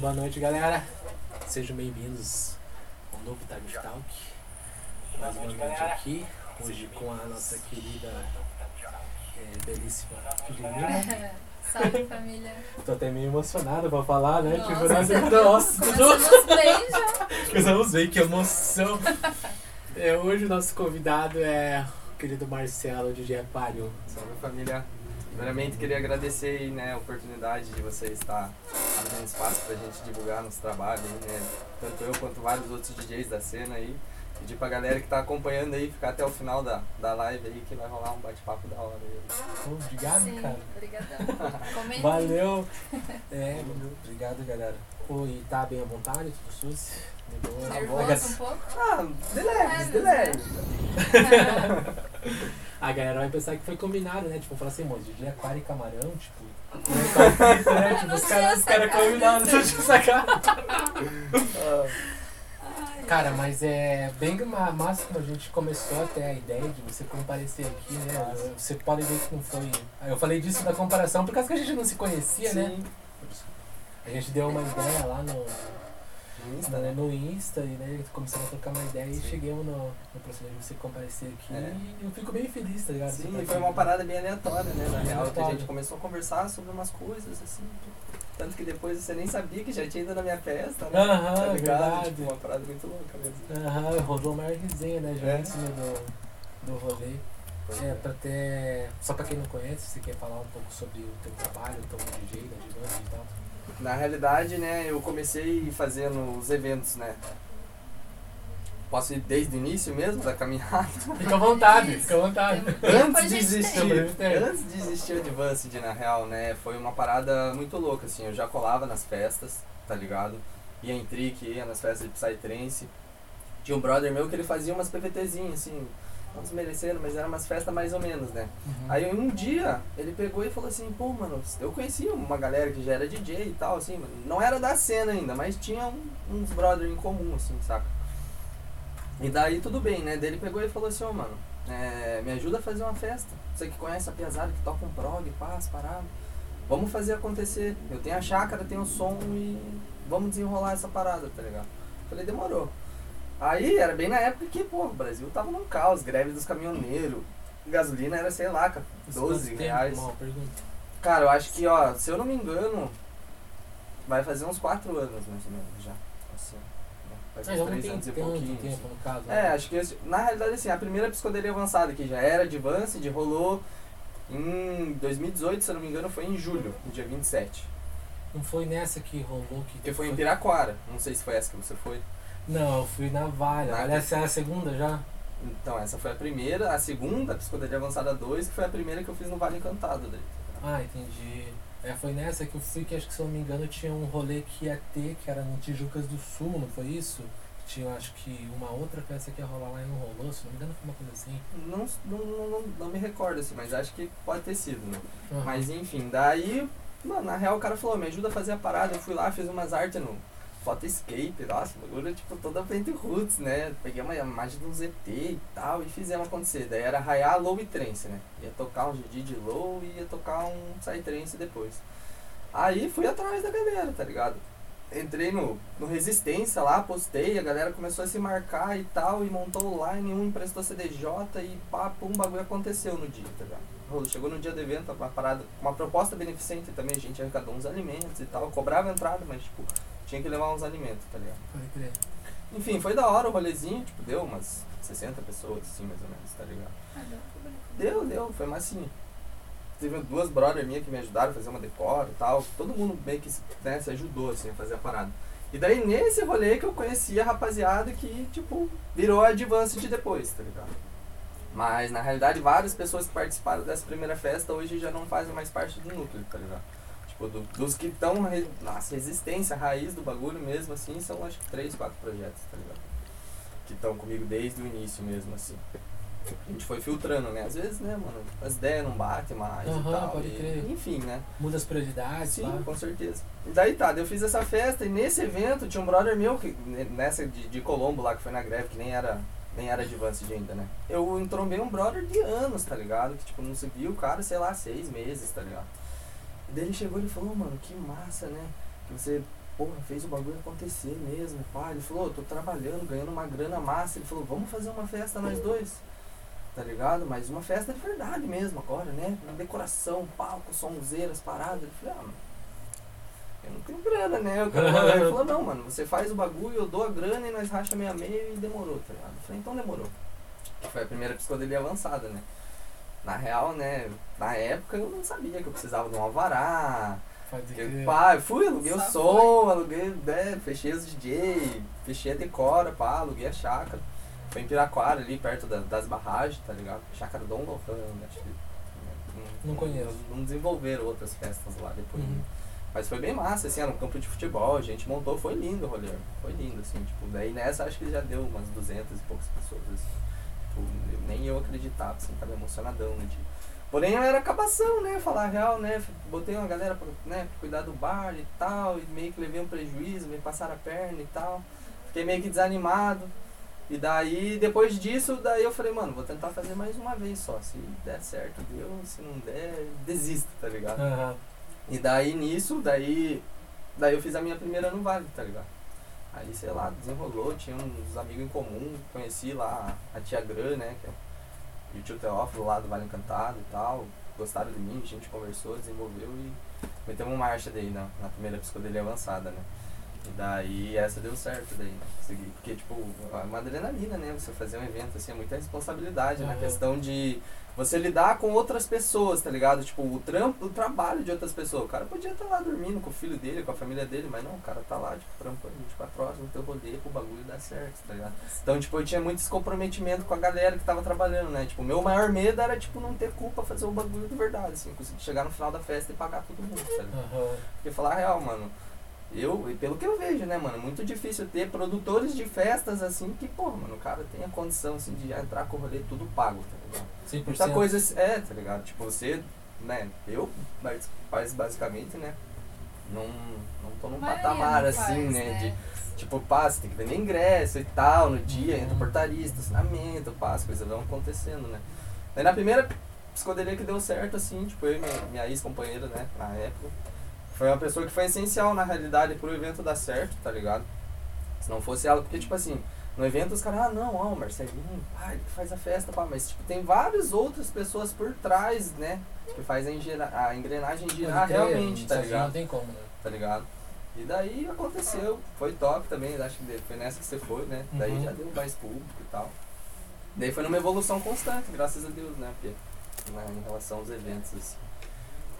Boa noite, galera. Sejam bem-vindos ao novo Time Talk. Mais uma noite aqui, hoje com a nossa querida, é, belíssima Juliana. Salve família. Tô até meio emocionado pra falar, né? Nossa. Tipo, nossa, nossa, Começamos bem já. Começamos bem, que emoção. É, hoje o nosso convidado é o querido Marcelo de Aquário. Salve família. Primeiramente queria agradecer aí, né, a oportunidade de você estar abrindo espaço pra gente divulgar nosso trabalho aí, né? Tanto eu quanto vários outros DJs da cena aí. Pedir pra galera que tá acompanhando aí ficar até o final da, da live aí que vai rolar um bate-papo da hora aí. Pô, Obrigado, Sim, cara. obrigadão. Valeu. É, obrigado, galera. Pô, e tá bem à vontade, tudo sus? De boa? Nervoso um pouco? Ah, de leves, de Leves, leves. A galera vai pensar que foi combinado, né? Tipo, falar assim, moço, de aquário e camarão, tipo. né, tá né? Tipo, os caras cara combinaram, não tinha sacar. Ai, Cara, mas é bem ma- massa como a gente começou até a ideia de você comparecer aqui, né? Você pode ver que não foi. Eu falei disso da comparação por causa que a gente não se conhecia, né? Sim. A gente deu uma ideia lá no, No Insta, né, né? no Insta e daí começamos a trocar uma ideia e Sim. chegamos no, no processo de você comparecer aqui É. e eu fico bem feliz, tá ligado? Sim, e foi uma parada bem aleatória, né? Na real, que a gente começou a conversar sobre umas coisas, assim. Tanto que depois você nem sabia que já tinha ido na minha festa, né? Aham, tá ligado? verdade. Tipo, uma parada muito louca mesmo. Aham, rodou uma resenha, né? Já É. antes né, do, do rolê. É, pra ter. Só pra quem não conhece, você quer falar um pouco sobre o teu trabalho, o teu DJ, da Gigante e tal. Na realidade, né, eu comecei fazendo os eventos, né? Posso ir desde o início mesmo da caminhada? Fica à vontade, fica à vontade. Antes de existir, antes de existir o Advanced, na real, né, foi uma parada muito louca, assim, eu já colava nas festas, tá ligado? Ia em trick, ia nas festas de Psytrance. Tinha um brother meu que ele fazia umas PVTzinhas, assim, não desmerecendo, mas eram umas festas mais ou menos, né? Uhum. Aí um dia ele pegou e falou assim, pô, mano, eu conhecia uma galera que já era DJ e tal, assim, não era da cena ainda, mas tinha um- uns brother em comum, assim, saca? E daí tudo bem, né? Daí ele pegou e falou assim, ô mano, é, me ajuda a fazer uma festa. Você que conhece a pesada, que toca um prog, paz, parada. Vamos fazer acontecer. Eu tenho a chácara, tenho o som e vamos desenrolar essa parada, tá ligado? Falei, demorou. Aí era bem na época que, pô, o Brasil tava num caos, greve dos caminhoneiros. Gasolina era, sei lá, cara, Isso 12 quanto tempo, reais. Cara, eu acho que, ó, se eu não me engano, vai fazer uns 4 anos mais ou menos já. Assim? Vai fazer já não 3 tem anos e pouquinho. tempo assim. no caso. É, né? acho que na realidade assim, a primeira psicodelia avançada que já era Advanced rolou em 2018, se eu não me engano, foi em julho, no dia 27. Não foi nessa que rolou que. Que foi em Piraquara. Não sei se foi essa que você foi. Não, eu fui na Valha. Na- Essa é a segunda já? Então, essa foi a primeira, a segunda, a psicodelia avançada 2, que foi a primeira que eu fiz no Vale Encantado daí. Ah, entendi. É, foi nessa que eu fui que acho que se eu não me engano tinha um rolê que ia ter, que era no Tijucas do Sul, não foi isso? Tinha acho que uma outra festa que ia rolar lá e não rolou, se não me engano foi uma coisa assim. Não, não, não, não me recordo assim, mas acho que pode ter sido, né? Aham. Mas enfim, daí, mano, na real o cara falou, me ajuda a fazer a parada. Eu fui lá, fiz umas artes no Photoscape, nossa, o bagulho tipo toda frente roots, né? Peguei uma imagem de um ZT e tal e fizemos acontecer. Daí era raiar low e trance, né? Ia tocar um GD de low e ia tocar um psytrance depois. Aí fui atrás da galera, tá ligado? Entrei no, no Resistência lá, postei, a galera começou a se marcar e tal, e montou o line, um emprestou CDJ e pá, pum, bagulho aconteceu no dia, tá ligado? Chegou no dia do evento, uma parada, uma proposta beneficente também, a gente arrecadou uns alimentos e tal, cobrava entrada, mas tipo, tinha que levar uns alimentos, tá ligado? Pode crer. Enfim, foi da hora o rolezinho, tipo, deu umas 60 pessoas, assim, mais ou menos, tá ligado? Ah, deu. Deu, deu, foi massinha. Teve duas brothers minhas que me ajudaram a fazer uma decora e tal. Todo mundo meio que né, se ajudou assim, a fazer a parada. E daí nesse rolê que eu conheci a rapaziada que, tipo, virou Advanced depois, tá ligado? Mas na realidade várias pessoas que participaram dessa primeira festa hoje já não fazem mais parte do núcleo, tá ligado? Tipo, do- dos que estão, nossa, resistência, raiz do bagulho mesmo, assim, são acho que três, quatro projetos, tá ligado? Que estão comigo desde o início mesmo, assim. A gente foi filtrando, né? Às vezes, né, mano, as ideias não batem mais Aham, e tal. pode e- crer. enfim, né? Muda as prioridades, Sim, com certeza. E daí tá, eu fiz essa festa e nesse evento tinha um brother meu, que, ne- nessa de, de Colombo lá, que foi na greve, que nem era, nem era Advanced ainda, né? Eu entrombei um brother de anos, tá ligado? Que tipo, não se viu o cara, sei lá, seis meses, tá ligado? Daí ele chegou e ele falou, mano, que massa, né? Que você, porra, fez o bagulho acontecer mesmo, pá. Ele falou, eu tô trabalhando, ganhando uma grana massa. Ele falou, vamos fazer uma festa nós dois. Tá ligado? Mas uma festa de verdade mesmo agora, né? Uma decoração, palco, sonzeiras, paradas. Eu falei, ah, mano, eu não tenho grana, né? O cara ele falou, não, mano, você faz o bagulho, eu dou a grana e nós racha meia meia e demorou, tá ligado? Eu falei, então demorou. Foi a primeira psicodelia avançada, né? Na real, né, na época eu não sabia que eu precisava de um alvará. Pode Que, crer. pá, eu fui, aluguei o Só som, aluguei, né, fechei os DJ, fechei a decora, pá, aluguei a chácara. Foi em Piraquara ali, perto da- das barragens, tá ligado? Chácara Dom Lohan, acho que. né, Não conheço. Não desenvolveram outras festas lá depois. Uhum. Mas foi bem massa, assim, era um campo de futebol, a gente montou, foi lindo o rolê. Foi lindo, assim, tipo, daí nessa acho que já deu umas 200 e poucas pessoas, assim. Tipo, nem eu acreditava, assim, tava emocionadão no dia. Porém, era acabação, né, falar a real, né, botei uma galera pra, né, pra cuidar do bar e tal, e meio que levei um prejuízo, me passaram a perna e tal. Fiquei meio que desanimado. E daí, depois disso, daí eu falei, mano, vou tentar fazer mais uma vez só. Se der certo, deu. Se não der, desisto, tá ligado? Aham. E daí nisso, daí, daí eu fiz a minha primeira no Vale, tá ligado? Aí, sei lá, desenrolou, tinha uns amigos em comum, conheci lá a tia Gran, né, que é, e o tio Teófilo lá do Vale Encantado e tal, gostaram de mim, a gente conversou, desenvolveu e metemos uma marcha daí na, na primeira psicodelia avançada, né. E daí essa deu certo daí, né, consegui, porque tipo, é uma adrenalina, né, você fazer um evento assim, é muita responsabilidade na Aham. questão de você lidar com outras pessoas, tá ligado? Tipo, o trampo, o trabalho de outras pessoas. O cara podia estar lá dormindo com o filho dele, com a família dele, mas não, o cara tá lá, tipo, trampando 24 horas no teu rolê pro bagulho dar certo, tá ligado? Então, tipo, eu tinha muito esse comprometimento com a galera que tava trabalhando, né? Tipo, o meu maior medo era, tipo, não ter culpa, fazer o bagulho de verdade, assim, conseguir chegar no final da festa e pagar todo mundo, tá ligado? Aham. Porque falar a real, mano, eu, e pelo que eu vejo, né, mano, muito difícil ter produtores de festas assim que, pô, mano, o cara tem a condição assim de entrar com o rolê tudo pago, tá ligado? 100%. Muita coisa, é, tá ligado? Tipo, você, né, eu, basicamente, né, não, não tô num patamar assim, faz, né, de, tipo, você tem que vender ingresso e tal, no dia, Uhum. entra portaria, estacionamento, as coisas vão acontecendo, né. Daí na primeira psicodelia que deu certo, assim, tipo, eu e minha, minha ex-companheira, né, na época, foi uma pessoa que foi essencial, na realidade, pro evento dar certo, tá ligado? Se não fosse ela, porque, tipo assim, no evento os caras, ah, não, ó, o Marcelinho, que faz a festa, pá, mas, tipo, tem várias outras pessoas por trás, né, que faz a, engena- a engrenagem girar crer, realmente, tá sozinho Não ligado? tem como, né? Tá ligado? E daí aconteceu, foi top também, acho que foi nessa que você foi, né? Daí Uhum. já deu mais público e tal. Daí foi numa evolução constante, graças a Deus, né? Porque, né, em relação aos eventos, assim.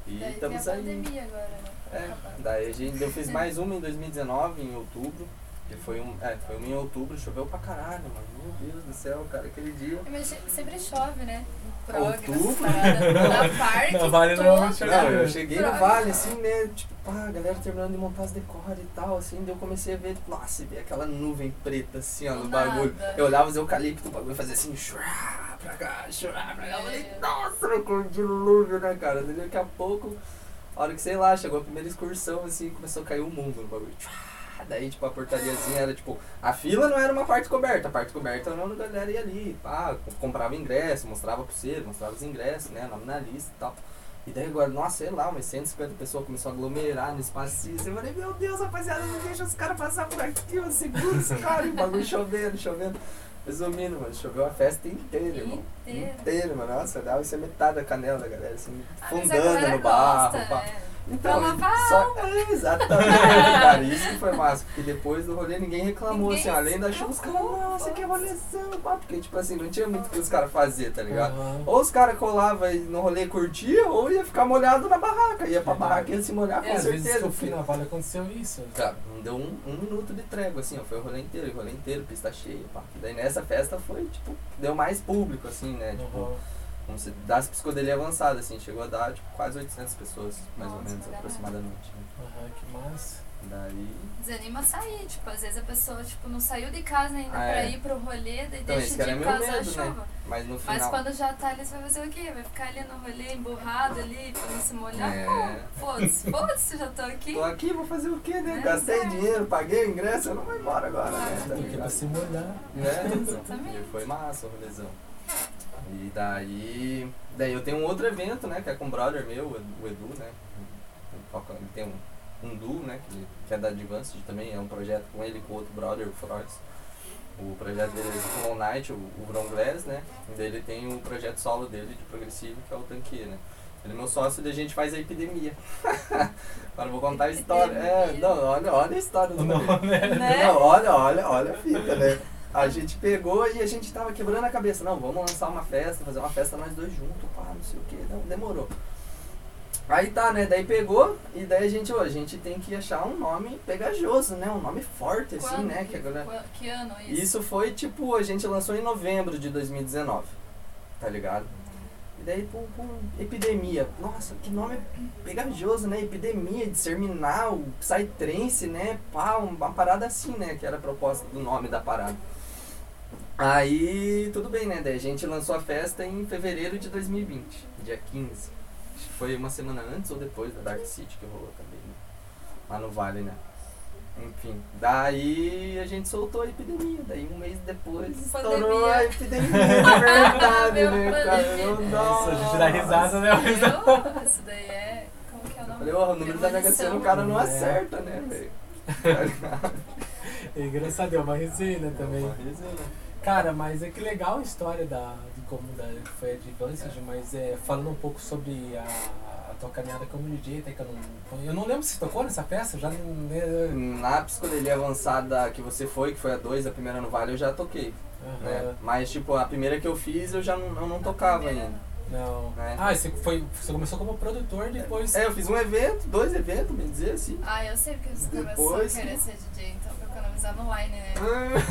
E Daí estamos tem a aí. pandemia agora, né? É, daí a gente, eu fiz mais uma em 2019, em outubro. Que foi um. É, foi uma em outubro, choveu pra caralho, mano. Meu Deus do céu, cara, aquele dia. Mas se- sempre chove, né? Em Progress, Outubro? Na parte Na Vale chove. Não, eu cheguei no Droga. vale, assim, né? Tipo, pá, a galera terminando de montar as decoras e tal, assim, daí eu comecei a ver, nossa, e ver aquela nuvem preta, assim, ó, no bagulho. nada. Eu olhava os eucaliptos, o bagulho fazia assim, churá, pra cá, churá, pra cá. Eu falei, nossa, que dilúvio, né, cara? Daí daqui a pouco, a hora que, sei lá, chegou a primeira excursão, assim, começou a cair o mundo no bagulho. Churá. Daí, tipo, a portariazinha era, tipo, a fila não era uma parte coberta, a parte coberta era onde a galera ia ali, pá, comprava ingresso, mostrava pro você, mostrava os ingressos, né, nome na lista e tal. E daí agora, nossa, sei lá, umas 150 pessoas começou a aglomerar no espacinho. Eu falei, meu Deus, rapaziada, não deixa os caras passar por aqui, eu seguro os caras. E o bagulho chovendo, chovendo. Resumindo, mano, choveu a festa inteira, irmão. Inteira. Mano. Nossa, dava isso é metade da canela da galera, assim, Ah, fundando no barro. gosta, pá. Então, só, é, exatamente, cara, isso que foi massa, porque depois do rolê ninguém reclamou, Ninguém assim, além da chuva, os caras, nossa, que rolezão, pá, porque, tipo assim, não tinha muito o que os caras faziam, tá ligado? Aham. Ou os caras colavam e no rolê curtia, ou ia ficar molhado na barraca. Ia pra barraca e ia se molhar É, com às vezes que certeza. eu na Vale aconteceu isso. Cara, não deu um, um minuto de trégua, assim, ó. Foi o rolê inteiro, o rolê inteiro, pista cheia, pá. Daí nessa festa foi, tipo, deu mais público, assim, né? Tipo, Aham. como se das psicodelia avançada, assim, chegou a dar, tipo, quase 800 pessoas, mais ou Nossa, menos, caralho. aproximadamente. né? Aham, que massa. Daí. Desanima a sair, tipo, às vezes a pessoa, tipo, não saiu de casa ainda Ah, pra é. ir pro rolê, daí Então, deixa de ir por causa da medo, né? chuva. Mas no final. Mas quando já tá ali, você vai fazer o quê? Vai ficar ali no rolê emburrado ali, pra não se molhar? É. Pô, foda-se, foda-se, já tô aqui. Tô aqui, vou fazer o quê, né? É, Gastei dinheiro, paguei o ingresso, eu não vou embora agora, né? Tá Tem que ir pra se molhar. né? Exatamente. E foi massa o rolezão. E daí. Daí eu tenho um outro evento, né? Que é com um brother meu, o Edu, né? ele tem um, um duo, né? Que, que é da Advanced também, é um projeto com ele e com outro brother, o Frois. O projeto dele é Long Night, o, o Bron Glass, né? E daí ele tem o projeto solo dele de progressivo, que é o Tanque, né? Ele é meu sócio e a gente faz a epidemia. Agora eu vou contar a história. É, não, olha, olha a história do Não, né? Né? Não, olha, olha, olha a fita, né? A gente pegou e a gente tava quebrando a cabeça. Não, vamos lançar uma festa, fazer uma festa nós dois juntos, pá, não sei o que. Não, demorou. Aí tá, né? Daí pegou e daí a gente, ó, a gente tem que achar um nome pegajoso, né? Um nome forte, assim, Quando? né? Que agora... Que ano isso? Isso foi tipo, a gente lançou em novembro de 2019, tá ligado? E daí, pum, pum, epidemia. Nossa, que nome pegajoso, né? Epidemia, disserminal, psytrance, né? Pá, uma parada assim, né? Que era a proposta do nome da parada. Aí, tudo bem, né? Daí a gente lançou a festa em fevereiro de 2020, dia 15. Acho que foi uma semana antes ou depois da Dark City que rolou também, né? Lá no Vale, né? Enfim, daí a gente soltou a epidemia. Daí um mês depois estourou a epidemia, de verdade, né, cara? pandemia. Eu, Nossa, a gente dá risada, né? Eu? Isso daí é. Como que é o Eu nome? falei, ó, o número da Mega Sena o cara não É. acerta, né, velho? É engraçado, é uma resenha também. Uma resenha. Cara, mas é que legal a história da, de como da, que foi a Advanced, mas é, falando um pouco sobre a, a tua caminhada como DJ, até que eu não. Eu não lembro se tocou nessa peça, já não. né? Na psicodelia avançada que você foi, que foi a 2, a primeira no Vale, eu já toquei, né? Aham. Mas, tipo, a primeira que eu fiz, eu já não, eu não tocava ainda. Não. É. Ah, você, foi, você começou como produtor depois. É, eu fiz um evento, dois eventos, bem dizer assim. Ah, eu sei porque você começou Depois- a querer ser DJ, então economizar no wine, né?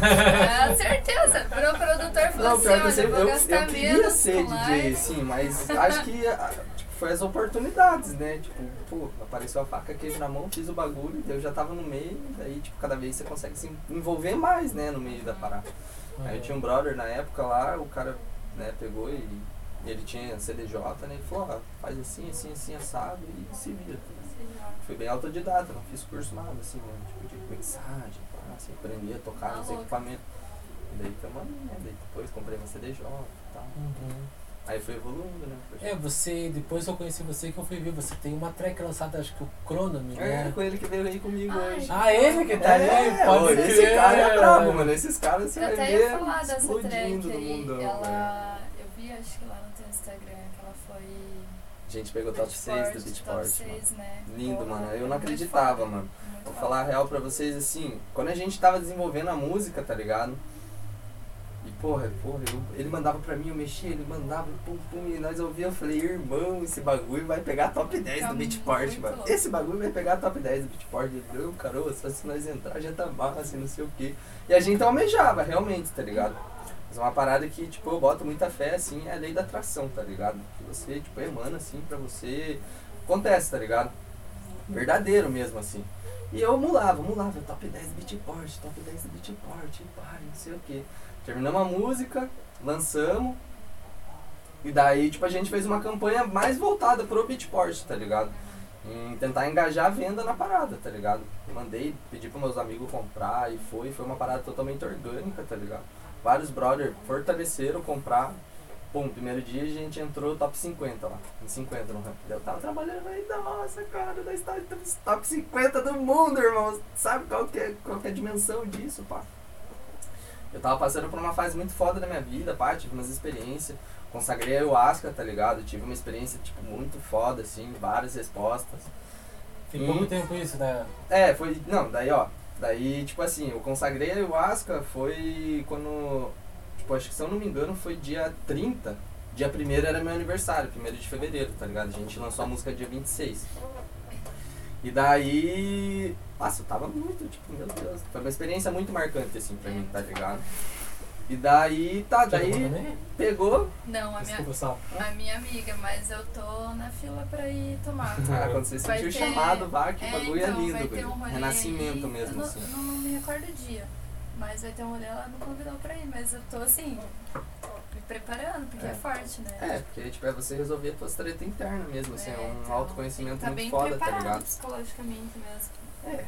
Ah, É, certeza. Pro produtor falou assim, eu, olha, sempre, vou eu, eu queria ser com DJ, sim, mas acho que ah, tipo, foi as oportunidades, né? Tipo, pô, apareceu a faca, queijo na mão, fiz o bagulho, eu já tava no meio, daí, tipo, cada vez você consegue se envolver mais, né, no meio da parada. Aí eu tinha um brother na época lá, o cara, né, pegou e ele tinha CDJ, né, e falou, ó, faz assim, assim, assim, assado e se vira. Fui bem autodidata, não fiz curso nada, assim, né, tipo, de mixagem, pá, assim, aprendi a tocar nos Ah, louco. equipamentos. E daí tamo ali, né, daí depois comprei uma CDJ e tal. Uhum. Aí foi evoluindo, né? É, você, depois eu conheci você que eu fui ver, você tem uma track lançada, acho que o Chronome, É, né? com ele que veio aí comigo Ai. hoje. Ah, ele que tá é, ali, pode crer. esse cara é brabo, mano. Esses caras você Eu vai até ver ia falar dessa explodindo track no aí. mundão. ela. Eu vi, acho que lá no teu Instagram, que ela foi. A gente pegou top 6 do Beatport, mano. 6, né? Lindo, Porra, mano. Eu não acreditava, mano. Vou falar a real pra vocês assim, quando a gente tava desenvolvendo a música, tá ligado? E porra, porra, eu- ele mandava pra mim, eu mexia, ele mandava, pum, pum, e nós ouvia, eu falei, irmão, esse bagulho vai pegar top 10 Tá do Beatport, muito mano. louco. Esse bagulho vai pegar top 10 do Beatport. Ele falou, caramba, só se nós entrar já tá massa, não sei o quê. E a gente almejava, realmente, tá ligado? Mas uma parada que, tipo, eu boto muita fé, assim, é a lei da atração, tá ligado? Que você, tipo, emana, assim, pra você. Acontece, tá ligado? Verdadeiro mesmo, assim. E eu mulava, mulava, top 10 do Beatport, top 10 do Beatport, pá, não sei o quê. Terminamos a música, lançamos. E daí, tipo, a gente fez uma campanha mais voltada pro Beatport, tá ligado? Em tentar engajar a venda na parada, tá ligado? Mandei, pedi pros meus amigos comprar e foi, foi uma parada totalmente orgânica, tá ligado? Vários brothers fortaleceram, comprar. Pum, primeiro dia a gente entrou top 50 lá, em 50 no ranking. Eu tava trabalhando aí, nossa, cara, nós estamos top 50 do mundo, irmão. Sabe qual que, é, qual que é a dimensão disso, pá? Eu tava passando por uma fase muito foda da minha vida, pá, tive umas experiências. Consagrei a ayahuasca, tá ligado? Tive uma experiência, tipo, muito foda, assim, várias respostas. Ficou Hum. muito tempo isso, né? É, foi. Não, daí ó. Daí, tipo assim, eu consagrei a ayahuasca foi quando. Tipo, acho que se eu não me engano foi dia 30. Dia 1 era meu aniversário, 1 de fevereiro, tá ligado? A gente lançou a música dia 26. E daí. Nossa, eu tava muito, tipo, meu Deus. Foi uma experiência muito marcante, assim, pra mim, tá ligado? E daí, tá, daí pegou. Não, a minha, Desculpa, a minha amiga, mas eu tô na fila pra ir tomar. Ah, quando você Vai sentiu o chamado, vá, que É, bagulho então, é lindo, vai ter velho. um Renascimento aí, mesmo, eu não, assim. Não, não me recordo o dia, mas vai ter um rolê, ela não convidou pra ir, mas eu tô assim, me preparando, porque é, É. forte, né? É, porque tipo, é você resolver a tua treta interna mesmo, assim, é, um então, autoconhecimento tá muito bem foda, tá ligado? psicologicamente mesmo. É.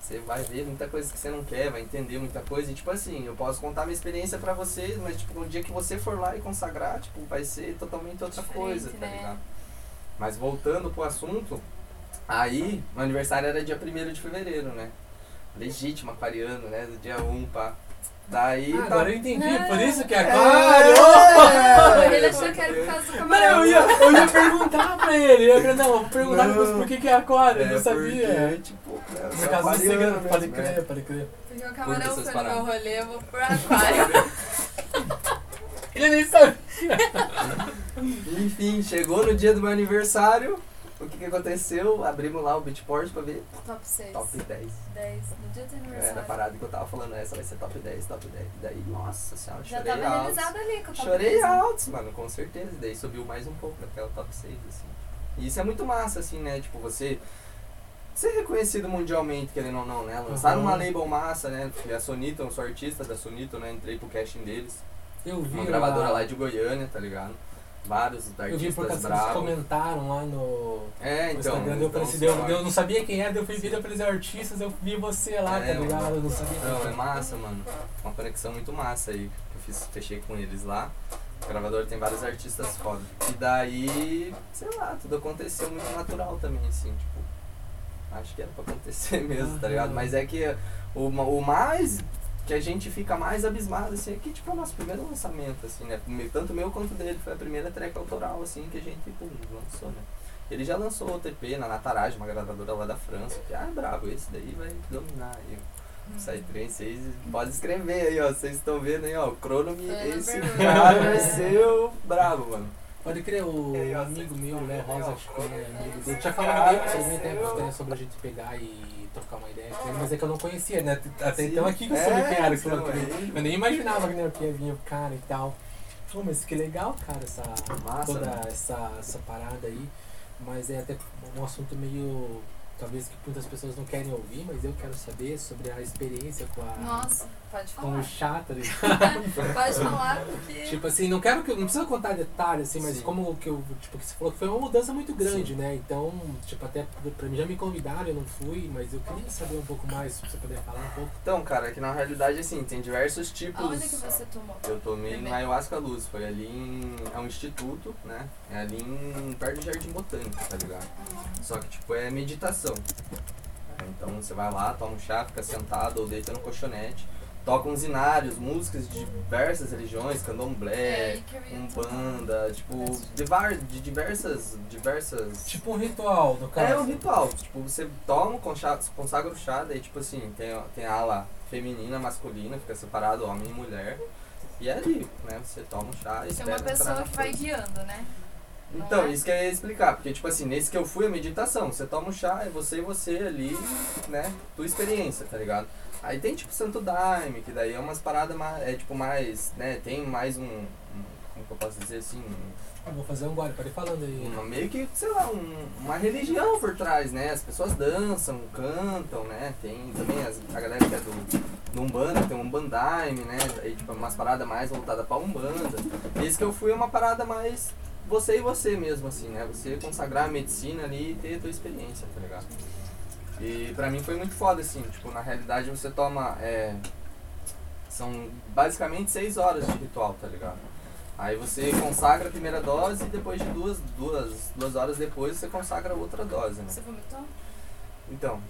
Você vai ver muita coisa que você não quer, vai entender muita coisa. E tipo assim, eu posso contar minha experiência pra vocês, mas tipo, no dia que você for lá e consagrar, tipo, vai ser totalmente outra Diferente, coisa, tá né? ligado? Mas voltando pro assunto, Aí, meu aniversário era dia 1 de fevereiro, né? Legítimo, aquariano, né? Do dia 1, pá. Daí. Ah, tá- agora eu entendi, por isso que é É, aquário! Ele achou que era por causa do Não, camarão. eu ia, eu ia perguntar pra ele. Eu ia, não, vou perguntar Não. por que, que é aquário, eu É, não sabia. porque, tipo, né, No sou caso do mesmo, pode né? crer, pode crer. Porque o camarão foi no meu rolê, eu vou pro aquário. Ele nem sabe. Enfim, chegou no dia do meu aniversário. O que que aconteceu? Abrimos lá o Beatport pra ver Top 6. top 10. 10. No dia do Era a aniversário. parada que eu tava falando, essa vai ser top 10, top 10. Daí, nossa senhora, Já chorei tava altos. realizado ali com o top Chorei 10. né? altos, mano, com certeza. Daí subiu mais um pouco até o top 6, assim. E isso é muito massa, assim, né? Tipo, você ser reconhecido mundialmente, querendo ou não, né? Lançar Uhum. uma label massa, né? Porque a Sonito, eu sou artista da Sonito, né? Entrei pro casting deles. Eu vi Uma gravadora lá de Goiânia, tá ligado? Vários Eu vi porque artistas vocês comentaram lá no, É, no então. Instagram, então, deu- sorte. eu não sabia quem era, eu fui pra eles artistas, eu vi você lá, É, tá ligado? Eu não sabia. Não, é massa, mano. Uma conexão muito massa aí. Que eu fiz, fechei com eles lá. O gravador tem vários artistas foda. E daí, sei lá, tudo aconteceu muito natural também, assim, tipo. Acho que era pra acontecer mesmo, tá ligado? Mas é que o, o mais que a gente fica mais abismado, assim, é que, tipo, é o nosso primeiro lançamento, assim, né? Tanto meu quanto dele, foi a primeira track autoral, assim, que a gente, pum, lançou, né? Ele já lançou o TP na Natarage, uma gravadora lá da França, que, ah, é brabo, esse daí vai dominar aí. Psytrance, vocês podem escrever aí, ó. Vocês estão vendo aí, ó. O Cronome, esse cara vai ser o brabo, mano. Pode crer, o amigo meu, Léo aí, Rosa, acho que é amigo dele. Tinha falado pra alguém ser tempo o- né, sobre a gente pegar e trocar uma ideia com ele, mas é que eu não conhecia, né? Até então aqui que eu É, soube quem era, que então, eu, nem imaginava que nem ia vir o cara e tal. Pô, mas que legal, cara, essa, Massa, toda né? essa, essa parada aí. Mas é até um assunto meio. Talvez que muitas pessoas não querem ouvir, mas eu quero saber sobre a experiência com a. Nossa, pode com falar. o chá, tá ligado? Pode falar, porque. Tipo assim, não quero que. Não precisa contar detalhes, assim, mas Sim. como que eu. Tipo, que você falou que foi uma mudança muito grande, né? Então, tipo, até pra mim já me convidaram, eu não fui, mas eu queria saber um pouco mais, se você puder falar um pouco. Então, cara, que na realidade, assim, tem diversos tipos. Aonde que você tomou? Eu tomei Primeiro. no Ayahuasca Luz, foi ali em. É um instituto, né? É ali em. perto do Jardim Botânico, tá ligado? Só que, tipo, é meditação. Então você vai lá, toma um chá, fica sentado ou deita no colchonete, toca uns inários, músicas de diversas religiões, É candomblé, ia umbanda, tipo, de, var- de diversas. diversas. Tipo um ritual, no caso. É um ritual, tipo, você toma, consagra o chá, daí tipo assim, tem, tem a ala feminina, masculina, fica separado homem e mulher. E é ali, né? Você toma um chá e Tem espera uma pessoa que vai guiando, né? Então, é? isso que eu ia explicar, porque tipo assim, nesse que eu fui, a meditação, você toma um chá, é você e você ali, né? Tua experiência, tá ligado? Aí tem tipo Santo Daime, que daí é umas paradas mais, é tipo mais, né? Tem mais um, um- como que eu posso dizer assim, um- Ah, vou fazer um gole, pode ir falando aí. uma, meio que, sei lá, um- uma religião por trás, né? As pessoas dançam, cantam, né? Tem também as, a galera que é do, do Umbanda, tem um Umbandaime, né? Aí, tipo, umas paradas mais voltadas pra Umbanda. Esse que eu fui é uma parada mais você e você mesmo, assim, né? Você consagrar a medicina ali e ter a tua experiência, tá ligado? E pra mim foi muito foda, assim, tipo, na realidade você toma, é, são basicamente seis horas de ritual, tá ligado? Aí você consagra a primeira dose e depois de duas, duas, duas horas depois você consagra outra dose, né? Você vomitou? Então,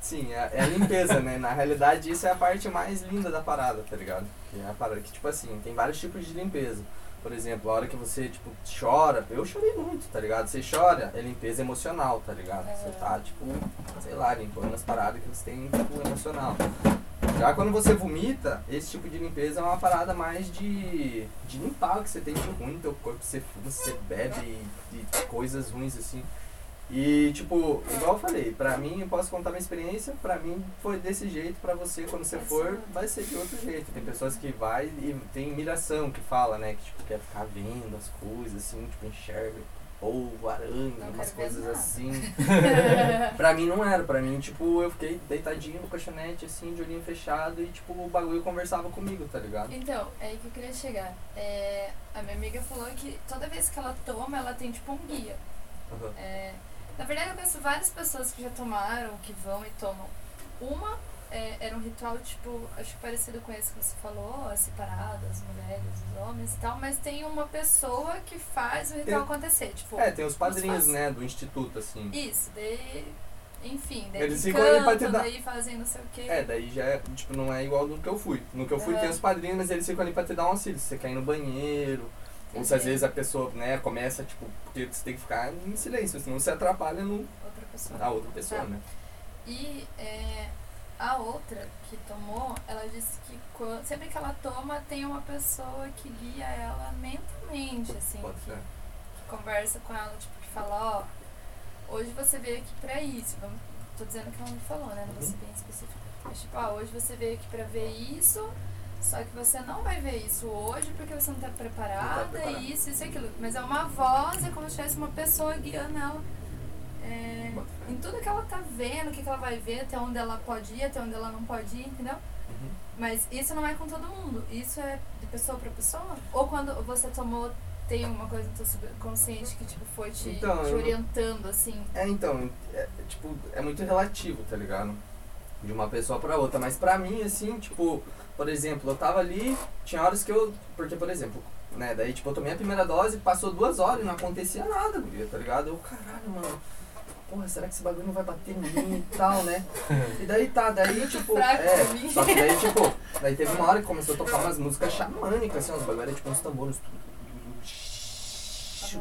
sim, é, é a limpeza, né? Na realidade isso é a parte mais linda da parada, tá ligado? Que é a parada que, tipo assim, tem vários tipos de limpeza. Por exemplo, a hora que você, tipo, chora, eu chorei muito, tá ligado? Você chora, é limpeza emocional, tá ligado? Você tá, tipo, sei lá, limpando as paradas que você tem, tipo, emocional. Já quando você vomita, esse tipo de limpeza é uma parada mais de, de limpar o que você tem de ruim no teu corpo, você fuma, você bebe e, e coisas ruins assim. E tipo, igual eu falei, pra mim, eu posso contar minha experiência, pra mim foi desse jeito, pra você quando você for, vai ser de outro jeito. Tem pessoas que vai e tem miração que fala, né, que tipo, quer ficar vendo as coisas assim, tipo, enxerga polvo, aranha, Não umas coisas assim. Pra mim não era, pra mim, tipo, eu fiquei deitadinho no colchonete, assim, de olhinho fechado e, tipo, o bagulho conversava comigo, tá ligado? Então, é aí que eu queria chegar. É, a minha amiga falou que toda vez que ela toma, ela tem tipo um guia. Aham. É, na verdade, eu conheço várias pessoas que já tomaram, que vão e tomam. Uma é, era um ritual, tipo, acho que parecido com esse que você falou, as separadas, as mulheres, os homens e tal, mas tem uma pessoa que faz o ritual Tem- acontecer, tipo, É, tem os padrinhos, né, do instituto, assim. isso, daí, enfim, daí Eles ficam ali pra te cantam, dar- daí fazem não sei o quê. É, daí já é, tipo, não é igual no que eu fui. No que eu fui Aham. tem os padrinhos, mas eles ficam ali pra te dar um auxílio. Se você quer ir no banheiro, ou se às vezes a pessoa, né, começa, tipo, porque você tem que ficar em silêncio, senão você atrapalha no, Outra pessoa. a outra pessoa, Tá. né? E é, a outra que tomou, ela disse que quan- sempre que ela toma, tem uma pessoa que guia ela mentalmente, assim, Pode que, ser. que conversa com ela, tipo, que fala, ó, hoje você veio aqui pra isso. Vamos, tô dizendo que ela me falou, né? Não vou ser bem específica. Mas tipo, ó, hoje você veio aqui pra ver isso, só que você não vai ver isso hoje porque você não tá preparada, preparada. e isso, isso e aquilo. Mas é uma voz, é como se tivesse uma pessoa guiando ela. é, em tudo que ela tá vendo, o que, que ela vai ver, até onde ela pode ir, até onde ela não pode ir, entendeu? Uhum. Mas isso não é com todo mundo. Isso é de pessoa pra pessoa? Ou quando você tomou, tem alguma coisa no teu subconsciente que tipo, foi te, Então, te orientando, assim? É, então, é, tipo, é muito relativo, tá ligado? De uma pessoa pra outra. Mas pra mim, assim, tipo, por exemplo, eu tava ali, tinha horas que eu. Porque, por exemplo, né, daí, tipo, eu tomei a primeira dose, passou duas horas e não acontecia nada, guria, tá ligado? Eu, caralho, mano. Porra, será que esse bagulho não vai bater em mim e tal, né? E daí tá, daí tipo. É, só que daí, tipo, daí teve uma hora que começou a tocar umas músicas xamânicas, assim, uns bagulho, era tipo uns tambores.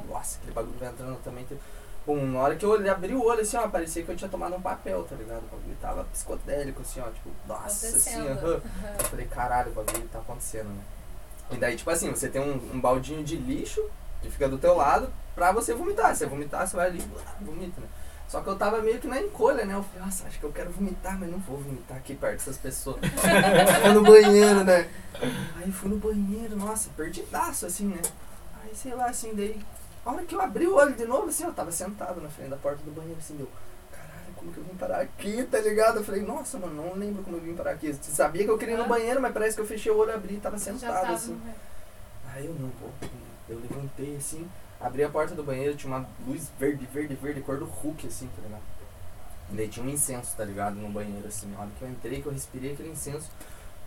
Nossa, aquele bagulho vai entrando também. Teve... Bom, na hora que eu olhei, abri o olho, assim, ó, parecia que eu tinha tomado um papel, tá ligado? O bagulho tava psicodélico, assim, ó, tipo, nossa, assim, aham. Eu falei, caralho, o bagulho tá acontecendo, né? E daí, tipo assim, você tem um, um baldinho de lixo que fica do teu lado pra você vomitar. Se você vomitar, você vai ali vomita, né? Só que eu tava meio que na encolha, né? Eu falei, nossa, acho que eu quero vomitar, mas não vou vomitar aqui perto dessas pessoas. Vou no banheiro, né? Aí fui no banheiro, nossa, perdidaço, assim, né? Aí, sei lá, assim, daí... A hora que eu abri o olho de novo, assim, eu tava sentado na frente da porta do banheiro, assim, deu... Caralho, como que eu vim parar aqui, tá ligado? Eu falei, nossa, mano, não lembro como eu vim parar aqui. Eu sabia que eu queria ir no Ah. banheiro, mas parece que eu fechei o olho, abri e tava Já sentado, tava. assim. né? Aí eu não, pô, eu levantei assim, abri a porta do banheiro, tinha uma luz verde, verde, verde, cor do Hulk, assim, tá ligado? E daí tinha um incenso, tá ligado, no banheiro, assim, na hora que eu entrei, que eu respirei aquele incenso,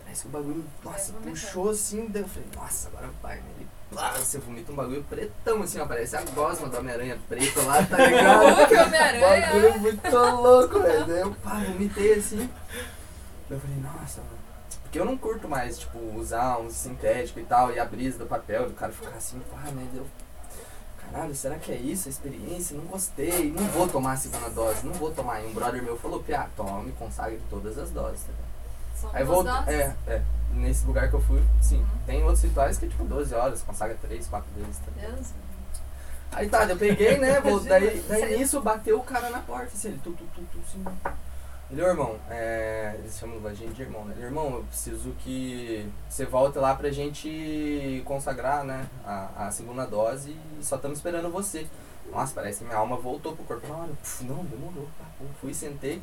parece que o bagulho, nossa, puxou assim, daí eu falei, nossa, agora vai, né? Ele, lá, você vomita um bagulho pretão, assim, ó, parece a gosma do Homem-Aranha preta lá, tá ligado? Hulk, bagulho Homem-Aranha. muito louco, velho. Daí eu, pá, vomitei assim. Daí eu falei, nossa, mano. Porque eu não curto mais, tipo, usar um sintético e tal, e a brisa do papel, do cara ficar assim, pá, né? Deu. Caralho, será que é isso a experiência? Não gostei, não vou tomar a segunda dose, não vou tomar. E um brother meu falou, Pia, tome, consagre todas as doses, tá ligado? São Aí voltei, é, é, nesse lugar que eu fui, sim. Uhum. Tem outros rituais que é tipo 12 horas, consagra 3, 4 vezes, tá? Deus. Aí tá, eu peguei, né? Vou, daí, daí nisso bateu o cara na porta, assim, ele tu, tu, tu, tu, assim. Ele, irmão, é, eles chamam a gente de irmão, né? Ele, irmão, eu preciso que você volte lá pra gente consagrar, né? A, a segunda dose e só estamos esperando você. Nossa, parece que minha alma voltou pro corpo na hora. Não, demorou. Tá, fui, sentei.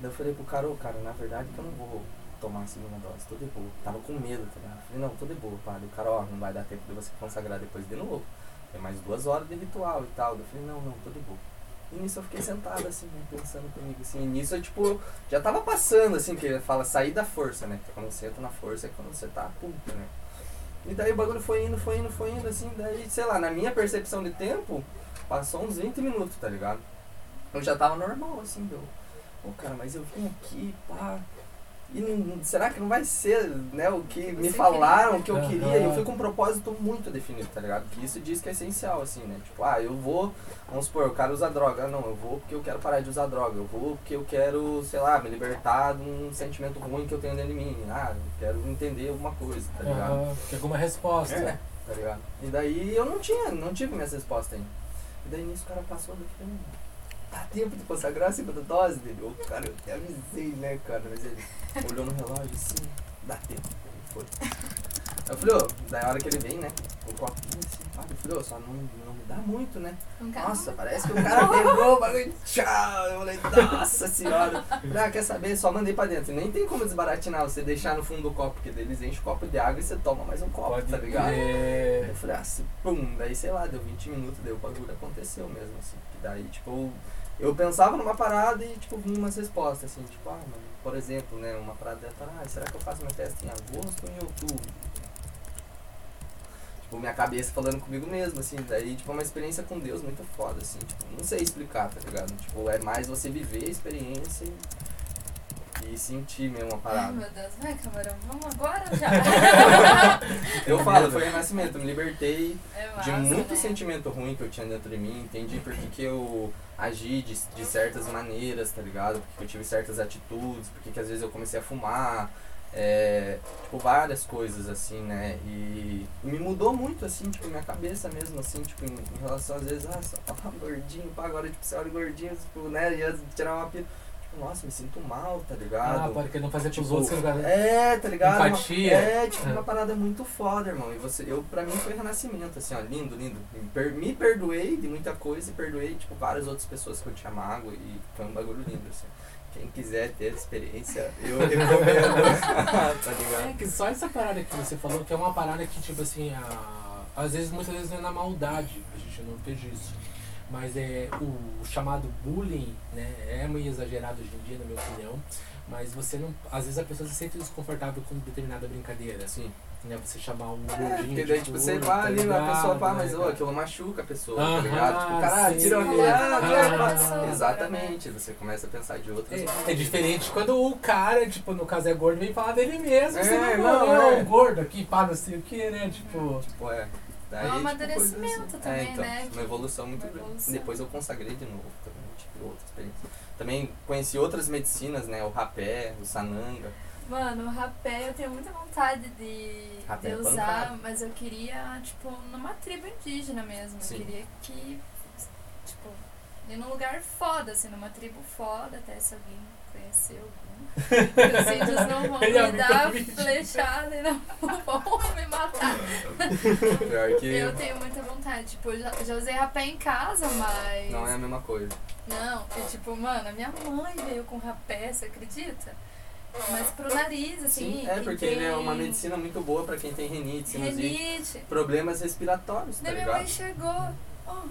Daí eu falei pro cara, ô cara, na verdade que eu não vou tomar a segunda dose, tô de boa. Tava com medo, tá ligado? Falei, não, tô de boa. Daí o cara, ó, não vai dar tempo de você consagrar depois de novo. Tem mais duas horas de ritual e tal. Eu falei, não, não, tô de boa. E nisso eu fiquei sentado assim, né, pensando comigo, assim. E nisso eu, tipo, já tava passando, assim, que ele fala sair da força, né? Que quando você entra na força é quando você tá puta, né? E daí o bagulho foi indo, foi indo, foi indo, assim. Daí, sei lá, na minha percepção de tempo, passou uns 20 minutos, tá ligado? Eu já tava normal, assim, deu. Pô, cara, mas eu vim aqui, pá. E será que não vai ser, né, o que me Você falaram, o que eu Aham. queria? E eu fui com um propósito muito definido, tá ligado? Que isso diz que é essencial, assim, né? Tipo, ah, eu vou, vamos supor, o cara usa droga. Ah, não, eu vou porque eu quero parar de usar droga. Eu vou porque eu quero, sei lá, me libertar de um sentimento ruim que eu tenho dentro de mim. Ah, eu quero entender alguma coisa, tá ligado? Que alguma resposta. É, tá ligado? E daí eu não tinha, não tive minhas respostas ainda. E daí nisso o cara passou daqui falei, dá tempo de consagrar a segunda dose dele? Ô, cara, eu até avisei, né, cara? Mas ele olhou no relógio assim, dá tempo. Foi. Aí Eu falei, ô, daí a hora que ele vem, né? O copinho assim, pá, eu falei, ô, só não, não me dá muito, né? Nossa, parece que o cara pegou o bagulho. Tchau! Eu falei, nossa senhora. Ah, quer saber? Só mandei pra dentro. Nem tem como desbaratinar você deixar no fundo do copo, porque eles enchem o copo de água e você toma mais um copo, Pode tá ligado? Eu falei, ah, se, pum, daí sei lá, deu 20 minutos, daí o bagulho aconteceu mesmo, assim. Que daí, tipo, eu eu pensava numa parada e, tipo, vinha umas respostas, assim, tipo, ah, mano, por exemplo, né, uma parada ah, será que eu faço minha festa em agosto ou em outubro? Tipo, minha cabeça falando comigo mesmo, assim, daí, tipo, é uma experiência com Deus muito foda, assim, tipo, não sei explicar, tá ligado? Tipo, é mais você viver a experiência e, e sentir mesmo a Ai, parada. meu Deus, vai, camarão, vamos agora já. Eu falo, foi renascimento, eu me libertei É de muito né? sentimento ruim que eu tinha dentro de mim, entendi por que, eu agi de, de certas maneiras, tá ligado? Porque eu tive certas atitudes, porque que às vezes eu comecei a fumar, é, tipo, várias coisas assim, né? E, me mudou muito, assim, tipo, minha cabeça mesmo, assim, tipo, em, em relação às vezes, ah, só falar gordinho, pá, agora, tipo, você olha gordinho, tipo, né, ia tirar uma pira. Tipo, nossa, me sinto mal, tá ligado? Ah, pode que não fazer pros Tipo, outros. Você não... É, tá ligado? Uma- Empatia. É, tipo, É. uma parada muito foda, irmão. E você, eu, pra mim foi renascimento, assim, ó, lindo, lindo. Me, per- me perdoei de muita coisa e perdoei, tipo, várias outras pessoas que eu tinha mágoa e foi um bagulho lindo, assim. Quem quiser ter experiência, eu recomendo. tá ligado? É que só essa parada que você falou, que é uma parada que, tipo assim, a... às vezes, muitas vezes é na maldade, a gente não esteja isso. Mas é o chamado bullying, né? É meio exagerado hoje em dia, na minha opinião. Mas você não. Às vezes a pessoa se sente desconfortável com determinada brincadeira. Assim. Né? Você chamar um É, gordinho. porque de daí, tipo, você vai tá ali, a pessoa, pá, mas né, ô, cara? aquilo machuca a pessoa, Aham, tá ligado? Tipo, caralho, tira o ah? Exatamente, você começa a pensar de outras É, é diferente quando o cara, tipo, no caso é gordo, vem falar dele mesmo. você É, não, não, não, é é. um gordo aqui, pá, não sei o que, né? Tipo. Tipo, é. Daí, É um tipo, amadurecimento coisas assim. também, é, então, né? Uma evolução muito Uma grande. evolução. Depois eu consagrei de novo também, tive outra experiência. Também conheci outras medicinas, né? O rapé, o sananga. Mano, o rapé eu tenho muita vontade de, Rapé de é usar, mas eu queria, tipo, numa tribo indígena mesmo. Sim. Eu queria que, tipo, ir num lugar foda, assim, numa tribo foda, até se alguém conhecer algum. Os índios não vão Ele me dar flechada e não vão me matar. Pior que Eu tenho muita vontade. Tipo, eu já, já usei rapé em casa, mas. não é a mesma coisa. Não, é tipo, mano, a minha mãe veio com rapé, você acredita? Mas pro nariz, assim. Sim, é porque ele é uma tem medicina muito boa pra quem tem renite, sinusite, Renite. problemas respiratórios, tá Daí minha mãe ligado? chegou. ó,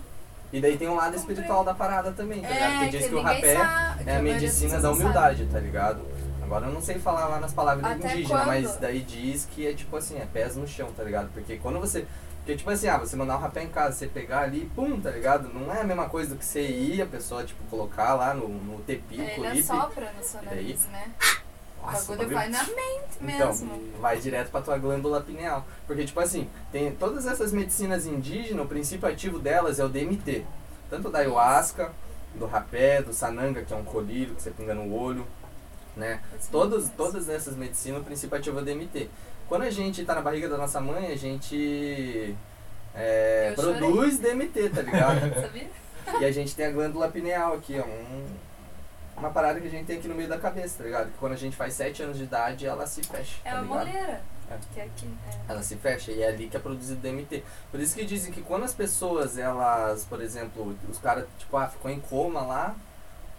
E daí tem um lado espiritual da parada também, tá ligado? é, Porque diz que, o rapé sabe, é a medicina da humildade, tá ligado? Agora eu não sei falar lá nas palavras Até indígenas, quando? mas daí diz que é tipo assim, é pés no chão, tá ligado? Porque quando você. Porque tipo assim, ah, você mandar um rapé em casa, você pegar ali, pum, tá ligado? Não é a mesma coisa do que você ir, a pessoa, tipo, colocar lá no, no tepi, sabe. Ele colipe. assopra no seu E daí? nariz, né? O bagulho vai na mente Então, mesmo. vai direto pra tua glândula pineal. Porque, tipo assim, tem todas essas medicinas indígenas, o princípio ativo delas é o DMT. Tanto da ayahuasca, do rapé, do sananga, que é um colírio que você pinga no olho, né? Assim, Todas, essas medicinas, o princípio ativo é o DMT. Quando a gente tá na barriga da nossa mãe, a gente é, produz DMT, tá ligado? E a gente tem a glândula pineal aqui, ó. Um, uma parada que a gente tem aqui no meio da cabeça, tá ligado? Que quando a gente faz 7 anos de idade, ela se fecha. É tá uma moleira. É. Que é aqui. É. Ela se fecha e é ali que é produzido DMT. Por isso que dizem que quando as pessoas, elas, por exemplo, os caras, tipo, ah, ficou em coma lá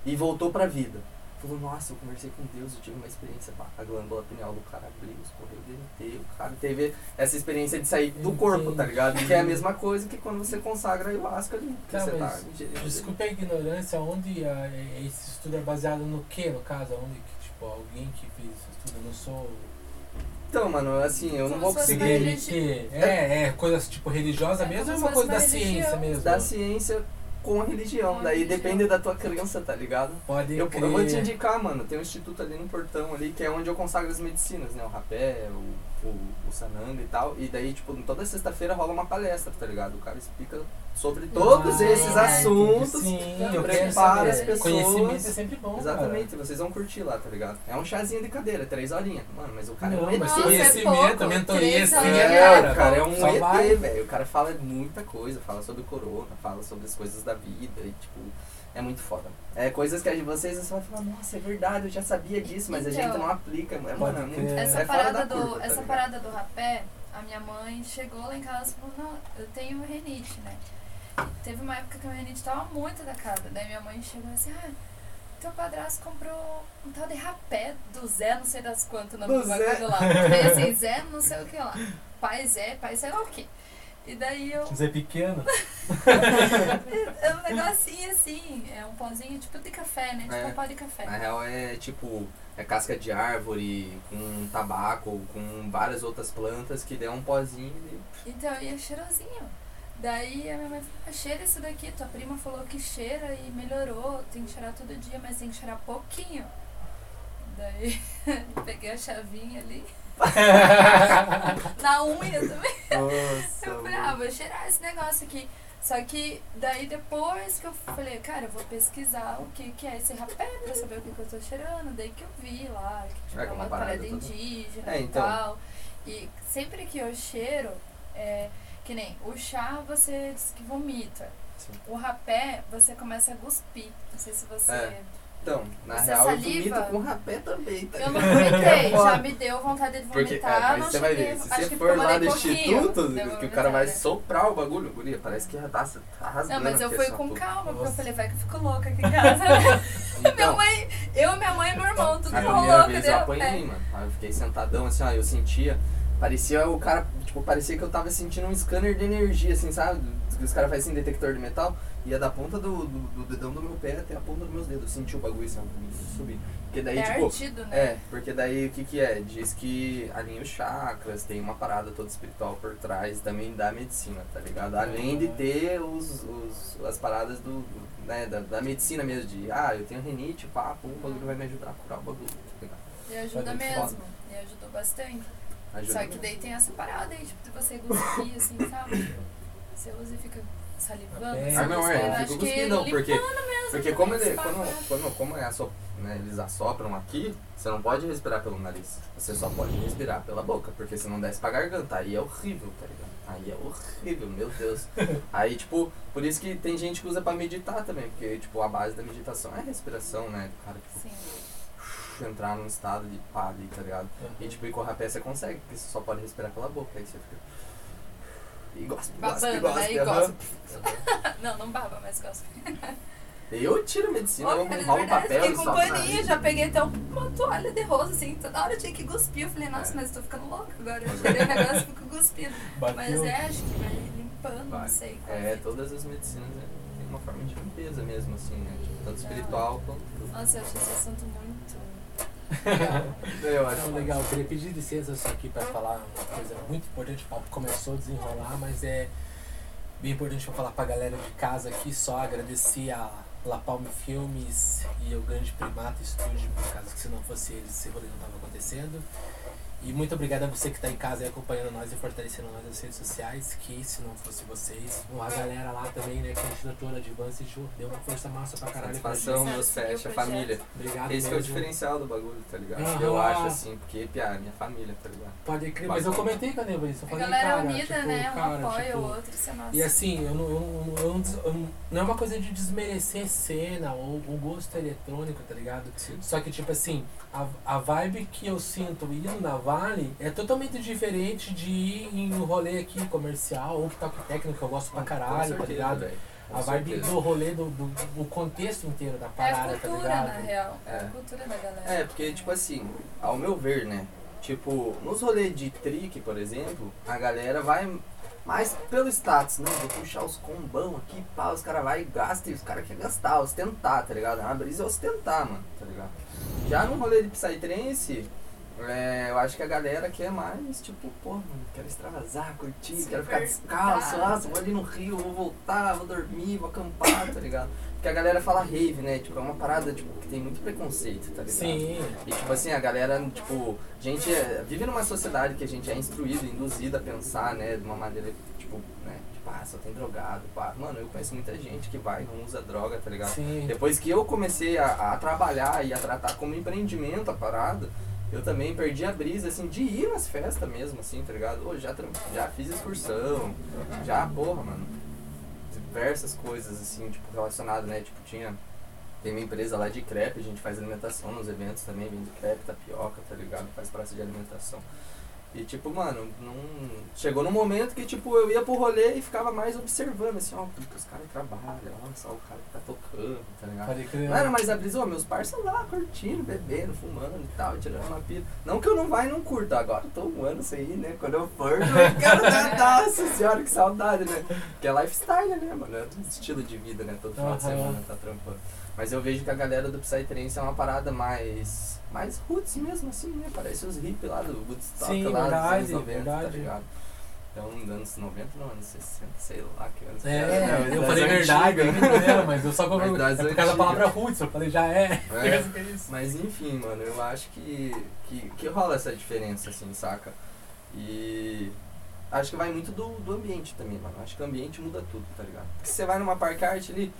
e voltou pra vida. Falou, nossa, eu conversei com Deus, eu tive uma experiência, pá, a glândula pineal do cara abriu, escorreu DMT, o cara teve essa experiência de sair do corpo, tá ligado? Que é a mesma coisa que quando você consagra a ayahuasca ali, que Tá, você tá ingerindo. Desculpe a ignorância, onde ah, é- esse estudo é baseado no que, no caso? Onde que, tipo, alguém que fez esse estudo, eu não sou Então, mano, assim, eu não Como vou se fosse conseguir... É, é coisa tipo religiosa É mesmo ou é uma coisa da uma ciência religião. mesmo? Da ciência com a religião, Com a daí religião. depende da tua crença, tá ligado? Pode Eu, crer. eu vou te indicar, mano, tem um instituto ali no portão ali, que é onde eu consagro as medicinas, né? O rapé, o, o, o sananga e tal. E daí, tipo, toda sexta-feira rola uma palestra, tá ligado? O cara explica sobre todos Ah, esses é. assuntos. Sim, eu saber. As Conhecimento é pessoas- sempre bom, Exatamente, vocês vão curtir lá, tá ligado? É um chazinho de cadeira, três horinhas. Mano, mas o cara Não, é um mas Nossa, é conhecimento, pouco. mentoria, Três assim, é, É, cara. o cara é um Só. ET, velho. O cara fala muita coisa, fala sobre corona, fala sobre as coisas da vida e, tipo, é muito foda. É coisas que a de vocês você vai falar, nossa, é verdade, eu já sabia disso, mas a Então. gente não aplica. É, mano, é. Essa, é fora parada, da do, curva, tá essa ligado? parada do rapé, a minha mãe chegou lá em casa e falou, não, eu tenho renite, né? Teve uma época que a minha renite tava muito atacada. Daí minha mãe chegou assim, ah, teu padrasto comprou um tal de rapé do Zé, não sei das quantas, o nome Do do Zé. bagulho lá. Daí assim, Zé não sei o que lá. Pai Zé, pai sei lá o que. E daí eu. Zé pequeno? é um negocinho assim, é um pãozinho tipo de café, né? Tipo É. um pó de café. Na real é tipo, é casca de árvore com tabaco, com várias outras plantas que dê um pozinho e Então, e é cheirosinho. Daí a minha mãe falou, "Ah, cheira isso daqui. Tua prima falou que cheira e melhorou. Tem que cheirar todo dia, mas tem que cheirar pouquinho. Daí peguei a chavinha ali. Na unha também. Nossa, Eu falei, ah, vou cheirar esse negócio aqui. Só que daí depois que eu falei, cara, eu vou pesquisar o que, que é esse rapé pra saber o que, que eu tô cheirando. Daí que eu vi lá, que tipo, É, uma parada parada toda. indígena É, e então. tal. E sempre que eu cheiro, é, que nem o chá você diz que vomita. Sim. O rapé você começa a cuspir. Não sei se você. É. Então, na Você real saliva? eu vomito com rapé também, tá Eu não vomitei, já me deu vontade de Porque, vomitar. é, mas não você vai ver, se você for lá pouquinho, instituto, que o cara vai soprar o bagulho, guria, parece que tá, tá rasgando Não, mas eu fui essa com calma, porque eu falei, vai que eu fico louca aqui em casa. minha Então, mãe, eu, minha mãe e meu irmão, tudo a louco, primeira vez eu apanhei, mano. Aí eu fiquei sentadão assim, ó, eu sentia. Parecia o cara, tipo, parecia que eu tava sentindo um scanner de energia, assim, sabe? Os caras fazem assim, detector de metal. Ia da ponta do, do, do dedão do meu pé até a ponta dos meus dedos. Eu senti o bagulho assim, subir. Porque daí, É tipo. ardido, né? É, porque daí o que que é? Diz que alinha os chakras, tem uma parada toda espiritual por trás também da medicina, tá ligado? Além de ter os, os, as paradas do, do- né, da, da medicina mesmo, de ah, eu tenho renite, pá, pum, o bagulho vai me ajudar a curar o bagulho, tá ligado? E ajuda mesmo. E ajudou bastante. Ajuda Só que daí tem essa parada aí, tipo, de você cuspir, assim, sabe? Você usa e fica salivando. É. Ah, não, é, eu fico cuspindo, não, porque, mesmo porque também como, ele, quando, né? quando, como é assop, né, eles assopram aqui, você não pode respirar pelo nariz, você só pode respirar pela boca, porque se não desce pra garganta, aí é horrível, tá ligado? Aí é horrível, meu Deus. Aí, tipo, por isso que tem gente que usa pra meditar também, porque, tipo, a base da meditação é a respiração, né? Cara, tipo, Sim. entrar num estado de pá ali, tá ligado? E, tipo, e com o rapé você consegue, porque você só pode respirar pela boca, aí você fica... E gospe, gospe, Babando, né? E gospe. Não, não baba, mas gosto. Eu tiro medicina, eu um verdade, papel fiquei com paninho, já peguei até uma toalha de rosa, assim, toda hora eu tinha que cuspir. Eu falei, nossa, É. mas eu tô ficando louca agora. Eu tirei o negócio e fico cuspindo. Mas é, acho que vai limpando, Vai. não sei. qual É, todas as medicinas né, tem uma forma de limpeza mesmo, assim, né? Tipo, tanto espiritual quanto. Nossa, eu acho esse assunto muito. Eu acho Então, legal, eu queria pedir licença só aqui para falar uma coisa muito importante. O papo começou a desenrolar, mas é bem importante para falar para a galera de casa aqui. Só agradecer a La Palme Filmes e o Grande Primata Studio, por causa que se não fosse eles, esse rolê não estava acontecendo. E muito obrigado a você que está em casa e acompanhando nós e fortalecendo nós nas redes sociais, que se não fosse vocês, a galera lá também, né, que a diretora de Vance Ju, deu uma força massa pra caralho pra Satisfação, gente. meus fecha, projeto. família. Obrigado Esse que é o mesmo. diferencial do bagulho, tá ligado? Aham. Eu acho assim, porque, piá, minha família, tá ligado? Pode crer, mas eu comentei com a Neva isso. Eu A falei, galera cara, unida, tipo, né? Um cara, apoia tipo, o outro, isso é massa. E assim, eu não, eu, não- eu eu não- é uma coisa de desmerecer cena ou o gosto eletrônico, tá ligado? Sim. Só que, tipo assim, a, a vibe que eu sinto indo na É totalmente diferente de ir em um rolê aqui comercial ou que toque técnico, que eu gosto pra Com caralho, tá certeza, ligado? velho. Com A vibe do rolê, do, do, do contexto inteiro da É a parada, tá cultura, ligado? na real. É. É. a cultura da galera. É, porque, tipo assim, ao meu ver, né? Tipo, nos rolês de trick, por exemplo, a galera vai mais pelo status, né? Vou puxar os combão aqui, pá, os caras vai e gastam, e os caras querem gastar, ostentar, tá ligado? A brisa é ostentar, mano, tá ligado? Já no rolê de Psytrance, é, eu acho que a galera quer mais, tipo, pô, mano, quero extravasar, curtir, Se quero ficar descalço, nossa, vou ali no rio, vou voltar, vou dormir, vou acampar, tá ligado? Porque a galera fala rave, né? Tipo, é uma parada, tipo, que tem muito preconceito, tá ligado? Sim. E tipo assim, a galera, tipo, a gente é- vive numa sociedade que a gente é instruído, induzido a pensar, né, de uma maneira, tipo, né, ah, só tem drogado, pá. Mano, eu conheço muita gente que vai e não usa droga, tá ligado? Sim. Depois que eu comecei a, a trabalhar e a tratar como empreendimento a parada, eu também perdi a brisa, assim, de ir nas festas mesmo, assim, tá ligado? Ô, já, já fiz excursão, já, porra, mano, diversas coisas, assim, tipo, relacionadas, né? Tipo, tinha, tem uma empresa lá de crepe, a gente faz alimentação nos eventos também, vende crepe, tapioca, tá ligado? Faz praça de alimentação. E tipo, mano, não... chegou num momento que tipo, eu ia pro rolê e ficava mais observando, assim, ó, porque os caras trabalham, olha só o cara que tá tocando, tá ligado? Pode crer. Mano, mas a brisa, ó, meus parceiros lá curtindo, bebendo, fumando e tal, tirando uma pira. Não que eu não vá e não curta, agora eu tô um ano sem ir, né? Quando eu for, eu quero dar, nossa senhora, que saudade, né? Que é lifestyle, né, mano? É um estilo de vida, né? Todo final de Aham. semana tá trampando. Mas eu vejo que a galera do Psytrance é uma parada mais. Mais roots mesmo, assim, né? Parece os hippies lá do Woodstock Sim, lá verdade, dos anos 90, tá verdade. ligado? Então, anos 90, não, anos 60, sei lá que anos que É, era, né? eu falei verdade, né? mas eu só das É por causa da palavra roots, eu falei, já é. É. é. Mas enfim, mano, eu acho que, que, que rola essa diferença, assim, saca? E acho que vai muito do, do ambiente também, mano. Acho que o ambiente muda tudo, tá ligado? Porque você vai numa park art ali,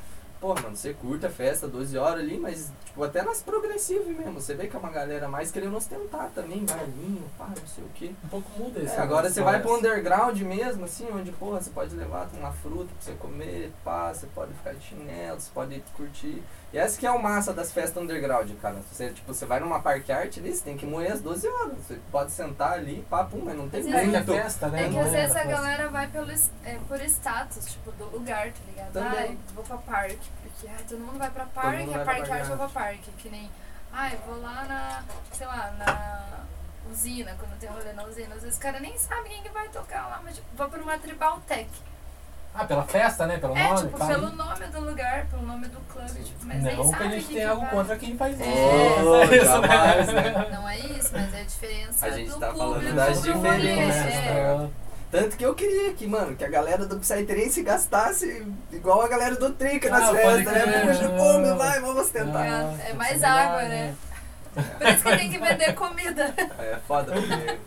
pô, mano, você curta a festa 12 horas ali, mas tipo, até nas progressivas mesmo. Você vê que é uma galera mais querendo ostentar também, bailinho, pá, não sei o quê. Um pouco muda É, esse agora você vai pro underground mesmo, assim, onde, porra, você pode levar uma fruta pra você comer, pá, você pode ficar de chinelo, você pode curtir. E essa que é o massa das festas underground, cara. Você, tipo, você vai numa parque art ali, você tem que moer às 12 horas. Você pode sentar ali, pum, mas não tem É a muito. festa, né? É que às vezes a galera vai pelo, é, por status, tipo, do lugar, tá ligado? Também. Ai, vou pra parque, porque ai, todo mundo vai pra parque, a parque arte eu vou pra parque. Que nem, ai, vou lá na, sei lá, na usina, quando tem rolê na usina. Às vezes os caras nem sabem quem que vai tocar lá, mas tipo, vou pra uma tribal tech. Ah, pela festa, né? Pelo É, nome? tipo, pelo nome do lugar, pelo nome do clube, tipo, mas nem Não que a gente tenha algo contra quem faz isso. É. Oh, Isso, jamais, né? Não é isso, mas é a diferença A gente do tá falando público das diferenças, é. né? Tanto que eu queria que, mano, que a galera do Psytrance gastasse igual a galera do Trica nas Ah, festas, né? Puxa, come, vai, vamos tentar. É, é mais melhor, água, né? Por isso que tem que vender comida. É foda, porque.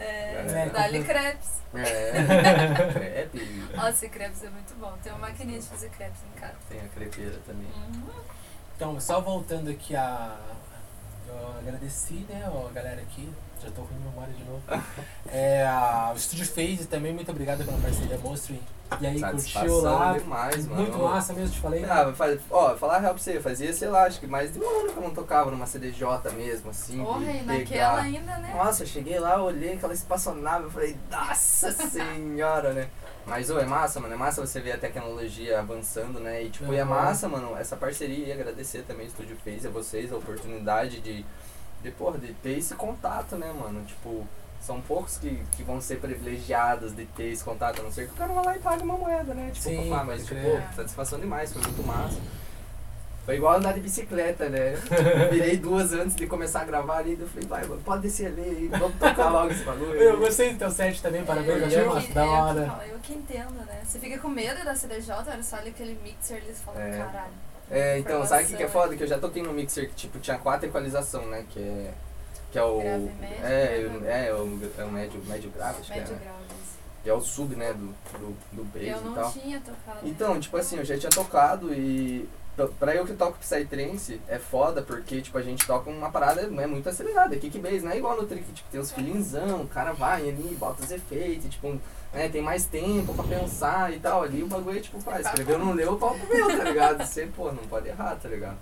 É, É. Dali crepes. É. Crepe. Nossa, crepes é muito bom. Tem uma maquininha de fazer crepes em casa. Tem a crepeira também. Uhum. Então, só voltando aqui a. Eu agradeci, né, ó, a galera aqui. Já tô com memória de novo. É, a, o Estúdio Phase também, muito obrigado pela parceria Monstro. E aí, curtiu lá. demais, mano. Muito massa mesmo, te falei. Ah, faz, ó, falar real pra você, eu fazia, sei lá, acho que mais de um ano que eu não tocava numa CDJ mesmo, assim. Porra, e naquela ainda, né? Nossa, eu cheguei lá, olhei aquela espaçonave, eu falei, nossa senhora, né? Mas, ô, é massa, mano, é massa você ver a tecnologia avançando, né? E, tipo, e é massa, mano, essa parceria, e agradecer também o Estúdio fez a vocês a oportunidade de, de, porra, de ter esse contato, né, mano? Tipo, são poucos que, que vão ser privilegiados de ter esse contato, a não ser que o cara vá lá e pague uma moeda, né? Tipo, Sim, papá, mas, tipo, satisfação demais, foi muito massa. Foi igual andar de bicicleta, né? Virei duas antes de começar a gravar ali, eu falei, vai, mano, pode descer ali, aí, vamos tocar logo esse bagulho. Eu gostei do teu set também, parabéns, eu, achei eu, que, da eu, hora. que, falo, eu que entendo, né? Você fica com medo da CDJ, olha só ali aquele mixer ali, você fala, É. caralho. É, então, sabe o que, que é foda? Que eu já toquei no mixer que, tipo, tinha quatro equalização, né? Que é... Que é o... Grave, médio, é, grave. o- é, o, é o médio, médio grave, acho Médio que é, né? grau. isso. Que é o sub, né? Do, do, do bass Eu e não tal. tinha tocado. Então, tipo assim, eu já tinha tocado e pra eu que toco Psytrance é foda porque, tipo, a gente toca uma parada é muito acelerada, kick bass, não é igual no trick, tipo, tem os feelingzão, o cara vai ali, bota os efeitos, tipo, né, tem mais tempo pra pensar e tal, ali o bagulho é tipo, pá, escreveu, não leu, o pau meu, tá ligado? Você, pô, não pode errar, tá ligado?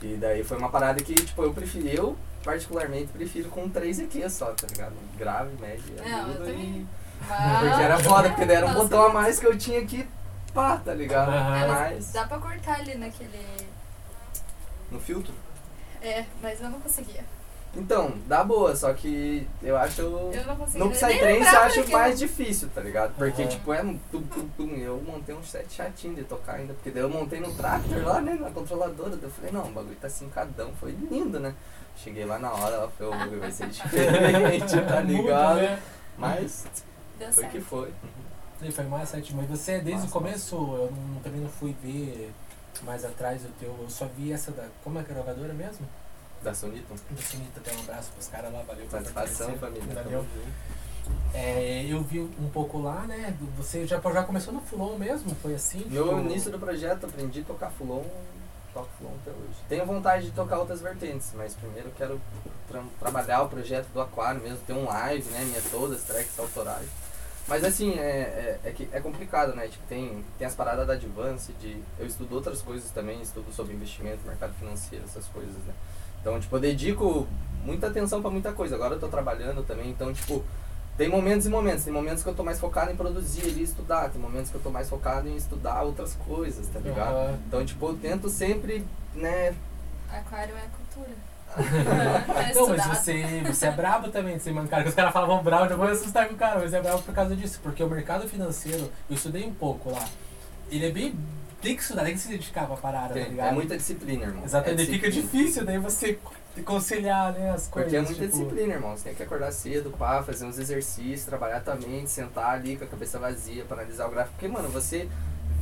E daí foi uma parada que, tipo, eu preferi, eu particularmente prefiro com três EQ só, tá ligado? Grave, médio, e agudo e... Porque era foda, porque daí era um botão a mais que eu tinha que pá, tá ligado? É, mas dá pra cortar ali naquele. no filtro. É, mas eu não conseguia. Então, dá boa, só que eu acho. Eu não conseguia. No Psytrance eu acho mais difícil, tá ligado? Porque, Aham. tipo, é um tum, tum, tum. Eu montei um set chatinho de tocar ainda. Porque daí eu montei no tractor lá, né? Na controladora. Daí eu falei, não, o bagulho tá cincadão. Foi lindo, né? Cheguei lá na hora, ela falou, o bagulho vai ser diferente, tá ligado? né? Mas Deu foi certo. que foi. E foi massa, set, mas você desde Massa, o começo, eu não- também não fui ver mais atrás do teu, eu só vi essa da. Como é que é a gravadora mesmo? Da Sonito. Do Sinita, tem um abraço pros caras lá, valeu Satisfação, família. Valeu. É, eu vi um pouco lá, né? Você já, já começou no Flow mesmo? Foi assim? No Tipo, início do projeto aprendi a tocar Fulon, toco Fulon até hoje. Tenho vontade de tocar outras vertentes, mas primeiro quero tra- trabalhar o projeto do Aquário mesmo, ter um live, né, minha todas, tracks autorais. Mas assim, é, é, é, que é complicado, né? Tipo, tem, tem as paradas da Advance, de. Eu estudo outras coisas também, estudo sobre investimento, mercado financeiro, essas coisas, né? Então, tipo, eu dedico muita atenção pra muita coisa. Agora eu tô trabalhando também, então, tipo, tem momentos e momentos. Tem momentos que eu tô mais focado em produzir e estudar. Tem momentos que eu tô mais focado em estudar outras coisas, tá ligado? Aham. Então, tipo, eu tento sempre, né? Aquário é cultura. Não, mas você, você é brabo também de ser mancado. Os caras falavam brabo, eu vou assustar com o cara, mas é brabo por causa disso. Porque o mercado financeiro, eu estudei um pouco lá. Ele é bem. Tem que estudar, tem que se dedicar pra parada, tá Tem- ligado? é muita disciplina, irmão. Exatamente, é fica difícil daí você conciliar né, as coisas. Porque é muita tipo, disciplina, irmão. Você tem que acordar cedo, pá, fazer uns exercícios, trabalhar tua mente, sentar ali com a cabeça vazia pra analisar o gráfico. Porque, mano, você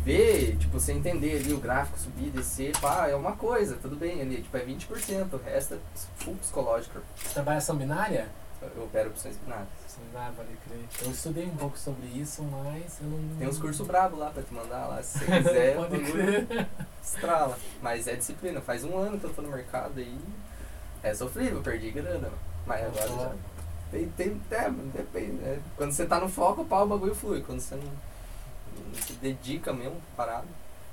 vê, tipo, você entender ali o gráfico subir, descer, pá, é uma coisa, tudo bem ali, tipo, é 20%, o resto é full psicológico. Você trabalha ação binária? Eu opero opções binárias. Ação binária, pode crer. Eu estudei um pouco sobre isso, mas eu não. Tem uns cursos brabo lá pra te mandar lá, se você quiser, Pode crer. estrala. Mas é disciplina, faz um ano que eu tô no mercado aí. É sofrível, perdi grana, mas agora já. Tem, tem, é, depende, né? Quando você tá no foco, pá, o bagulho flui. Quando você não se dedica mesmo, parado.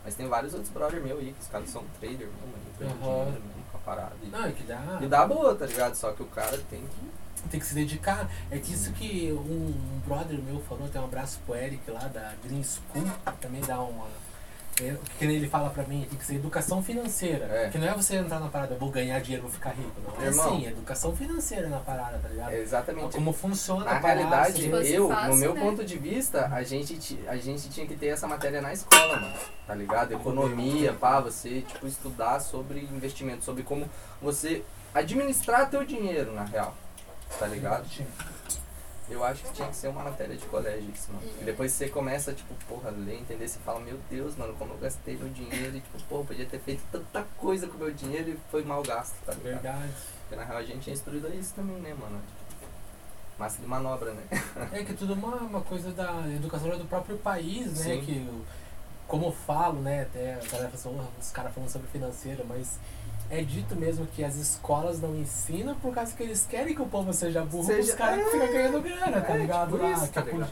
Mas tem vários outros brother meu aí, que os caras são trader mesmo, Aham. dinheiro mesmo com a parada. E, Não, é que dá. e dá boa, tá ligado? Só que o cara tem que. Tem que se dedicar. É disso que um, um brother meu falou, tem um abraço pro Eric lá da Green School, também dá uma. É, que nem ele fala pra mim, tem que ser educação financeira. É. Que não é você entrar na parada, eu vou ganhar dinheiro, vou ficar rico. Não é Irmão. assim, é educação financeira na parada, tá ligado? É exatamente. Como funciona Na a parada. realidade, Se fosse eu, fácil, no meu né? ponto de vista, a gente, a gente tinha que ter essa matéria na escola, mano. Tá ligado? Economia, pá, você, tipo, estudar sobre investimento, sobre como você administrar teu dinheiro, na real. Tá ligado? Eu acho que tinha que ser uma matéria de colégio isso, mano. E depois você começa, tipo, porra, ler, entender, você fala, meu Deus, mano, como eu gastei meu dinheiro e, tipo, porra, podia ter feito tanta coisa com o meu dinheiro e foi mal gasto, tá ligado? Verdade. Porque na real a gente é instruído a isso também, né, mano? Massa de manobra, né? É que tudo uma, uma coisa da educação do próprio país, né? Sim. Que, como eu falo, né? Até a galera fala, assim, "Oh, os caras falando sobre financeiro, mas é dito mesmo que as escolas não ensinam por causa que eles querem que o povo seja burro, Seja- os caras que ficam ganhando grana, tá É, ligado? tipo isso, que, tá a ligado?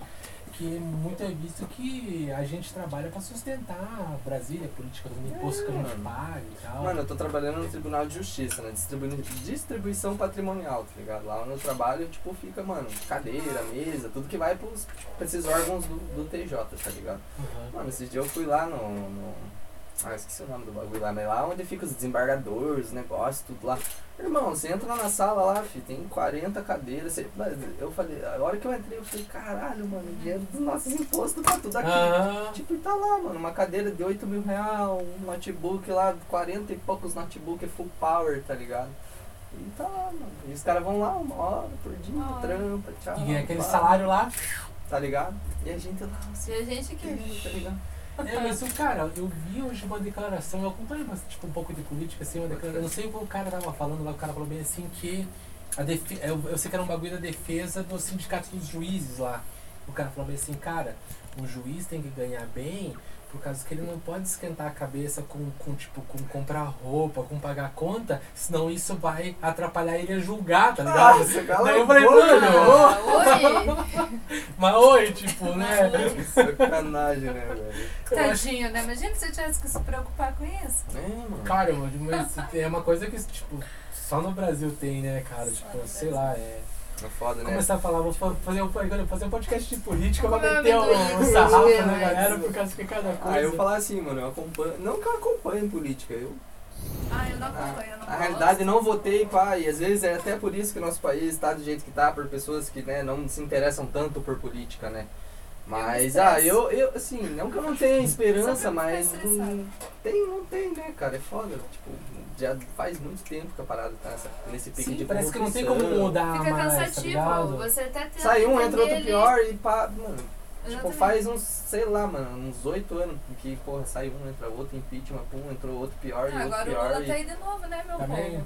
que muito é visto que a gente trabalha pra sustentar Brasília, a política do imposto que a gente paga e tal. Mano, eu tô trabalhando no Tribunal de Justiça, né? Distribu distribuição patrimonial, tá ligado? Lá eu trabalho, tipo, fica, mano, cadeira, mesa, tudo que vai pros, pra esses órgãos do, do TJ, tá ligado? Uhum. Mano, esses dias eu fui lá no, no- Ah, esqueci o nome do bagulho lá, mas lá onde fica os desembargadores, os negócios, tudo lá. Irmão, você entra lá na sala lá, fi, tem 40 cadeiras. Você... mas Eu falei, a hora que eu entrei, eu falei, caralho, mano, dinheiro dos nossos impostos tá tudo aqui. Aham. Tipo, e tá lá, mano, uma cadeira de 8 mil real, um notebook lá, 40 e poucos notebook full power, tá ligado? E tá lá, mano. E os caras vão lá uma hora por dia, trampa, tchau. E aquele pá, salário lá. Tá ligado? E a gente lá, assim, E a gente que. tá ligado? É, mas o cara, eu vi hoje uma declaração, eu acompanho tipo, um pouco de política, assim, uma declaração, eu não sei o que o cara tava falando lá, o cara falou bem assim que a defe eu, eu sei que era um bagulho da defesa do sindicato dos juízes lá. O cara falou bem assim, cara, um juiz tem que ganhar bem por causa que ele não pode esquentar a cabeça com, com tipo, com comprar roupa, com pagar conta, senão isso vai atrapalhar ele a julgar, tá ligado? Nossa, cala Daí eu a falei, mano, oi! Mas oi, tipo, né? Sacanagem, né, velho? Tadinho, né? Imagina se eu tivesse que se preocupar com isso. É, mano. Cara, mas é uma coisa que, tipo, só no Brasil tem, né, cara? Tipo, sei lá, é. É foda, né? Começar a falar, vou fa- fazer um, fazer um podcast de política, o meter um, um sarrafo na Deus. galera por causa de cada coisa. Aí eu vou falar assim, mano, eu acompanho. Não que eu acompanhe política, eu. Ah, eu não acompanho, eu não Na realidade não votei, pá, e às vezes é até por isso que o nosso país está do jeito que tá, por pessoas que né, não se interessam tanto por política, né? Mas, Eu ah, eu, eu, assim, não que eu não tenha esperança, pra mas estressado. Tem, não tem, né, cara? É foda. Tipo, já faz muito tempo que a parada tá nessa, nesse pique Sim, de parece que não tem como mudar Fica mais, tá cansativo. ligado? você até tenta Sai um, entra outro pior e pá, mano. Tipo, Exatamente. faz uns, sei lá, mano, uns oito anos que, porra, sai um, entra outro, impeachment, pum, entrou outro pior e Ah, outro agora o pior. Lula e... tá aí de novo, né, meu Também. povo?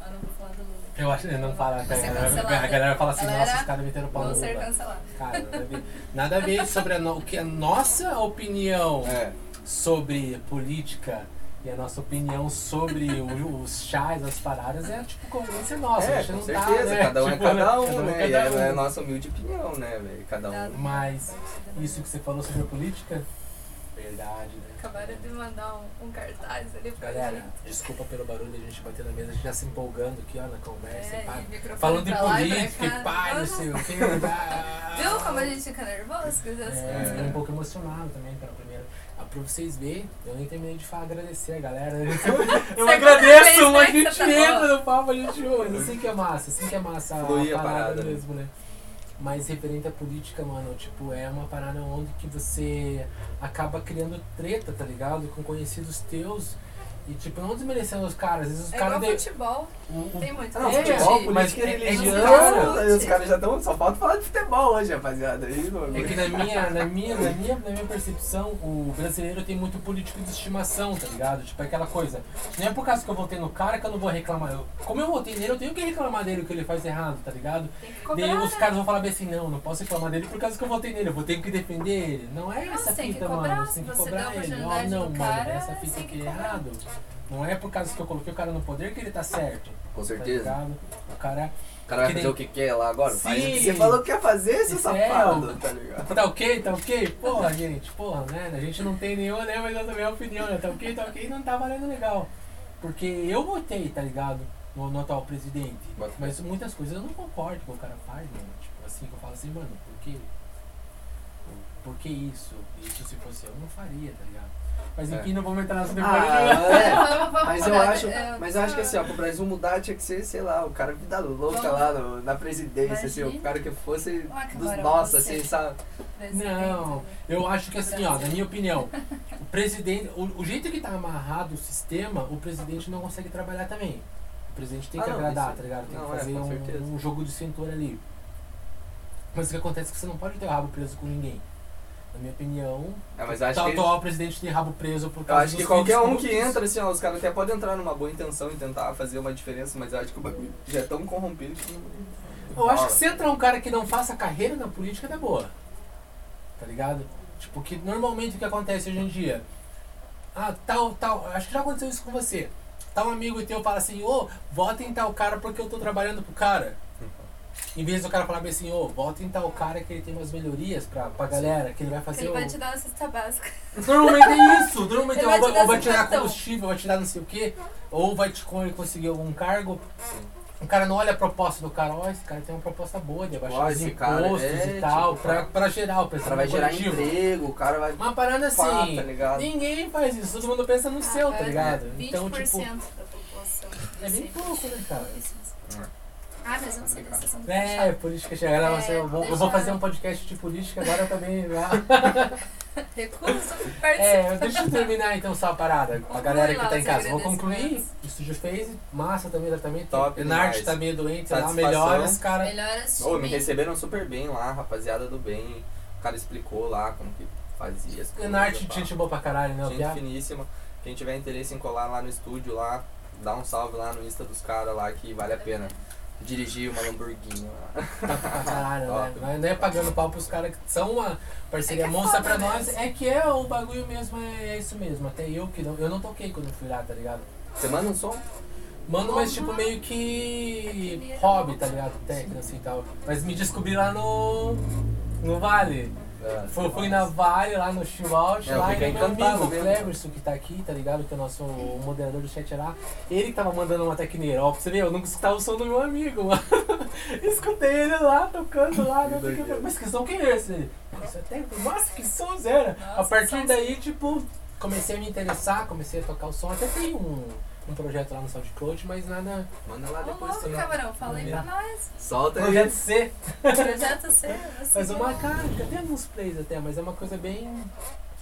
Ah, não vou falar do Lula. Eu acho que não fala, a Vou ser galera, cancelada. a galera fala assim, Galera, nossa, os caras meteram pau no Lula. cancelado. Cara, nada a ver, nada a ver sobre a, no, o que a nossa opinião É, sobre política e a nossa opinião sobre o- os chás, as paradas, é tipo convivência nossa. a é gente com não certeza, tá, né? cada um Tipo, é cada um, cada né? é E cada é, é a um. nossa humilde opinião, né, velho? Cada um. Mas isso que você falou sobre a política, Verdade, né? Acabaram de mandar um, um cartaz ali pra Galera, gente. desculpa pelo barulho da gente bater na mesa, a gente já se empolgando aqui, ó, na conversa. É, pá. e Falando de política e pá, não sei o que. Viu como a gente fica nervoso com essas É, coisas? um pouco emocionado também pela primeira. Ah, pra vocês verem, eu nem terminei de falar, agradecer a galera. Eu Segunda agradeço, vez, mas a né, que gente tá entra no papo, a gente ouve. Assim que é massa, assim que é massa a, Fluir a parada, parada, né? mesmo, né? Mas referente à política, mano, tipo, é uma parada onde que você acaba criando treta, tá ligado? Com conhecidos teus. E tipo, não desmerecendo os caras, às vezes os É caras. igual de- futebol. o- Tem muito Ah, não, É, futebol, gente. mas política e é- é religião. aí os caras já estão. Só falta falar de futebol hoje, rapaziada. Aí, mano. É que na minha, na minha, na minha, na minha percepção, o brasileiro tem muito político de estimação, tá ligado? Tipo, é aquela coisa. Não é por causa que eu votei no cara que eu não vou reclamar. Eu, como eu votei nele, eu tenho que reclamar dele o que ele faz errado, tá ligado? Tem que cobrar. Daí os né? caras vão falar bem assim, não, não posso reclamar dele por causa que eu votei nele, eu vou ter que defender ele. Não é Não, essa você tem que fita, cobrar, mano. Você tem que cobrar ele. Não, do mano, cara, essa fita aqui que é cobrar. errado. Não é por causa que eu coloquei o cara no poder que ele tá certo. Com Tá certeza. ligado? O cara O cara vai fazer nem- o que quer lá agora? Faz o que Sim. você falou que quer fazer, seu Isso é, safado, ó. tá ligado? Tá ok, tá ok? Porra, gente, porra, né? A gente não tem nenhuma, né? Mas eu também a opinião, né? Tá ok, tá ok, não tá valendo legal. Porque eu votei, tá ligado? No, no atual presidente. Fé. Mas muitas coisas eu não concordo com o cara faz, mano. Tipo assim, que eu falo assim, mano, por quê? Por que isso? Isso se fosse eu não faria, tá ligado? Mas É. enfim, não vamos entrar nessa depois. Ah, é. Mas eu acho, É, mas eu acho que assim, ó, pro Brasil mudar tinha que ser, sei lá, o cara vida louca Vamos- lá no- na presidência, assim, o Imagina. cara que fosse Ah, dos nossos, assim, sabe? presidente, Não, eu acho que assim, ó, na minha opinião, o presidente, o, o jeito que tá amarrado o sistema, o presidente não consegue trabalhar também. O presidente tem Ah, que não, agradar, isso- tá ligado? Tem não, que é, fazer certeza. um, um jogo de cintura ali. Mas o que acontece é que você não pode ter o rabo preso com ninguém. Na minha opinião, É, mas eu acho o que, atual presidente tem rabo preso por eu causa acho que qualquer um que entra, assim, ó, os caras até podem entrar numa boa intenção e tentar fazer uma diferença, mas eu acho que o bagulho já é tão corrompido que não. Eu acho que se entrar um cara que não faça carreira na política, é boa. Tá ligado? Tipo, que normalmente o que acontece hoje em dia. Ah, tal, tal. Acho que já aconteceu isso com você. Tal amigo teu fala assim, ô, vota em tal cara porque eu tô trabalhando pro cara. Em vez do cara falar bem assim, ô, vota em tal cara que ele tem umas melhorias pra, pra galera, que ele vai fazer Ele o... vai te dar uma cesta básica. Normalmente é isso. Normalmente Ele ou vai dar ou vai tirar combustível, vai tirar não sei o quê, ou vai te con- conseguir algum cargo. O cara não olha a proposta do cara, ó, esse cara tem uma proposta boa de abaixar os impostos é, e tal, tipo, pra, pra gerar o O cara vai gerar emprego, o cara vai. Uma parada pá, assim, tá ligado? ninguém faz isso, todo mundo pensa no seu, tá Ah, ligado? 20% Então, tipo, da população. é bem pouco, né, cara? Ah, mas eu não sei dessa sessão do É, fechado. política chega. Agora É, você- eu, vou, eu vou fazer um podcast de política agora também. já. Recuso É, deixa eu terminar então só a parada. Pra Conclui galera que tá em casa. Vou concluir. O estúdio fez, massa também, deve também. Top Enarte demais. tá meio doente lá, melhoras, cara. Melhoras Ô, me receberam super bem lá, rapaziada do bem. O cara explicou lá como que fazia as coisas. Enarte, pá. gente boa pra caralho, né? o Gente Piá? finíssima. Quem tiver interesse em colar lá no estúdio lá, dá um salve lá no Insta dos caras lá que vale a pena. Dirigir uma Lamborghini lá. Pra caralho, né? Mas não é pagando pau pros caras que são uma parceria É é monstra pra nós. mesmo. É que é o bagulho mesmo, é, é isso mesmo. Até eu que não. Eu não toquei quando eu fui lá, tá ligado? Você manda um som? Mano, mas tipo meio que hobby, tá ligado? Técnico assim e tal. Mas me descobri lá no. no Vale. É, Fui, fui na Vale, lá no Out, É, lá e meu amigo, o. Cleverson, que tá aqui, tá ligado? Que é o nosso moderador do chat lá. Ele que tava mandando uma tecneira. Ó, pra você ver, eu nunca escutava o som do meu amigo, mano. Escutei ele lá, tocando lá, não sei o que. Mas que som que é esse? Ele, "Pô, Isso é técnico? Nossa, que som. Nossa, a partir daí, tipo, comecei a me interessar, comecei a tocar o som. Até tem um, um projeto lá no SoundCloud, mas nada... Manda lá Ô, depois. louco, também. camarão, fala aí pra nós. Solta aí. Projeto C. Projeto C. você Mas uma cara, tem alguns plays até, mas é uma coisa bem.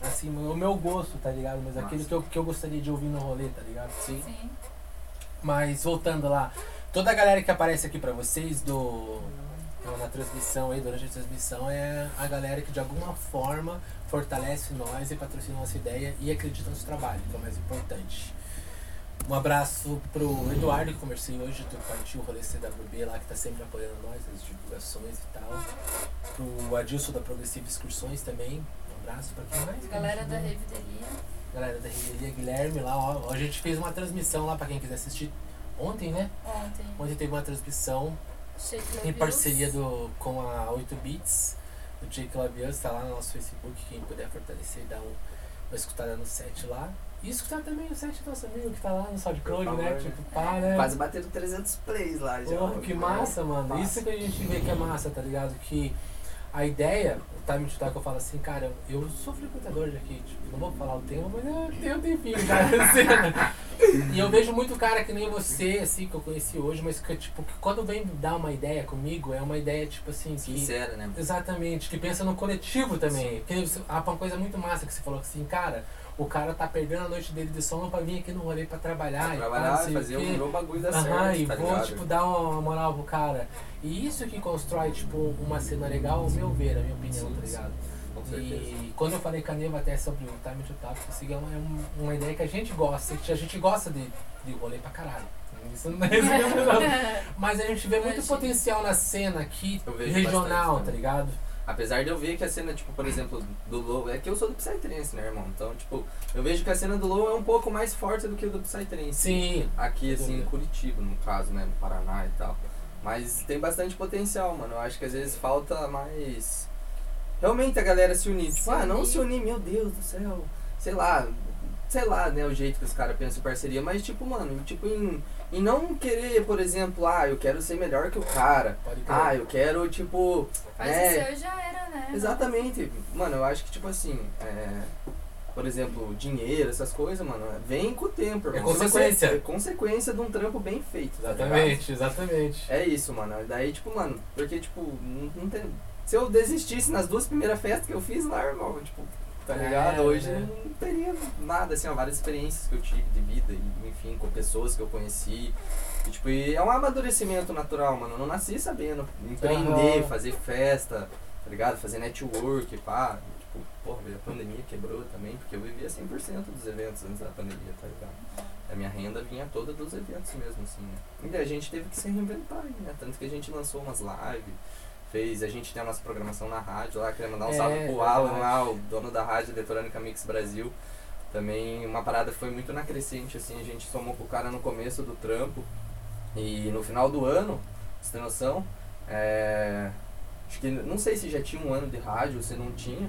Assim, o meu gosto, tá ligado? Mas Massa. aquilo que eu, que eu gostaria de ouvir no rolê, tá ligado? Sim. Sim. Mas voltando lá, toda a galera que aparece aqui pra vocês do. Na transmissão aí, durante a transmissão, é a galera que de alguma forma fortalece nós e patrocina nossa ideia e acredita no nosso trabalho, que é o mais importante. Um abraço pro Eduardo, que conversei hoje do Partiu Rolê CWB lá, que tá sempre apoiando nós, as divulgações e tal. Pro Adilson da Progressiva Excursões também. Um abraço pra quem mais? Galera da Gente? Revideria. Galera da Riveria Guilherme lá, ó. A gente fez uma transmissão lá pra quem quiser assistir ontem, né? Ontem. Ontem teve uma transmissão Shake em parceria do, com a 8 Bits, do Jake Labias, tá lá no nosso Facebook, quem puder fortalecer e dar um, pra escutar no set lá. E escutar também o set do nosso amigo que tá lá no SoundCloud, né? favor, Tipo, pá, né? Quase bateram 300 plays lá já. Porra, que massa, mano. Massa. Isso que a gente vê que é massa, tá ligado? Que a ideia, o time to que eu falo assim, cara, eu sou frequentador daqui, tipo, não vou falar o tema, mas eu tenho um tempinho, cara. assim. e eu vejo muito cara que nem você, assim, que eu conheci hoje, mas que, tipo, que quando vem dar uma ideia comigo, é uma ideia, tipo assim, que. Sincera, né? Exatamente, que pensa no coletivo também. Que você- há uma coisa muito massa que você falou assim, cara, o cara tá perdendo a noite dele de sono pra vir aqui no rolê pra trabalhar. e não Trabalhar, o fazer o meu bagulho dar Aham, certo, e tá vou, ligado? tipo, dar uma moral pro cara. E isso que constrói, tipo, uma cena legal, ao meu ver, a minha opinião, Sim, tá ligado? Com certeza. E quando eu falei com a Neva até sobre o Time to Top, é uma, é um- uma ideia que a gente gosta, que a gente gosta de, de rolê pra caralho. Isso não é isso não. Mas a gente vê muito potencial na cena aqui, regional, bastante, tá né? ligado? Apesar de eu ver que a cena, tipo, por exemplo, do Low, é que eu sou do Psytrance, né, irmão? Então, tipo, eu vejo que a cena do Low é um pouco mais forte do que o do Psytrance. Sim. Aqui, assim, em. Curitiba, no caso, né, no Paraná e tal. Mas tem bastante potencial, mano. Eu acho que às vezes falta mais. Realmente a galera se unir. Tipo, ah, não se unir, meu Deus do céu. Sei lá. Sei lá, né, o jeito que os caras pensam em parceria. Mas, tipo, mano, tipo, em, em não querer, por exemplo, ah, eu quero ser melhor que o cara. Ah, eu quero, tipo. Faz é, o seu já era, né? Exatamente. Mano, eu acho que, tipo assim, é, por exemplo, dinheiro, essas coisas, mano, vem com o tempo, irmão. É consequência. É consequência de um trampo bem feito. tá ligado? Exatamente, exatamente. É isso, mano. Daí, tipo, mano, porque, tipo, não, não tem. Se eu desistisse nas duas primeiras festas que eu fiz lá, irmão, tipo, tá É, ligado? Hoje né? não teria nada, assim, ó, várias experiências que eu tive de vida, e, enfim, com pessoas que eu conheci. E, tipo, e é um amadurecimento natural, mano. Eu não nasci sabendo empreender, Aham. fazer festa, tá ligado? Fazer network, pá. Tipo, porra, a pandemia quebrou também, porque eu vivia 100% dos eventos antes da pandemia, tá ligado? A minha renda vinha toda dos eventos mesmo, assim, né? E a gente teve que se reinventar, né? Tanto que a gente lançou umas lives, fez, a gente tem a nossa programação na rádio lá, queria mandar um É, salve pro Alan lá, o dono da rádio Eletrônica Mix Brasil. Também uma parada foi muito na crescente, assim, a gente somou com o cara no começo do trampo. E no final do ano, você tem noção, é, acho que não sei se já tinha um ano de rádio, se não tinha.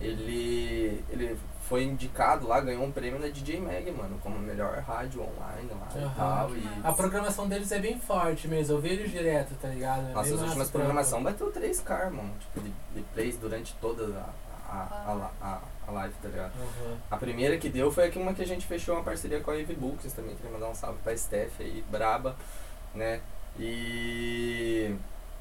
Ele, ele foi indicado lá, ganhou um prêmio na DJ Mag, mano, como melhor rádio online lá e Aham. tal. E A programação deles é bem forte mesmo, eu vejo direto, tá ligado? É bem nossas massa últimas programação bateu 3K, irmão, tipo, de, de plays durante toda a, a, a, a, a live, tá ligado? Aham. A primeira que deu foi uma que a gente fechou uma parceria com a Eve Books, também queria mandar um salve pra Steph aí, braba, né? E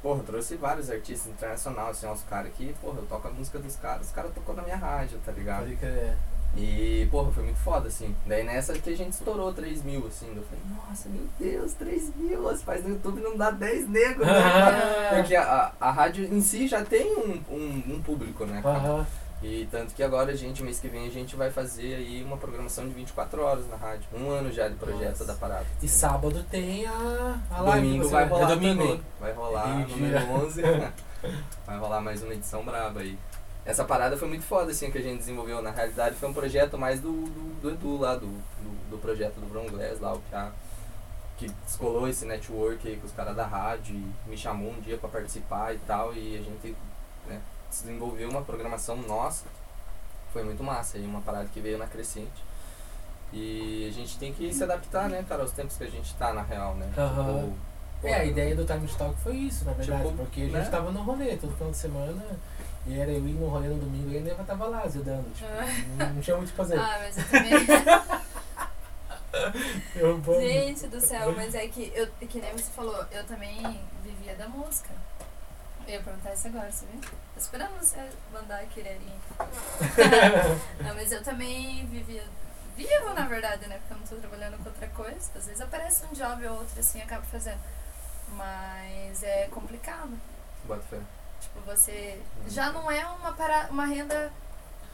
porra, eu trouxe vários artistas internacionais, assim, uns caras que, porra, eu toco a música dos caras, os caras tocou na minha rádio, tá ligado? Pode crer. E, porra, foi muito foda, assim. Daí nessa que a gente estourou 3 mil, assim. Eu falei, nossa, meu Deus, 3 mil, as faz no YouTube não dá 10 negros, né? Porque a, a, a rádio em si já tem um, um, um público, né, cara? E tanto que agora a gente, mês que vem, a gente vai fazer aí uma programação de 24 horas na rádio. Um ano já de projeto Nossa. da parada. E sábado tem a, a live. Domingo vai rolar é domingo. também. Vai rolar número 11. vai rolar mais uma edição braba aí. Essa parada foi muito foda, assim, que a gente desenvolveu. Na realidade, foi um projeto mais do, do, do Edu lá, do, do, do projeto do Brown Glass lá, o Piá, que descolou esse network aí com os caras da rádio e me chamou um dia pra participar e tal. E a gente desenvolveu uma programação nossa. Foi muito massa aí, uma parada que veio na crescente. E a gente tem que se adaptar, né, cara, aos tempos que a gente tá, na real, né? Aham. Tipo, É, a ideia do Time Talk foi isso, na verdade, Tipo, porque a gente né? tava no rolê todo final de semana, e era eu ir no rolê no domingo e a Neva tava lá ajudando, tipo, não, não tinha muito o que fazer. Ah, mas eu também. Eu, Gente do céu, mas é que, eu, que nem você falou, eu também vivia da música. Eu ia perguntar isso agora, você viu? Esperando você mandar aquele não, mas eu também vivia. Vivo, na verdade, né? Porque eu não tô trabalhando com outra coisa. Às vezes aparece um job ou outro assim e acabo fazendo. Mas é complicado. Bota fé. Tipo, você. Já não é uma, para, uma renda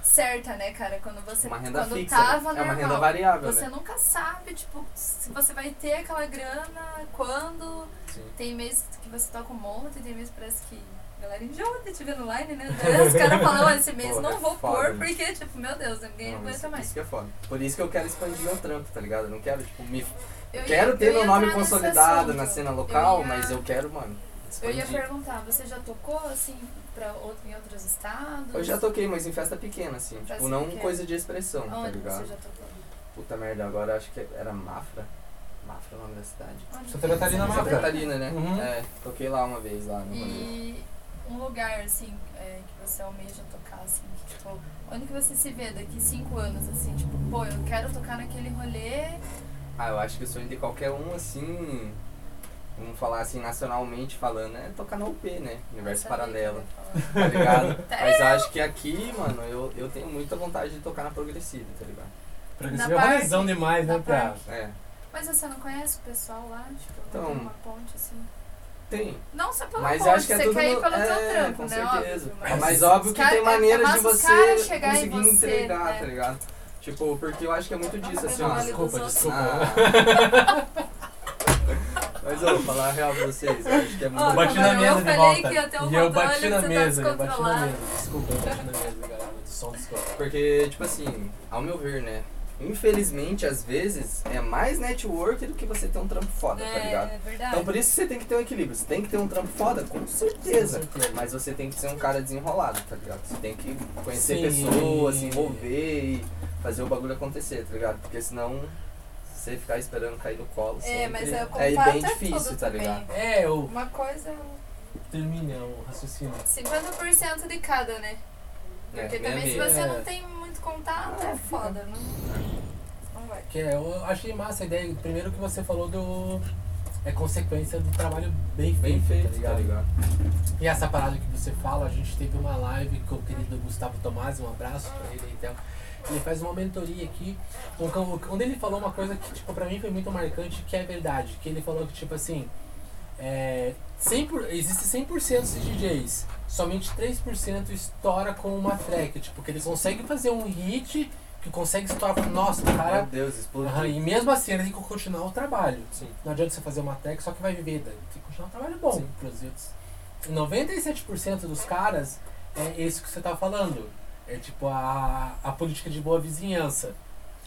certa, né, cara? Quando você. Uma renda quando fixa. tava né? É uma renda variável, Você né? nunca sabe, tipo, se você vai ter aquela grana, quando. Sim. Tem mês que você toca um monte, tem mês que parece que a galera enjoa de te ver no line, né? Os caras falam, "Ó, esse mês não é vou foda, pôr, né? porque, tipo, meu Deus, ninguém Não, aguenta isso, mais. isso que é foda. Por isso que eu quero expandir meu trampo, tá ligado? Eu não quero, tipo, me. Eu ia- quero eu ter ia meu nome consolidado assunto. na cena local, ia- mas eu quero, mano, Eu ia perguntar, você já tocou assim pra outro, em outros estados? Eu já toquei, mas em festa pequena, assim. Festa tipo, não pequena. coisa de expressão, tá Onde ligado? você já tocou? Puta merda, agora acho que era Mafra. Mafra é o nome da cidade. Onde Santa? Catarina, Santa Mafra. já- Catarina, né? Uhum. É, toquei lá uma vez lá no. E um lugar, assim, é, que você almeja tocar, assim, que, tipo, onde que você se vê daqui cinco anos, assim, tipo, pô, eu quero tocar naquele rolê. Ah, eu acho que o sonho de qualquer um, assim. Vamos falar assim, nacionalmente falando, é tocar na UP, né? Universo Paralelo. Tá ligado? Tá. Mas eu acho que aqui, mano, eu, eu tenho muita vontade de tocar na progressiva, tá ligado? Progressivo Na é razão demais, né, pra... É. Mas você não conhece o pessoal lá? Tipo, Então, tem uma ponte, assim. Tem. Não só pela Mas ponte, eu acho que é você tudo quer ir pelo é, teu trampo, com né? certeza. Óbvio, É, mas mas óbvio que cara- tem maneiras é de massa os você conseguir você, entregar, né? tá ligado? Tipo, porque eu acho que é muito disso, assim, ó. Desculpa, desculpa. Ah. Mas eu vou falar a real pra vocês, eu acho que é muito Eu bati na mesa de volta. e eu bati na tá mesa, eu bati na mesa. Desculpa, eu bati na mesa, galera. Do som, desculpa. Porque, tipo assim, ao meu ver, né? Infelizmente, às vezes, é mais network do que você ter um trampo foda, tá ligado? É, é verdade. Então por isso que você tem que ter um equilíbrio. Você tem que ter um trampo foda, com certeza. Com certeza. Mas você tem que ser um cara desenrolado, tá ligado? Você tem que conhecer Sim. pessoas, se envolver e fazer o bagulho acontecer, tá ligado? Porque senão você ficar esperando cair no colo. É, sempre, mas é, é bem é difícil, tá ligado? É, eu Uma coisa, termine o raciocínio. 50% de cada, né? É, Porque meia também se você É. não tem muito contato, é foda. Não, não vai. Que é, eu achei massa a ideia. Primeiro que você falou do. É consequência do trabalho bem feito, Bem feito, tá ligado? tá ligado? E essa parada que você fala, a gente teve uma live com o querido Gustavo Tomasi, um abraço pra ele então. Ele faz uma mentoria aqui, onde ele falou uma coisa que, tipo, pra mim foi muito marcante, que é verdade. Que ele falou que, tipo assim, é, 100 por, existe 100% de DJs, somente 3% estoura com uma track. Tipo, que eles conseguem fazer um hit, que consegue estourar com, nossa, o Meu cara... Deus, explodiu. E mesmo assim, ele tem que continuar o trabalho. Sim. Não adianta você fazer uma track só que vai viver, daí tem que continuar um trabalho bom Sim. outros. 97% dos caras é isso que você tá falando. É tipo a, a política de boa vizinhança.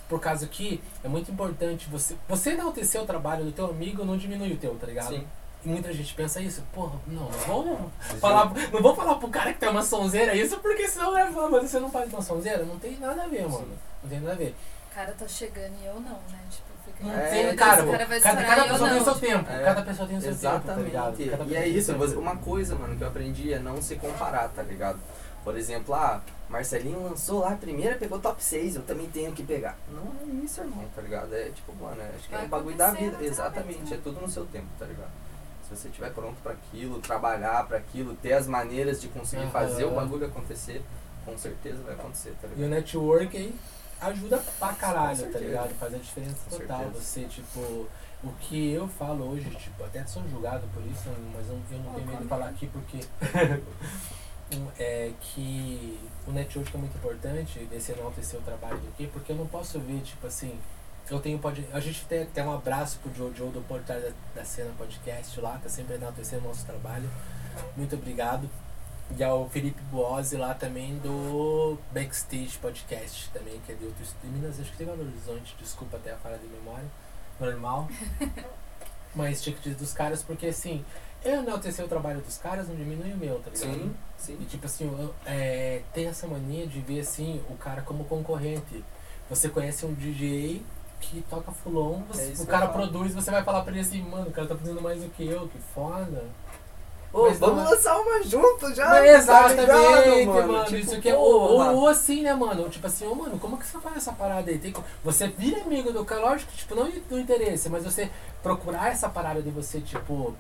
Por causa que é muito importante você. Você enaltecer o trabalho do teu amigo não diminui o teu, tá ligado? Sim. E muita gente pensa isso, porra, não, vamos Vocês falar, não vou falar pro cara que tem uma sonzeira isso, porque senão vai falar, mas você não faz uma sonzeira? Não tem nada a ver, mano. Não tem nada a ver. O cara tá chegando e eu não, né? Tipo, fica. Não É, tem, cara, o cara vai cada, cada pessoa tem o seu tempo. É. Cada pessoa tem o seu tempo, tá ligado? Exatamente. E é isso, uma coisa, mano, que eu aprendi é não se comparar, tá ligado? Por exemplo, ah, Marcelinho lançou lá a primeira, pegou top 6, eu também tenho que pegar. Não é isso, irmão, tá ligado? É tipo, mano, é- acho que é um bagulho da vida. naturalmente, Exatamente, né? é tudo no seu tempo, tá ligado? Se você estiver pronto pra aquilo, trabalhar pra aquilo, ter as maneiras de conseguir Aham. fazer o bagulho acontecer, com certeza vai acontecer, tá E o ligado? network aí ajuda pra caralho, tá ligado? Faz a diferença Com total. certeza. Você, tipo, o que eu falo hoje, tipo, até sou julgado por isso, mas eu, eu não tenho medo de falar aqui porque é que o network é muito importante, desse enaltecer o trabalho do que, porque eu não posso ver, tipo assim, eu tenho pode A gente tem até um abraço pro Jojo do Portal da, da Cena Podcast lá, tá sempre enaltecendo o nosso trabalho. Muito obrigado. E ao Felipe Boazzi lá também do Backstage Podcast também, que é de outro de Minas, acho que tem Belo Horizonte, desculpa até a falha de memória. Normal. Mas tinha que dizer dos caras, porque assim, enaltecer o trabalho dos caras não diminui o meu, tá ligado? Sim, sim. E tipo assim, eu- é, tem essa mania de ver assim o cara como concorrente. Você conhece um DJ que toca fulon, você- É o cara produz, você vai falar pra ele assim, mano, o cara tá fazendo mais do que eu, que foda. Ô, Mas vamos não é- lançar uma junto já, Mas tá exatamente, ligado, mano. Tipo, isso aqui é. Ou, ou, assim, né, mano? Tipo assim, ô, mano, como que você faz essa parada aí? Tem, você vira amigo do cara, lógico que, tipo, não do interesse, mas você procurar essa parada de você, tipo,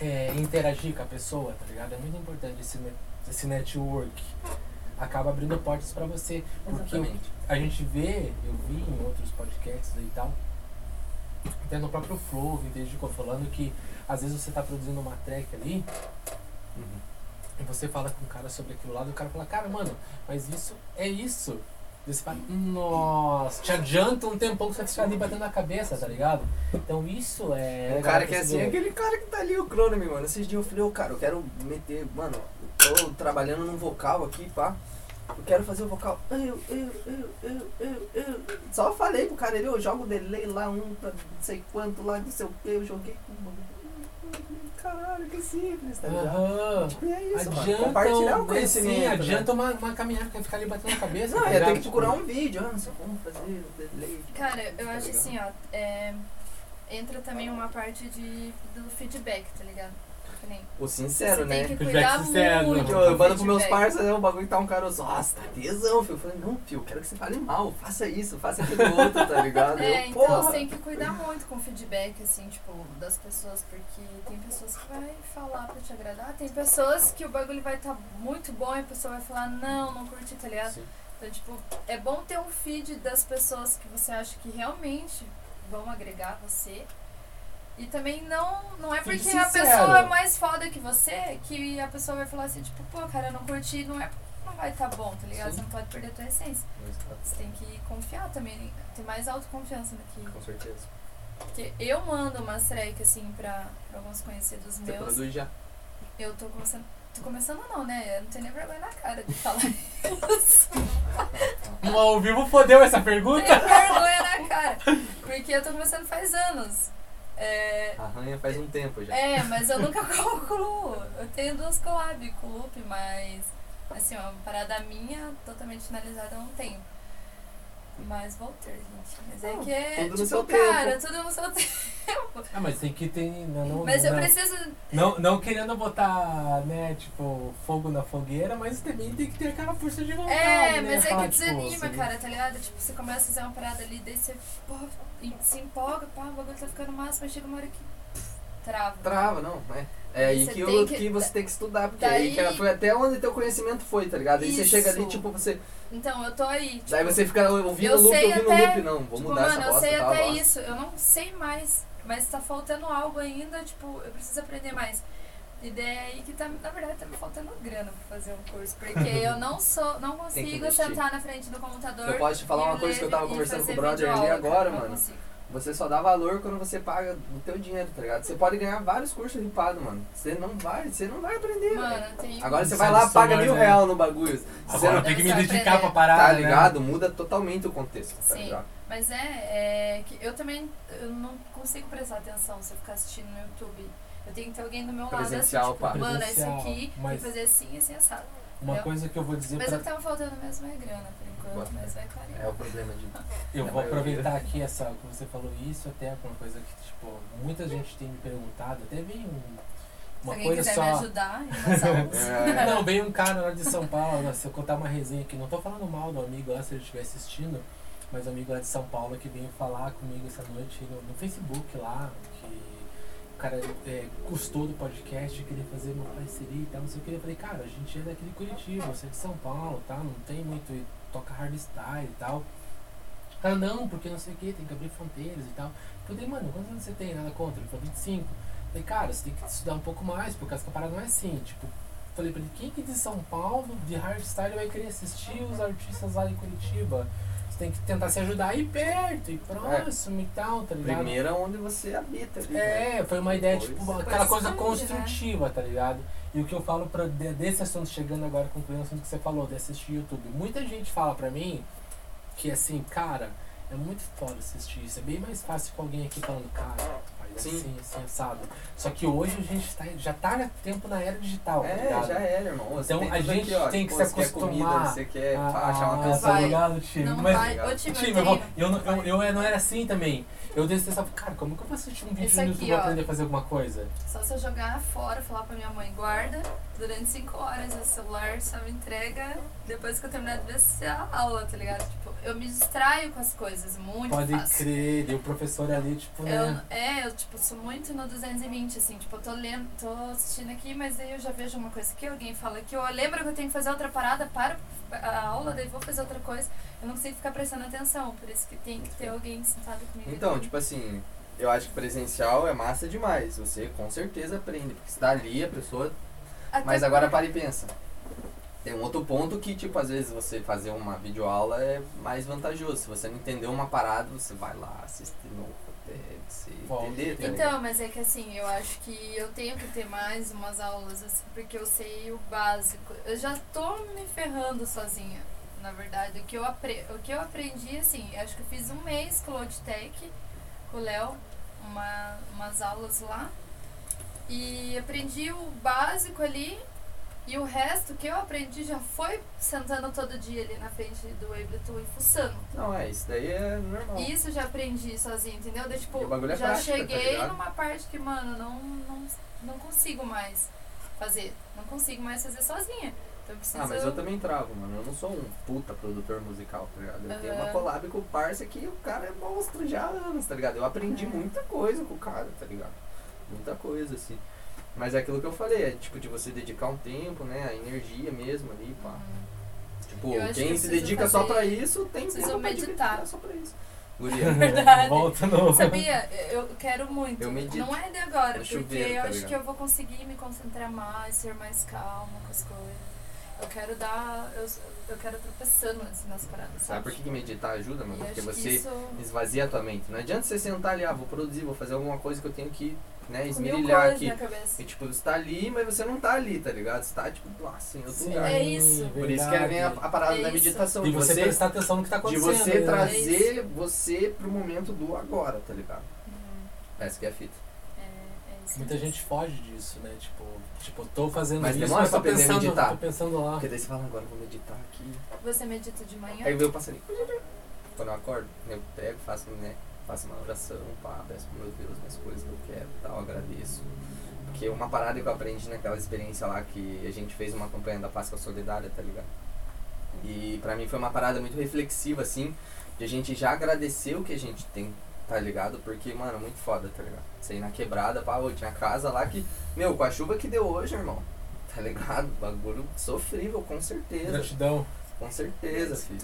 é, interagir com a pessoa, tá ligado? É muito importante esse, esse network. Acaba abrindo portas pra você. Porque Exatamente. a gente vê, eu vi em outros podcasts e tal, até no próprio Flow, Vintage Ficou falando que às vezes você tá produzindo uma track ali Uhum. e você fala com o cara sobre aquilo lá, e o cara fala, cara, mano, mas isso é isso. Você fala, nossa, te adianta um tempão que você vai ficar ali batendo na cabeça, tá ligado? Então isso é. O cara que é assim, é aquele cara que tá ali, o Cronome, mano. Esses dias eu falei, ô cara, eu quero meter, mano, eu tô trabalhando num vocal aqui, pá. Eu quero fazer o vocal. Eu, eu, eu, eu, eu, eu. Só falei pro cara, ele, eu jogo delay lá, um não sei quanto lá, não sei o que, eu joguei. Caralho, que simples, tá ligado? Aham. Tipo, e é isso, mano. Adianta, Compartilhar o né, conhecimento. sim, né? adianta uma, uma caminhada que ficar ali batendo na cabeça. Não, tá ia ligado? ter que Tipo, procurar um vídeo, ah, não sei como fazer o delay. Cara, eu Tá acho ligado? assim, ó, é, entra também uma parte de, do feedback, tá ligado? Nem, O sincero, você né? tem que Feedback cuidar sincero, muito. né? Eu, eu do mando pros meus parceiros, o bagulho tá um cara, nossa, tá tesão, filho. Eu falei, não, filho, eu quero que você fale mal, faça isso, faça aquilo outro, tá ligado? É, eu, então porra. você tem que cuidar muito com o feedback, assim, tipo, das pessoas, porque tem pessoas que vai falar pra te agradar, tem pessoas que o bagulho vai estar muito bom e a pessoa vai falar, não, não curti, tá ligado? Sim. Então, tipo, é bom ter um feed das pessoas que você acha que realmente vão agregar você. E também não, não é porque a pessoa é mais foda que você que a pessoa vai falar assim, tipo, pô, cara, eu não curti, não é não vai estar bom, tá ligado? Sim. Você não pode perder a tua essência. Você tem que confiar também, ter mais autoconfiança naquilo. Com certeza. Porque eu mando umas track assim pra, pra alguns conhecidos Você meus. produz já. Eu tô começando. Tô começando não, né? Eu não tenho nem vergonha na cara de falar isso. No ao vivo fodeu essa pergunta? tenho vergonha na cara. Porque eu tô começando faz anos. É, Arranha faz um tempo já. é, mas eu nunca calculo. Eu tenho duas collab com o Loop, mas assim, ó, uma parada minha totalmente finalizada eu não tenho. Mas vou ter, gente. Mas é Não, que é. tudo no tipo, seu cara, tempo. tudo no seu tempo. Ah, mas tem que ter. Não, não, Mas eu não, preciso. não, não querendo botar, né, tipo, fogo na fogueira, mas também tem que ter aquela força de vontade. É, né? mas é que tipo, desanima, assim, cara, tá ligado? Tipo, você começa a fazer uma parada ali, daí você pô, em- se empolga, pá, o bagulho tá ficando massa, mas chega uma hora que trava. Trava, não, é. É aí Você que, o- que- que você tem que estudar, porque Daí- aí que foi até onde teu conhecimento foi, tá ligado? Aí você Isso. chega ali, tipo, você. Então, eu tô aí. Tipo, Daí você fica ouvindo eu o loop, sei ouvindo o loop, não, vou tipo, mudar mano, essa eu bosta sei e tal. até ó. isso, eu não sei mais, mas tá faltando algo ainda, tipo, eu preciso aprender mais. E daí é aí que tá, na verdade, tá me faltando grana pra fazer um curso, porque eu não sou, não consigo sentar na frente do computador. Eu posso te falar uma coisa que eu tava conversando com o brother ali cara, agora, mano. consigo. Você só dá valor quando você paga o teu dinheiro, tá ligado? Você pode ganhar vários cursos ripados, mano. Você não vai, você não vai aprender. Mano, tem Agora você vai lá, paga mil né? real no bagulho. Agora não tenho que me dedicar aprender. pra parada, tá né? ligado, muda totalmente o contexto, tá Sim. ligado? Mas é, é que eu também eu não consigo prestar atenção se eu ficar assistindo no YouTube. Eu tenho que ter alguém do meu lado assim, Presencial, tipo, mano, é isso Presencial, aqui, mas- tem que fazer assim e assim assado. Uma Entendeu? coisa que eu vou dizer Mas pra o que tava faltando mesmo é grana, por enquanto, mas vai clarear. É o problema de. Eu Na vou aproveitar aqui essa que você falou isso, até com uma coisa que, tipo, muita gente tem me perguntado, até veio um, Se uma alguém coisa só. me ajudar. É. Não, veio um cara lá de São Paulo, se eu contar uma resenha aqui, não tô falando mal do amigo lá, se ele estiver assistindo, mas o amigo lá de São Paulo que veio falar comigo essa noite no, no Facebook lá, que cara é, gostou do podcast, queria fazer uma parceria e tal, não sei o que. Eu falei, cara, a gente é daqui de Curitiba, você é de São Paulo, tá? Não tem muito, toca hardstyle e tal. Cara, não, porque não sei o que, tem que abrir fronteiras e tal. Eu falei, mano, quantos anos você tem? Nada contra. Ele falou, 25. Eu falei, cara, você tem que estudar um pouco mais, porque essa parada não é assim. Tipo, falei pra ele, quem que de São Paulo, de hardstyle, vai querer assistir os artistas lá de Curitiba? Você tem que tentar se ajudar aí perto, e próximo e tal, tá ligado? Primeiro é onde você habita ali. né? É, foi uma ideia, Depois- tipo, Depois aquela coisa né? construtiva, tá ligado? E o que eu falo pra, de- desse assunto, chegando agora, concluindo o assunto que você falou, de assistir YouTube. Muita gente fala pra mim que, assim, cara, é muito foda assistir isso. É bem mais fácil com alguém aqui falando, cara, Sim. assim, assim, assado. Só que hoje a gente tá, já tá no tempo na era digital, tá É, ligado? já era, irmão. Você Então, a gente aqui, ó. tem que Pô, se você quer comida, acostumar Você quer Ah, pá, achar uma canção. Tá Vai. ligado, time? Não Mas, vai. Ô, time, time, eu eu, eu, eu não era assim também. Eu pensava, cara, como que eu vou assistir um vídeo Esse no YouTube ó. aprender a fazer alguma coisa? Só se eu jogar fora, falar pra minha mãe, guarda durante 5 horas o celular, só me entrega depois que eu terminar de ver a aula, tá ligado? Tipo, eu me distraio com as coisas, muito Pode fácil. crer, e o professor ali, tipo, Eu, né? é, eu tipo, sou muito no 220, assim, tipo, eu tô lendo, tô assistindo aqui, mas aí eu já vejo uma coisa que alguém fala que eu lembro que eu tenho que fazer outra parada, para a aula, daí vou fazer outra coisa. Eu não consigo ficar prestando atenção, por isso que tem que ter alguém sentado comigo. Então, tipo assim, eu acho que presencial é massa demais. Você com certeza aprende, porque você tá ali, a pessoa. Até Mas agora para e pensa. Tem um outro ponto que, tipo, às vezes você fazer uma videoaula é mais vantajoso. Se você não entendeu uma parada, você vai lá, assiste de novo até entender, tá? Então, mas é que assim, eu acho que eu tenho que ter mais umas aulas, assim, porque eu sei o básico. Eu já tô me ferrando sozinha, na verdade. O que eu, apre o que eu aprendi, assim, acho que eu fiz um mês com o Logitech, com o Léo, uma, umas aulas lá. E aprendi o básico ali. E o resto que eu aprendi já foi sentando todo dia ali na frente do Ableton e fuçando. Não, é, isso daí é normal. Isso já aprendi sozinho, entendeu? Daí, tipo, o bagulho é já prática, tá cheguei ligado? numa parte que, mano, não, não, não consigo mais fazer. Não consigo mais fazer sozinha. Então eu preciso. Ah, mas eu também travo, mano. Eu não sou um puta produtor musical, tá ligado? Eu tenho uma collab com o parça que o cara é monstro já há anos, tá ligado? Eu aprendi Uhum. muita coisa com o cara, tá ligado? Muita coisa, assim. Mas é aquilo que eu falei, é tipo de você dedicar um tempo, né? A energia mesmo ali, pá. Tipo, que quem eu se dedica só pra isso tem tempo pra meditar. dedicar só pra isso. Guria, Verdade. Volta no. Sabia? Eu quero muito. Eu medito Não é de agora, no porque chuveiro, eu tá acho ligado? que eu vou conseguir me concentrar mais, ser mais calma com as coisas. Eu quero dar. Eu, eu quero tropeçando assim, nas paradas, sabe? sabe por que que meditar ajuda, mano? Porque que você isso. esvazia a tua mente. Não adianta você sentar ali, ah, vou produzir, vou fazer alguma coisa que eu tenho que, né, esmerilhar coisas aqui. na cabeça. E tipo, você tá ali, mas você não tá ali, tá ligado? Você tá, tipo, lá, assim, em outro Sim, lugar. É isso. Por isso que vem a, a parada É da meditação. E De você você, prestar atenção no que tá de acontecendo. você né? trazer você pro momento do agora, tá ligado? Uhum. Essa que é a fita. É, é isso Muita gente foge disso, né? Tipo, tipo, tô fazendo Mas isso, demora mas tô pra aprender a pensando, meditar. tô pensando lá. Porque daí você fala, agora eu vou meditar aqui. Você medita de manhã? Aí veio o passarinho. Quando eu acordo, eu pego, faço, né, faço uma oração, pá, peço pro meu Deus minhas coisas que eu quero e tal, agradeço. Porque uma parada que eu aprendi naquela experiência lá que a gente fez uma campanha da Páscoa Solidária, tá ligado? E pra mim foi uma parada muito reflexiva, assim, de a gente já agradecer o que a gente tem, tá ligado? Porque, mano, muito foda, tá ligado? Você ir na quebrada, pá, ô, tinha casa lá que, meu, com a chuva que deu hoje, irmão, tá ligado? Bagulho sofrível, com certeza. Gratidão. Com certeza, filho.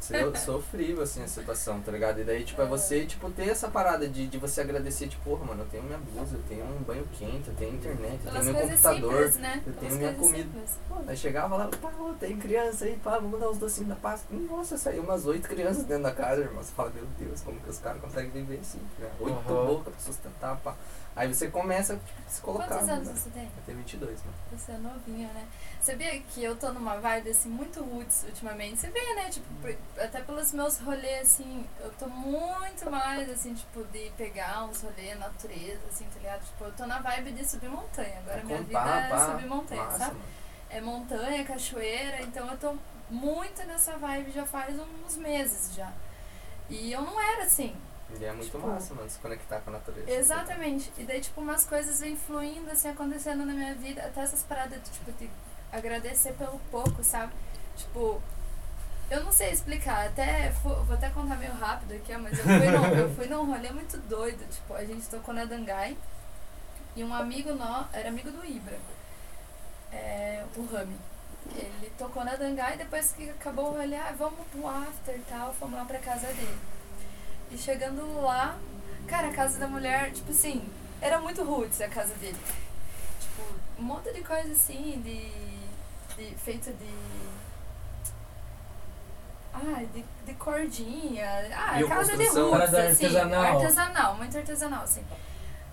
So- Sofrível, assim, a situação, tá ligado? E daí, tipo, é você, tipo, ter essa parada de, de você agradecer, tipo, porra, mano, eu tenho minha blusa, eu tenho um banho quente, eu tenho internet, eu tenho meu computador. simples, né? eu Pelas tenho minha comida. simples. Pô, Aí chegava lá, pá, ô, tem criança aí, pá, vamos dar os docinhos da Páscoa. Nossa, saiu umas oito crianças dentro da casa, irmão. Você fala, meu Deus, como que os caras conseguem viver assim, né? Oito Aham. bocas pra sustentar, pá. Aí você começa a se colocar. Quantos anos né? você tem? Eu tenho 22, mano. Você é novinha, né? Sabia que eu tô numa vibe, assim, muito roots ultimamente? Você vê, né? Tipo, até pelos meus rolês, assim, eu tô muito mais, assim, tipo, de pegar uns rolês, natureza, assim, tá ligado? Tipo, eu tô na vibe de subir montanha. Agora minha vida Contar, é pá, subir montanha, massa, sabe? mano. É montanha, cachoeira, então eu tô muito nessa vibe já faz uns meses já. E eu não era assim. E é muito Tipo, massa, mano, se conectar com a natureza. Exatamente. E daí, tipo, umas coisas vêm fluindo, assim, acontecendo na minha vida. Até essas paradas, de, tipo, de agradecer pelo pouco, sabe? Tipo, eu não sei explicar. Até, vou até contar meio rápido aqui, mas eu fui, num, eu fui num rolê muito doido. Tipo, a gente tocou na Dangai. E um amigo nosso, era amigo do Ibra, é, o Rami. Ele tocou na Dangai, depois que acabou o rolê, ah, vamos pro after e tal, fomos lá pra casa dele. E chegando lá, cara, a casa da mulher, tipo assim, era muito roots a casa dele. Tipo, um monte de coisa assim, de. de feito de. Ah, de, de cordinha. Ah, Mil casa de roots, assim. artesanal. Artesanal, muito artesanal, assim.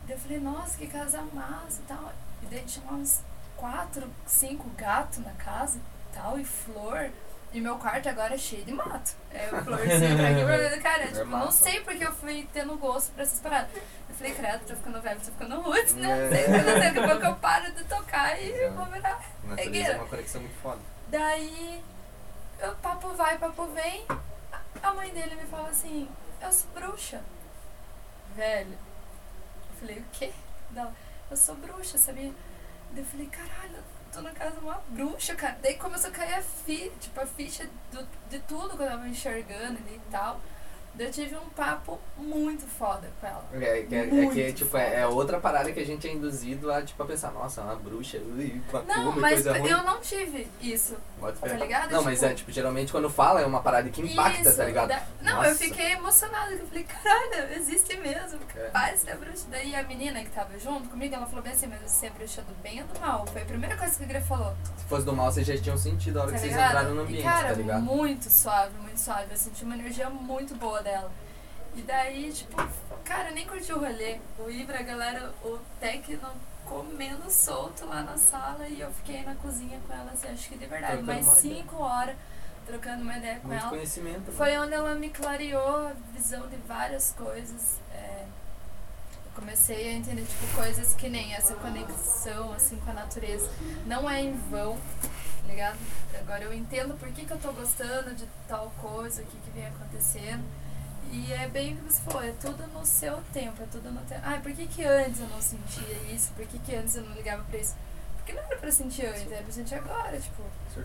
Daí eu falei, nossa, que casa massa e tal. E daí tinha uns quatro, cinco gatos na casa e tal, e flor. E meu quarto agora é cheio de mato. É florzinha pra aqui, pra lá. Cara, É tipo, não sei porque eu fui tendo gosto pra essas paradas. Eu falei, credo, tô ficando velho, tô ficando roots, né? É. Sei, eu sei, daqui a pouco eu paro de tocar e Exato. vou virar. Natureza é uma conexão muito foda. Daí, o papo vai, papo vem. A mãe dele me fala assim: Eu sou bruxa. Velho. Eu falei: O quê? Não, eu sou bruxa, sabia? Daí eu falei: Caralho, tô na casa de uma bruxa, cara. Daí começou a cair a, fi, tipo, a ficha do, de tudo que eu tava enxergando e tal. Eu tive um papo muito foda com ela. É, que- é, é que tipo, foda. é, é outra parada que a gente é induzido a tipo, a pensar, nossa, uma bruxa, ui, Não, macumba e mas coisa ruim. eu não tive isso. Bota fé. tá ligado? Não, mas Tipo- é tipo, geralmente quando fala é uma parada que impacta, Isso, tá ligado? da- Não, eu Nossa. fiquei emocionada, eu falei, caralho, existe mesmo. É. Paz da bruxa. Daí a menina que tava junto comigo, ela falou bem assim, mas você é bruxa do bem ou do mal? Foi a primeira coisa que a Gre falou. Se fosse do mal, vocês já tinham sentido a hora tá que vocês ligado? entraram no e, ambiente, cara, tá ligado? muito suave, muito suave. Eu senti uma energia muito boa dela. E daí, tipo, cara, eu nem curti o rolê. O Ibra, a galera, o Tecno comendo solto lá na sala e eu fiquei na cozinha com ela, assim, acho que de verdade, mais ideia. cinco horas trocando uma ideia com Muito ela. conhecimento. Foi onde ela me clareou a visão de várias coisas. É, comecei a entender, tipo, coisas que nem essa conexão, assim, com a natureza. Não é em vão, tá ligado? Agora eu entendo por que, que eu tô gostando de tal coisa, o que, que vem acontecendo. E é bem o que você falou, é tudo no seu tempo, é tudo no tempo. Ah, por que, que antes eu não sentia isso? Por que, que antes eu não ligava pra isso? Porque não era pra sentir antes, era pra sentir agora, tipo,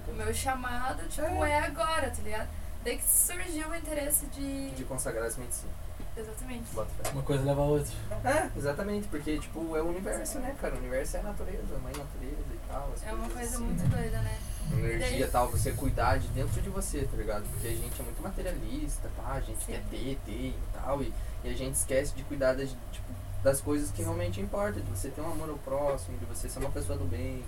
o meu chamado, tipo, é, é agora, tá ligado? Daí que surgiu o interesse de. De consagrar as medicinas. Exatamente. Uma coisa leva a outra. É, exatamente, porque tipo, é o universo, né, cara? O universo é a natureza, a mãe natureza e tal. É uma coisa assim, muito né? doida, né? Energia e tal, você cuidar de dentro de você, tá ligado? Porque a gente é muito materialista, tá? A gente Sim. quer ter, ter e tal, e, e a gente esquece de cuidar das, tipo, das coisas que realmente importam, de você ter um amor ao próximo, de você ser uma pessoa do bem,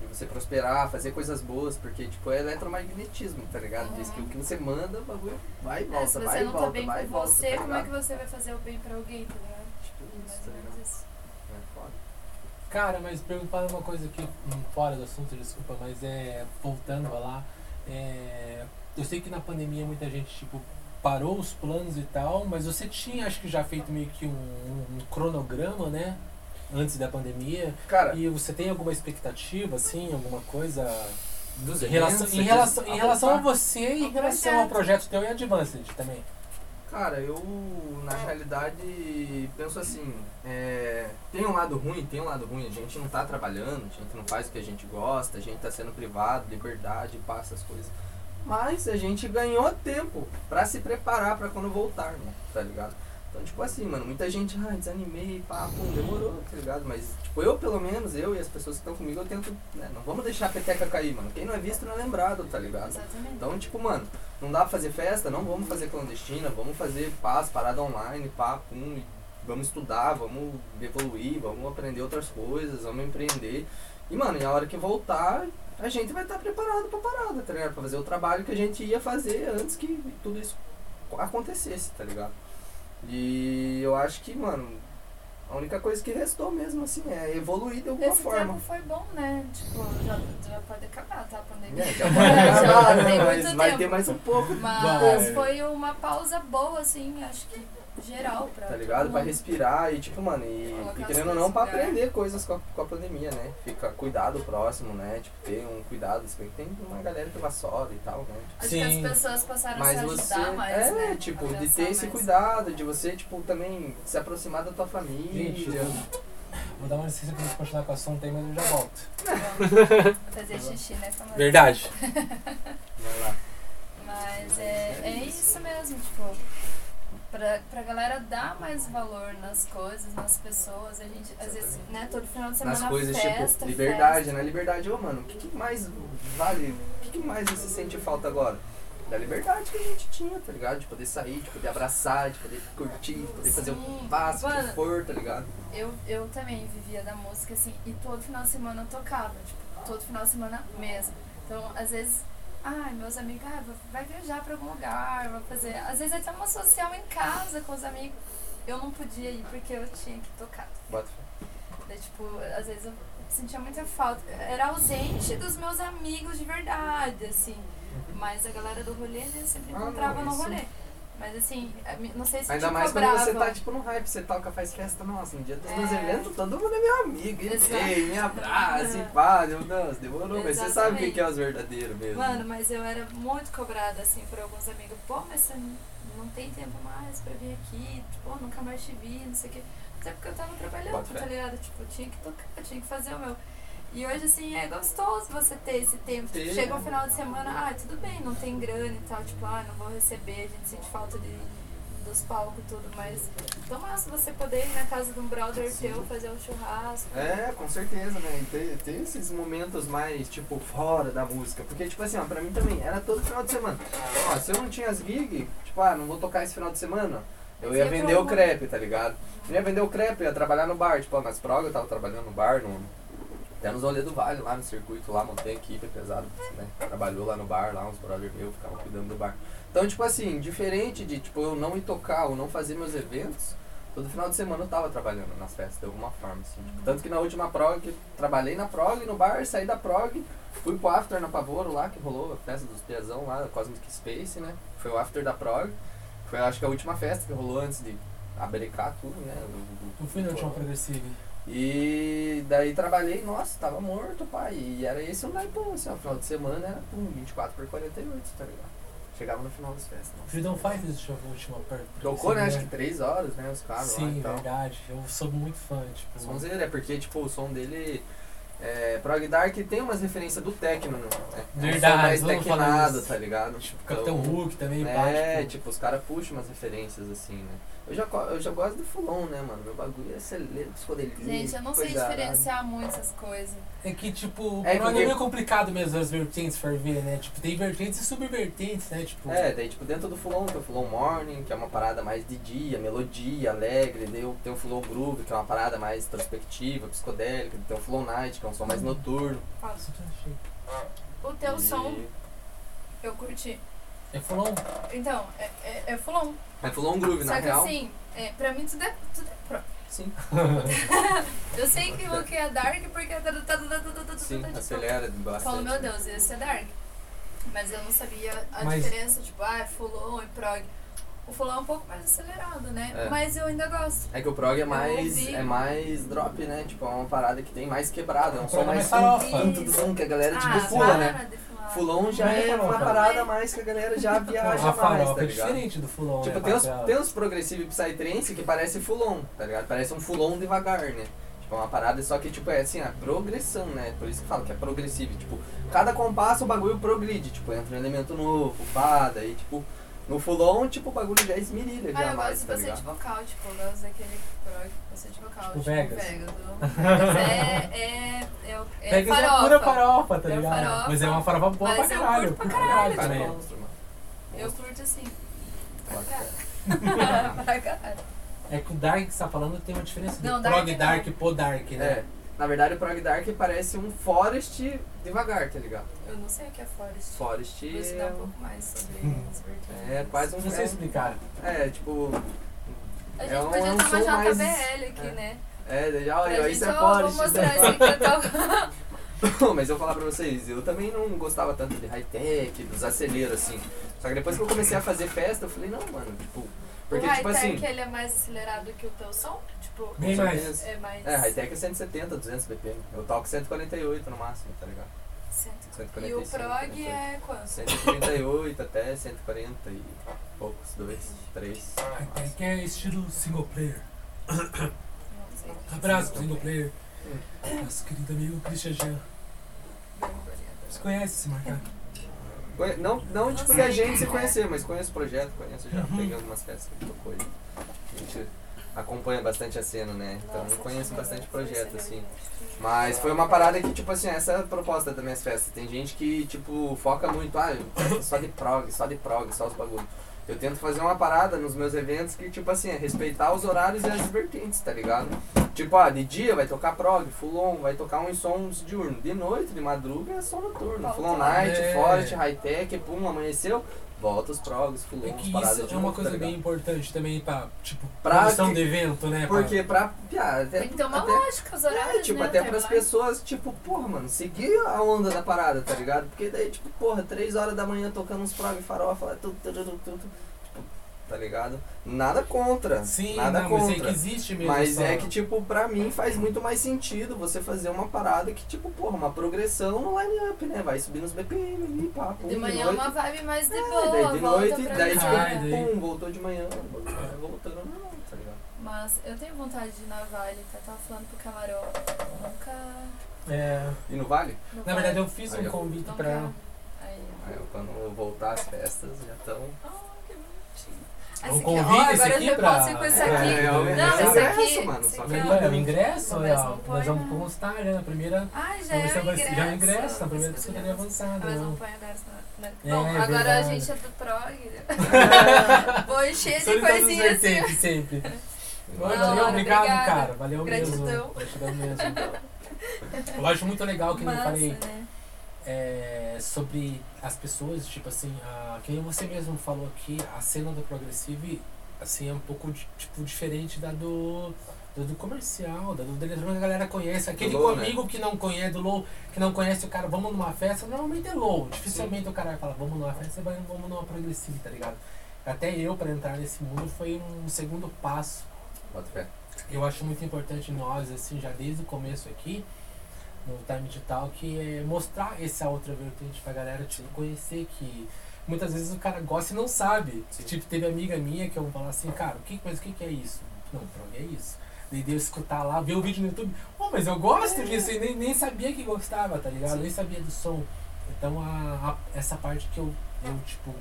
de você prosperar, fazer coisas boas, porque tipo, é eletromagnetismo, tá ligado? Diz que o que você manda, o bagulho vai e É, volta, se vai você e não volta, tá bem vai e com volta, você, tá como é que você vai fazer o bem pra alguém, tá ligado? Tipo isso, Mais tá ou ligado? menos isso. Cara, mas preocupado uma coisa aqui, hum, fora do assunto, desculpa, mas é. Voltando a lá. É, eu sei que na pandemia muita gente, tipo, parou os planos e tal, mas você tinha, acho que já feito meio que um, um- um cronograma, né? Antes da pandemia. Cara, E você tem alguma expectativa, assim, alguma coisa. dos Em relação, em relação, em relação a você e em relação ao projeto teu e Advanced também. Cara, eu na realidade penso assim, é, tem um lado ruim, tem um lado ruim, a gente não tá trabalhando, a gente não faz o que a gente gosta, a gente tá sendo privado, liberdade, passa as coisas. Mas a gente ganhou tempo pra se preparar pra quando voltar, mano, tá ligado? Então, tipo assim, mano, muita gente, ah, desanimei, pá, pum, demorou, tá ligado? Mas, tipo, eu pelo menos, eu e as pessoas que estão comigo, eu tento, né, não vamos deixar a peteca cair, mano. Quem não é visto não é lembrado, tá ligado? Exatamente. Então, tipo, mano, não dá pra fazer festa? Não vamos fazer clandestina, vamos fazer paz, parada online, pá, pum, vamos estudar, vamos evoluir, vamos aprender outras coisas, vamos empreender. E, mano, e a hora que voltar, a gente vai estar preparado pra parada, tá ligado? Pra fazer o trabalho que a gente ia fazer antes que tudo isso acontecesse, tá ligado? E eu acho que, mano, a única coisa que restou mesmo, assim, é evoluir de alguma Esse forma. tempo foi bom, né? Tipo, já, já pode acabar, tá? A pandemia. É, já pode acabar, Já né? tem Mas muito vai tempo. ter mais um pouco. Mas Vai. foi uma pausa boa, assim, acho que geral pra Tá ligado? Pra respirar e tipo, mano, e, e querendo ou não, pra aprender coisas com a, com a pandemia, né? Fica cuidado próximo, né? Tipo, ter um cuidado, se bem que tem uma galera que vassoura e tal, né? Acho Sim. que as pessoas passaram Mas a se você. ajudar mais, é, né? tipo, de ter esse mais. cuidado, de você, tipo, também se aproximar da tua família. Gente, eu vou dar uma licença pra gente continuar com o assunto aí, mas eu já volto. Vamos fazer xixi, né? Famosa? Verdade. Vai lá. Mas é, é isso mesmo, tipo, pra, pra galera dar mais valor nas coisas, nas pessoas, a gente, às vezes, né, todo final de semana Nas coisas, festa, tipo, liberdade, festa. né? Liberdade, ô, mano, o que, que mais vale? O que, que mais você sente falta agora? Da liberdade que a gente tinha, tá ligado? De poder sair, de poder abraçar, de poder curtir, de poder fazer o Sim. que faça, o que Mano, for, tá ligado? Eu, eu também vivia da música, assim, e todo final de semana eu tocava, tipo, todo final de semana mesmo. Então, às vezes, ai, meus amigos, ah, vai viajar pra algum lugar, vai fazer. Às vezes até uma social em casa com os amigos. Eu não podia ir porque eu tinha que tocar. Bota. Daí, tipo, às vezes eu sentia muita falta. Era ausente dos meus amigos de verdade, assim. Mas a galera do rolê, né, sempre Ah, encontrava não, no rolê. Mas assim, mi- não sei se Ainda mais quando você tá, tipo, no hype, você toca, faz festa, nossa, no dia dos meus É. eventos, todo mundo é meu amigo, e vem, me abraça, e pá, meu Deus, demorou, mas você sabe o que é os verdadeiros mesmo. Mano, mas eu era muito cobrada, assim, por alguns amigos. Pô, mas você não, tem tempo mais pra vir aqui. Tipo, nunca mais te vi, não sei o quê. Até porque eu tava trabalhando, tá ligado? Tipo, eu tinha que tocar, eu tinha que fazer o meu. E hoje, assim, é gostoso você ter esse tempo. Tipo, chega o final de semana, ah, tudo bem, não tem grana e tal. Tipo, ah, não vou receber, a gente sente falta de, dos palcos e tudo. Mas, tão massa você poder ir na casa de um brother Sim. teu, fazer um churrasco. É, com certeza, né? E Ter, ter esses momentos mais, tipo, fora da música. Porque, tipo assim, ó, pra mim também, era todo final de semana. Ó, se eu não tinha as gigs, tipo, ah, não vou tocar esse final de semana, eu ia vender o crepe, tá ligado? Eu ia vender o crepe, ia trabalhar no bar. Tipo, ó, nas progas eu tava trabalhando no bar, no, até nos rolê do Vale, lá no circuito, lá, montei equipe pesado, né? Trabalhou lá no bar, lá uns brothers meus ficavam cuidando do bar. Então, tipo assim, diferente de, tipo, eu não ir tocar ou não fazer meus eventos, todo final de semana eu tava trabalhando nas festas, de alguma forma, assim. Tipo, tanto que na última prog, trabalhei na prog, no bar, saí da prog, fui pro after na Pavoro lá, que rolou a festa dos Piazão lá, Cosmic Space, né? Foi o after da prog. Foi, acho que a última festa que rolou antes de abrecar tudo, né? o- o- Eu fui no o- último progressivo. E daí trabalhei, nossa, tava morto, pai. E era esse o naipão, assim, ó, final de semana era pum, 24 por 48, tá ligado? Chegava no final das festas. Nossa. Freedom Five deixou a última per- Tocou, né? Acho progressiva, que 3 horas, né? Os caras lá Sim, tal. verdade. Eu sou muito fã, tipo. Sonzeira, é porque, tipo, o som dele. É, Prog Dark tem umas referências do techno, né? É um Verdade, som mais todo mundo fala tecnado, tá ligado? Tipo, Capitão Então, Hulk também, pá, É, tipo, tipo, os caras puxam umas referências assim, né? Eu já, eu já gosto do Fulon, né, mano? Meu bagulho é celeiro, psicodelia. Gente, eu não sei diferenciar muito essas coisas. É que, tipo, É, porque- é meio complicado mesmo as vertentes for ver, né? Tipo, tem vertentes e subvertentes, né? Tipo, É, daí tipo dentro do Fulon tem o Fulon Morning, que é uma parada mais de dia, melodia, alegre, tem o Fulon Groove, que é uma parada mais introspectiva, psicodélica, tem o Fulon Night, que é um som mais noturno. Isso que eu achei. O teu E- som, eu curti. É Fulon? Então, é, é, é fulon. É Fulon Groove, na Só que real. assim, é, pra mim tudo é, tudo é pro. Sim, Eu sei que o que é dark porque tá, tá, tá, tá, tá, tá, tá, sim, tipo, acelera bastante. Falo, meu né? Deus, esse é dark. Mas eu não sabia a Mas- diferença, tipo, ah, é fulon e prog. O fulon é um pouco mais acelerado, né? É. Mas eu ainda gosto. É que o prog é mais, ouvi. é mais drop, né? Tipo, é uma parada que tem mais quebrada, é um som prog é mais mais farofa. tanto do som que a galera tipo ah, pula, para né? de falar. Fulon já é é uma farofa. parada mais que a galera já viaja a mais, farofa tá é ligado? diferente do Fulon, Tipo, né? tem uns, Pra- tem uns progressivo e psytrance que parece fulon, tá ligado? Parece um fulon devagar, né? Tipo, é uma parada só que, tipo, é assim, a progressão, né? Por isso que falo que é progressivo. Tipo, cada compasso o bagulho progride. Tipo, entra um elemento novo, pá, daí, tipo... No fulon, tipo, o bagulho já esmirilha Ah, já eu mais, gosto tá bastante ligado? vocal, tipo, eu gosto daquele prog, bastante vocal. Tipo tipo, Vegas. Vegas. o Vegas é, é, é, o- é Pega farofa. a pura farofa, tá É ligado? farofa, Mas é uma farofa boa mas pra eu caralho. curto pra caralho, Cara, também. monstro, mano. Eu curto assim. Pra caralho. pra caralho. É que o Dark que você tá falando tem uma diferença do Não, Prog Dark pro Dark, né? É, na verdade o prog dark parece um forest devagar, tá ligado? Eu não sei o que é Forest. Forest Vou estudar um é, pouco mais sobre vertentes. É quase um... Não sei explicar. É, tipo... A é gente um- podia é um tomar som mais- JBL aqui, é. né? É, Pra olha, isso é vou mostrar né? isso aqui que eu tô... Mas eu vou falar pra vocês, eu também não gostava tanto de high-tech, dos aceleros, assim. Só que depois que eu comecei a fazer festa, eu falei, não, mano, tipo... Porque, o tipo high-tech, assim... ele é mais acelerado que o teu som? Tipo, Bem mais. é mais... É, high-tech é 170, 200 BPM. Eu toco 148 no máximo, tá ligado? E 145. o prog é quanto? 138 até 140 e poucos, dois, três. É que é estilo single player. Abraço pro single player. Nosso querido amigo Christian Jean. Você conhece esse? Conhe- Não, não tipo que a gente se conhecer, mas conheço o projeto, conheço já, Uhum. peguei algumas festas que tocou aí. A gente acompanha bastante a cena, né? Então conheço bastante legal. projeto, assim. Mas foi uma parada que, tipo assim, essa é a proposta das minhas festas. Tem gente que, tipo, foca muito, ah, só de prog, só de prog, só os bagulhos. Eu tento fazer uma parada nos meus eventos que, tipo assim, é respeitar os horários e as vertentes, tá ligado? Tipo, ah, de dia vai tocar prog, fulon, vai tocar uns sons diurnos. De noite, de madruga, é som noturno. Volta Fulon lá. night, É. forest, high-tech, pum, amanheceu, volta os progs, É fulons, que paradas isso de é uma novo, coisa tá bem importante também pra, tipo, Pra produção que- de evento, né? Porque pra, piá, até, Tem que ter uma até, lógica, os horários, É, tipo, né? até pras pessoas, tipo, porra, mano, seguir a onda da parada, tá ligado? Porque daí, tipo, porra, três horas da manhã tocando uns prog farofa, tudo, tudo, tudo, tudo, tipo, tá ligado? Nada contra, Sim, nada não, mas é contra. que existe mesmo. Mas é que, tipo, pra mim faz muito mais sentido você fazer uma parada que, tipo, porra, uma progressão no line-up, né? Vai subir nos BPM ali, pá, pum, De manhã noite. uma vibe mais de É, boa, daí de volta noite, daí, tipo, Ai, daí- pum, voltou de manhã, voltando, não, tá ligado? Mas eu tenho vontade de ir na Vale, tá? Tava falando pro Camarão. Nunca. É, E no Vale? no na Vale. verdade, eu fiz Aí, um convite pra ela. Aí. Aí, quando voltar as festas, já estão... Ah, que bonitinho. Um Esse aqui, convite, ó, esse agora aqui eu já pra- posso ir com esse É, aqui. é, não, é, esse é, aqui. é, mano, esse aqui, é o ingresso, Não, é, ó, não põe, nós vamos não. constar já na primeira. Ai, já é o ingresso. já é o ingresso, na primeira psicodelia avançada, Mas não. não põe né? É, Bom, é agora verdade. a gente é do prog. Vou encher de coisinhas assim. vertentes sempre. Não, Valeu, obrigado, obrigada. cara. Valeu Gratidão. mesmo. Gratidão mesmo. Eu acho muito legal que nem eu Massa, falei né? É, sobre as pessoas, tipo assim, a, que nem você mesmo falou aqui, a cena do progressive assim, é um pouco tipo, diferente da do, do, do comercial, da do eletrônico, a galera conhece. Aquele low, né? amigo que não conhece, do low, que não conhece o cara, vamos numa festa, normalmente é low. Dificilmente o cara vai falar, vamos numa festa, vai, vamos numa progressive, tá ligado? até eu para entrar nesse mundo foi um segundo passo. Eu acho muito importante nós, assim, já desde o começo aqui, no Time Digital, que é mostrar essa outra vertente pra galera, tipo, conhecer que muitas vezes o cara gosta e não sabe. Sim. Tipo, teve amiga minha que eu falo assim, cara, o que, mas o que, que é isso? Não, prog é isso. Daí deu escutar lá, ver o vídeo no YouTube, oh, mas eu gosto É. disso, e nem, nem sabia que gostava, tá ligado? Sim. Nem sabia do som. Então a, a- essa parte que eu, eu, tipo,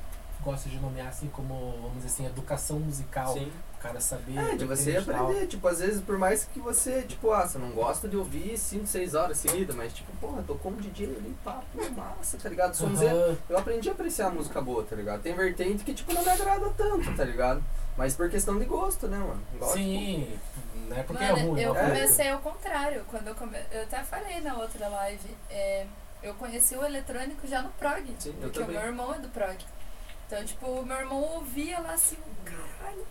gosto de nomear assim como, vamos dizer assim, educação musical. Sim. O cara saber. É, de você aprender, tipo, às vezes, por mais que você, tipo, ah, você não gosta de ouvir 5, 6 horas seguidas, mas, tipo, porra, tocou um DJ ali, pá, pô, massa, tá ligado? Somzinho, Aham. eu aprendi a apreciar a música boa, tá ligado? Tem vertente que, tipo, não me agrada tanto, tá ligado? Mas por questão de gosto, né, mano? Gosto, Sim, não é porque Mano, é ruim. eu é? comecei ao contrário. Quando eu come... Eu até falei na outra live. é, eu conheci o eletrônico já no prog. Sim, porque o meu irmão é do prog. Então, tipo, o meu irmão ouvia lá assim, caralho.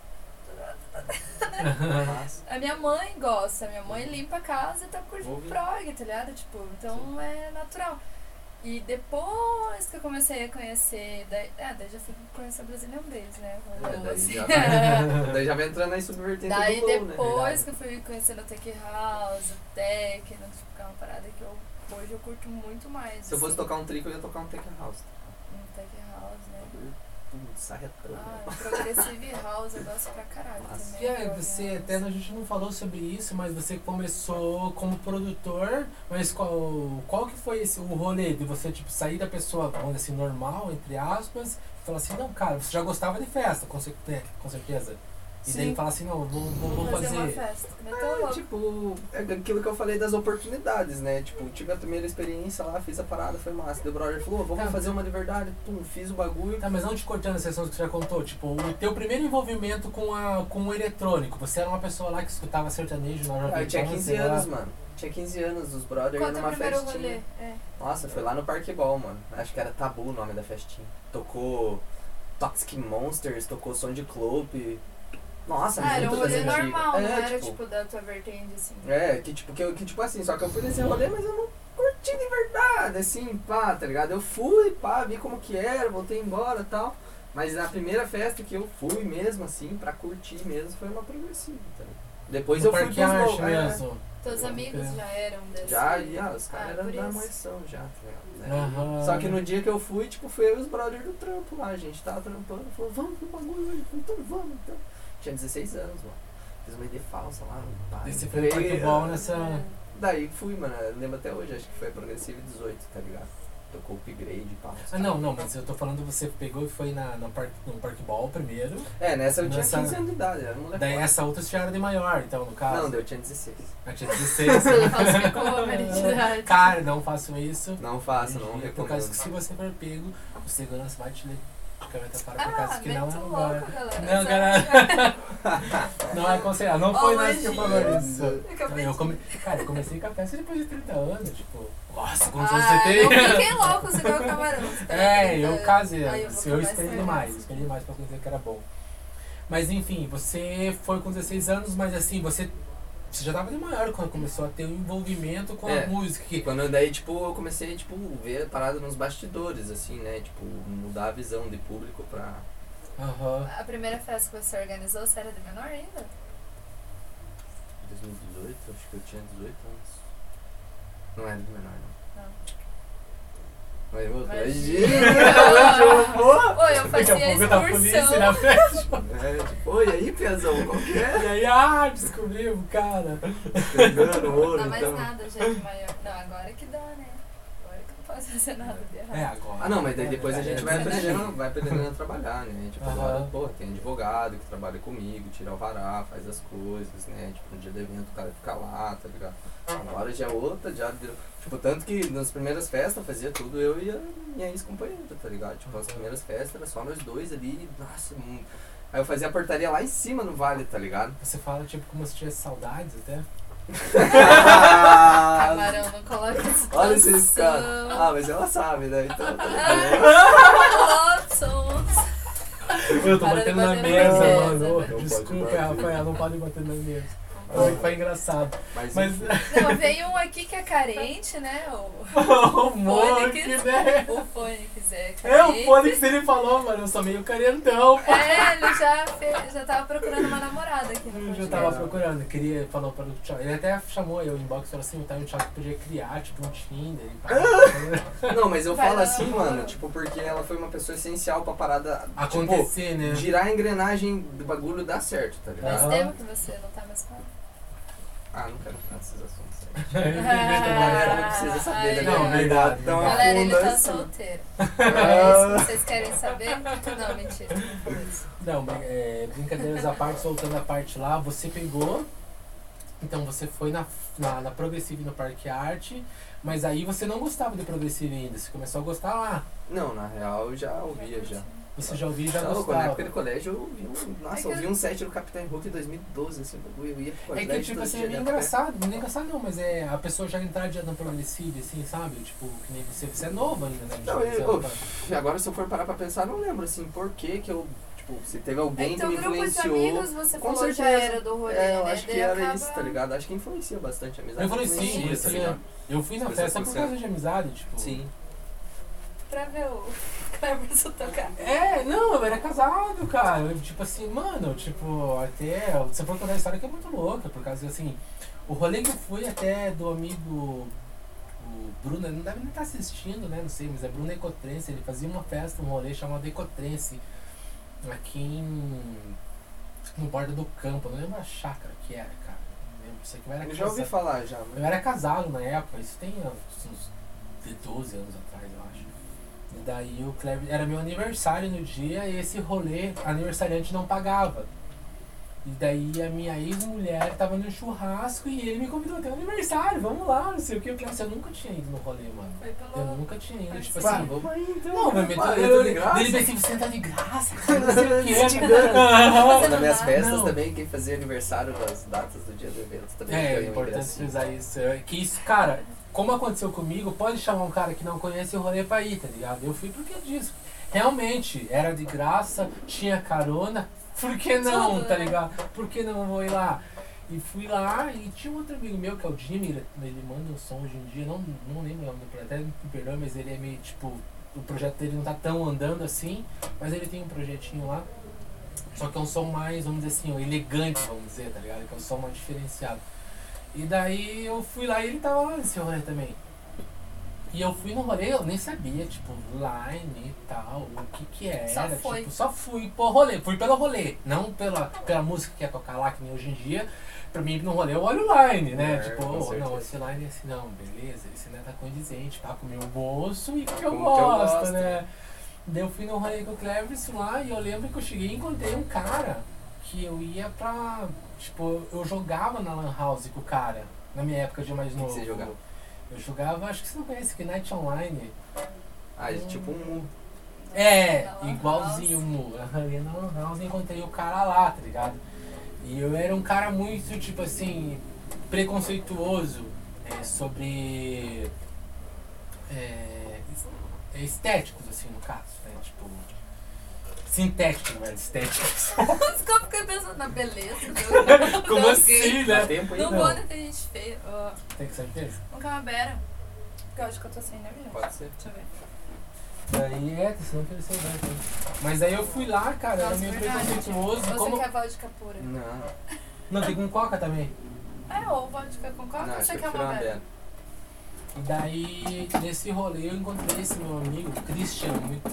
A minha mãe gosta, a minha mãe limpa a casa e tá curtindo prog, tá ligado? Tipo, então é natural. E depois que eu comecei a conhecer, daí, é, daí já fui conhecer Brazilian Bass, né? É, Vamos daí, assim. já daí já vai entrando aí subvertente Daí do low, né? depois que eu fui conhecendo o Tech House, o Techno, tipo, que é uma parada que eu, hoje eu curto muito mais. Se eu fosse assim, tocar um trico, eu ia tocar um tech house. um Tech House, né? Putz, sarretão. Ah, Progressive House eu gosto pra caralho Nossa. também. E aí, você, até a gente não falou sobre isso, mas você começou como produtor, mas qual, qual que foi esse, o rolê de você, tipo, sair da pessoa, vamos assim, normal, entre aspas, e falar assim, não, cara, você já gostava de festa, com certeza. E daí Sim. falar assim, não, vou, vou, vou fazer, uma fazer. festa. Meteu É, tipo, é aquilo que eu falei das oportunidades, né? Tipo, tive a primeira experiência lá, fiz a parada, foi massa. O brother falou, vamos Tá. fazer uma de verdade. Pum, fiz o bagulho. Tá, mas não te cortando as sessões que você já contou, tipo, o teu primeiro envolvimento com, a, com o eletrônico, você era uma pessoa lá que escutava sertanejo na Ah, Jovem eu tinha Pan, 15 sei lá. anos, mano. Tinha 15 anos, os brothers iam Conta o numa festinha. rolê. É. Nossa, foi lá no Parque Ball, mano. Acho que era Tabu o nome da festinha. Tocou Toxic Monsters, tocou Som de Club. Nossa, Ah, era um rolê normal, é, não era tipo, tipo da tua vertente, assim. É, que tipo, que, que tipo assim, só que eu fui nesse rolê, mas eu não curti de verdade, assim, pá, tá ligado? Eu fui, pá, vi como que era, voltei embora e tal. Mas na primeira festa que eu fui mesmo, assim, pra curtir mesmo, foi uma progressiva, tá ligado? Depois No eu fui pros low- é, mesmo. Teus Pode amigos crer. já eram desse. Já, já, os caras Ah, eram da moição já, tá ligado? Né? Aham. Só que no dia que eu fui, tipo, foi eu e os brothers do trampo lá, a gente tava trampando, falou, vamos pro bagulho hoje, Eu falei, então vamos, então. Tinha 16 anos, mano. Fiz uma ID falsa lá, pá. Daí você foi Parque Ball ah, nessa... Daí fui, mano, eu lembro até hoje, acho que foi progressivo 18, tá ligado? Tocou upgrade, pá. uns Ah, não, não, mas eu tô falando, você pegou e foi na, no, parque, no Parque Ball primeiro, É, nessa eu tinha Nessa- 15 anos de idade, era moleque. daí essa outra você já era de maior, então, no caso. Não, eu tinha 16. Eu tinha 16. Ele falsificou a identidade. Cara, não faço isso. Não faço, não Por causa que recomendo. se você for pego, o segurança vai te caneta para por Ah, causa que não é louco, galera. Não, Sabe? cara. Não é aconselhado. Não foi nós que falou isso. Eu come... Cara, eu comecei com a festa depois de 30 anos, tipo, nossa, quantos Ah, anos você tem? não fiquem loucos igual o camarão. você É, eu casei. Aí Eu, eu esse demais, escolhi demais pra conhecer que era bom. Mas enfim, você foi com 16 anos, mas assim, você, você já tava de maior quando começou a ter um envolvimento com É. a música. Que, quando daí, tipo, eu comecei, tipo, ver a parada nos bastidores, assim, né? Tipo, mudar a visão de público pra... Aham. A primeira festa que você organizou, você era de menor ainda? 2018, acho que eu tinha 18 anos. Não era de menor, não. Mas, eu Imagina. imagina, eu eu Daqui a fazia pouco tá a polícia excursão. na festa. É, tipo, oi, aí, Piazão, qual que é? E aí, ah, descobrimos, cara. Pegando ouro, Não dá mais então. nada, gente, maior. Não, agora que dá, né? Agora que não posso fazer nada de errado. É, agora. Ah, não, mas daí depois a É, gente é, vai aprendendo, vai aprendendo a trabalhar, né? Tipo, Aham. agora, pô, tem advogado que trabalha comigo, tira o vará, faz as coisas, né? Tipo, no dia do evento o cara fica lá, tá ligado? Agora já é outra, já virou. Tipo, tanto que nas primeiras festas fazia tudo eu e a minha ex-companheira, tá ligado? Tipo, as primeiras festas era só nós dois ali, nossa, hum. Aí eu fazia a portaria lá em cima no vale, tá ligado? Você fala, tipo, como se tivesse saudades até. Camarão, não coloca esse Olha esses caras. Ah, mas ela sabe, né? Então, tá? Eu tô batendo na mesa, mano. Né? Desculpa. Rafael, não pode bater na mesa. Foi, foi engraçado. Mas, Mas. Não, veio um aqui que é carente, né? O, o Monk, né? o Fônix é É, o carente. Fônix ele falou, mano, eu sou meio carentão. É, ele já, fez, já tava procurando uma namorada aqui no Eu já tava procurando, queria, falou para o Thiago. Ele até chamou eu em inbox e falou assim, o Thiago Thiago podia criar, tipo, um Tinder e. Não, mas eu Vai falo assim, mano, tipo, porque ela foi uma pessoa essencial pra parada. Tipo, Acontecer, né? girar a engrenagem do bagulho dar certo, tá ligado? Aham. tempo que você não tá mais com ela. Ah, não quero entrar nesses assuntos aí. Ah, A galera não precisa saber da minha Não, vida verdade, tão verdade. Galera, ele tá assim. solteiro. Ah. Se vocês querem saber? Não, mentira. Não. Não, é, brincadeiras à parte, soltando a parte lá, você pegou, então você foi na, na, na Progressive no Parque Arte, mas aí você não gostava de Progressive ainda, você começou a gostar lá. Não, na real eu já ouvia já. Você já ouvia e já Tá louco, na gostava. época do colégio eu ouvi um. Nossa, É que eu ouvi eu- um set do Capitão Hulk em 2012, assim. Eu ia pro É colégio. que, tipo assim, é meio engraçado, não é engraçado não, mas é a pessoa já entrar já na Progressive, assim, sabe? Tipo, que nem você, você é novo ainda, né? Não, Você eu- é. E agora se eu for parar pra pensar, eu não lembro assim, por que que eu. Tipo, se teve alguém Então, que me de influenciou. amigos você Com falou já certeza. era do rolê, É, eu né? acho que Daí era acaba- isso, tá ligado? Acho que influencia bastante a amizade. Eu falei sim, influencia, influencia. tá ligado? Eu fui na festa por causa de amizade, tipo. Sim. Pra ver o Cleberson tocar. É, não, eu era casado, cara. Eu, tipo assim, mano, tipo, até. Você for contar a história que é muito louca, por causa que assim, o rolê que eu fui até do amigo. O Bruno, ele não deve nem estar assistindo, né? Não sei, mas é Bruno Ecotrense, ele fazia uma festa, um rolê chamado Ecotrense, aqui em. no borda do campo, eu não lembro a chácara que era, cara. Não lembro, sei que eu era Eu já ouvi casado. falar já, Eu mas. era casado na época, isso tem uns, uns de 12 anos atrás, eu acho. E daí o Kleber, era meu aniversário no dia e esse rolê, aniversariante não pagava. E daí a minha ex-mulher tava no churrasco e ele me convidou até o aniversário, vamos lá, não sei o que. Eu, falei, "Nossa, eu nunca tinha ido no rolê, mano. Eu nunca tinha ido, tipo assim. vamos então. Não, de graça. ele pensei, você tá de graça, cara, não sei o que. Aham. Nas minhas festas Não. também, quem fazia aniversário das datas do dia do evento também É, é importante frisar isso. É que isso, cara, como aconteceu comigo, pode chamar um cara que não conhece o rolê pra ir, tá ligado? Eu fui porque disso. Realmente, era de graça, tinha carona, por que não, tá ligado? Por que não vou ir lá? E fui lá e tinha um outro amigo meu que é o Jimmy, ele, ele manda um som hoje em dia, não, não lembro o nome do projeto, até me perdoa, mas ele é meio tipo. O projeto dele não tá tão andando assim, mas ele tem um projetinho lá. Só que é um som mais, vamos dizer assim, elegante, vamos dizer, tá ligado? Que é um som mais diferenciado. E daí eu fui lá e ele tava lá nesse rolê também. E eu fui no rolê, eu nem sabia, tipo, line e tal, o que que era. Só foi. Tipo, só fui por rolê, fui pelo rolê, não pela, pela música que ia tocar lá, que nem hoje em dia. Pra mim, no rolê, eu olho o line, né? É, tipo, oh, não, esse line é assim, não, beleza, esse não tá condizente, tá com o meu bolso e o que eu Com o que eu gosto, gosto. né? Daí eu fui no rolê com o Cleverson lá e eu lembro que eu cheguei e encontrei um cara que eu ia pra. Tipo, eu jogava na Lan House com o cara, na minha época de mais O que que novo. você jogava? Eu jogava, acho que você não conhece, que Night Online. Ah, é tipo um mu. É, igualzinho o Mu. Eu ia na Lan House e encontrei o cara lá, tá ligado? E eu era um cara muito, tipo assim, preconceituoso é, sobre. É, estéticos, assim, no caso, né? Tipo. Sintéticos, velho, estéticos. Ficou fiquei pensando na beleza. do- Como assim, né? Dá tempo aí? Não Não. vou ter gente feia. Tem que certeza? Um camabera. Porque eu acho que eu tô sem energia. Pode ser. Deixa eu ver. Daí é, senão ofereceu né? Mas aí eu fui lá, cara, era Nossa, meio verdade. preconceituoso. Você Como... quer vodka pura? Não. Não, tem com coca também. É, ou vodka com coca Não, ou você que quer eu uma bela. E daí, nesse rolê, eu encontrei esse meu amigo, Christian. Muito...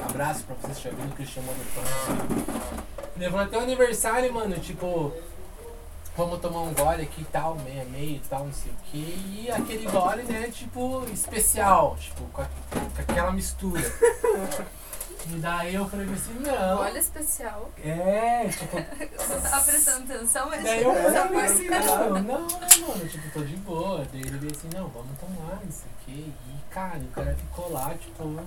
Um abraço pra vocês, já vindo o Motherfucker. Levou até o aniversário, mano, tipo, vamos tomar um gole aqui e tal, meia meia e tal, não sei o que. E aquele gole, né, tipo, especial, tipo, com, a- com aquela mistura. E daí eu falei assim, não. Olha especial. É, tipo, Você tava prestando atenção, mas Daí eu falei assim, não, não, mano, tipo, tô de boa. Daí ele veio assim, não, vamos tomar isso aqui. E, cara, o cara ficou lá, tipo,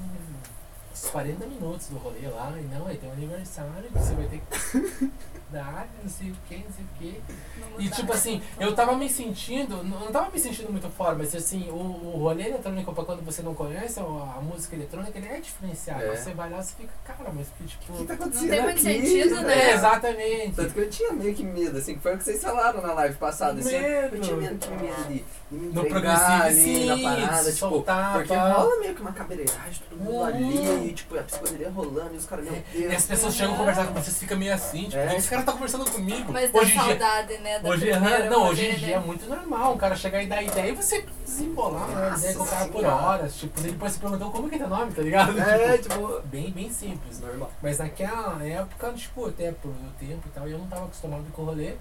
40 minutos do rolê lá, e não, aí tem um aniversário você vai ter que dar, não sei o que, não sei o que. Não E tipo assim, eu tava me sentindo, não não tava me sentindo muito fora, mas assim, o, o rolê eletrônico pra quando você não conhece a, a música eletrônica, ele é diferenciado. É. Você vai lá e você fica, cara, mas que tipo. O que tá Não acontecendo tem muito aqui? sentido, né? É, exatamente. Tanto que eu tinha meio que medo, assim, que foi o que vocês falaram na live passada. Assim, Medo. Eu tinha medo, tinha medo de, de me No progressivo, ali na sim, parada, de tipo, soltar, porque pá. rola meio que uma cabereiragem, todo mundo Uhum. ali, e tipo, a psicodelia rolando, e os caras, meu Deus. E as pessoas chegam a conversar com você, você fica meio assim, tipo, É. cara tá conversando comigo. Mas dá hoje dia, saudade, né? Da Hoje, primeira aham, não, hoje em dia é né? muito normal um cara chegar e dar ideia e você desembolar né, Nossa ideia com o cara por horas. Tipo, depois você perguntou como que é teu nome, tá ligado? É, Tipo, tipo, bem, bem simples. normal. Mas naquela época, tipo, até por o tempo e tal, eu não tava acostumado com o rolê.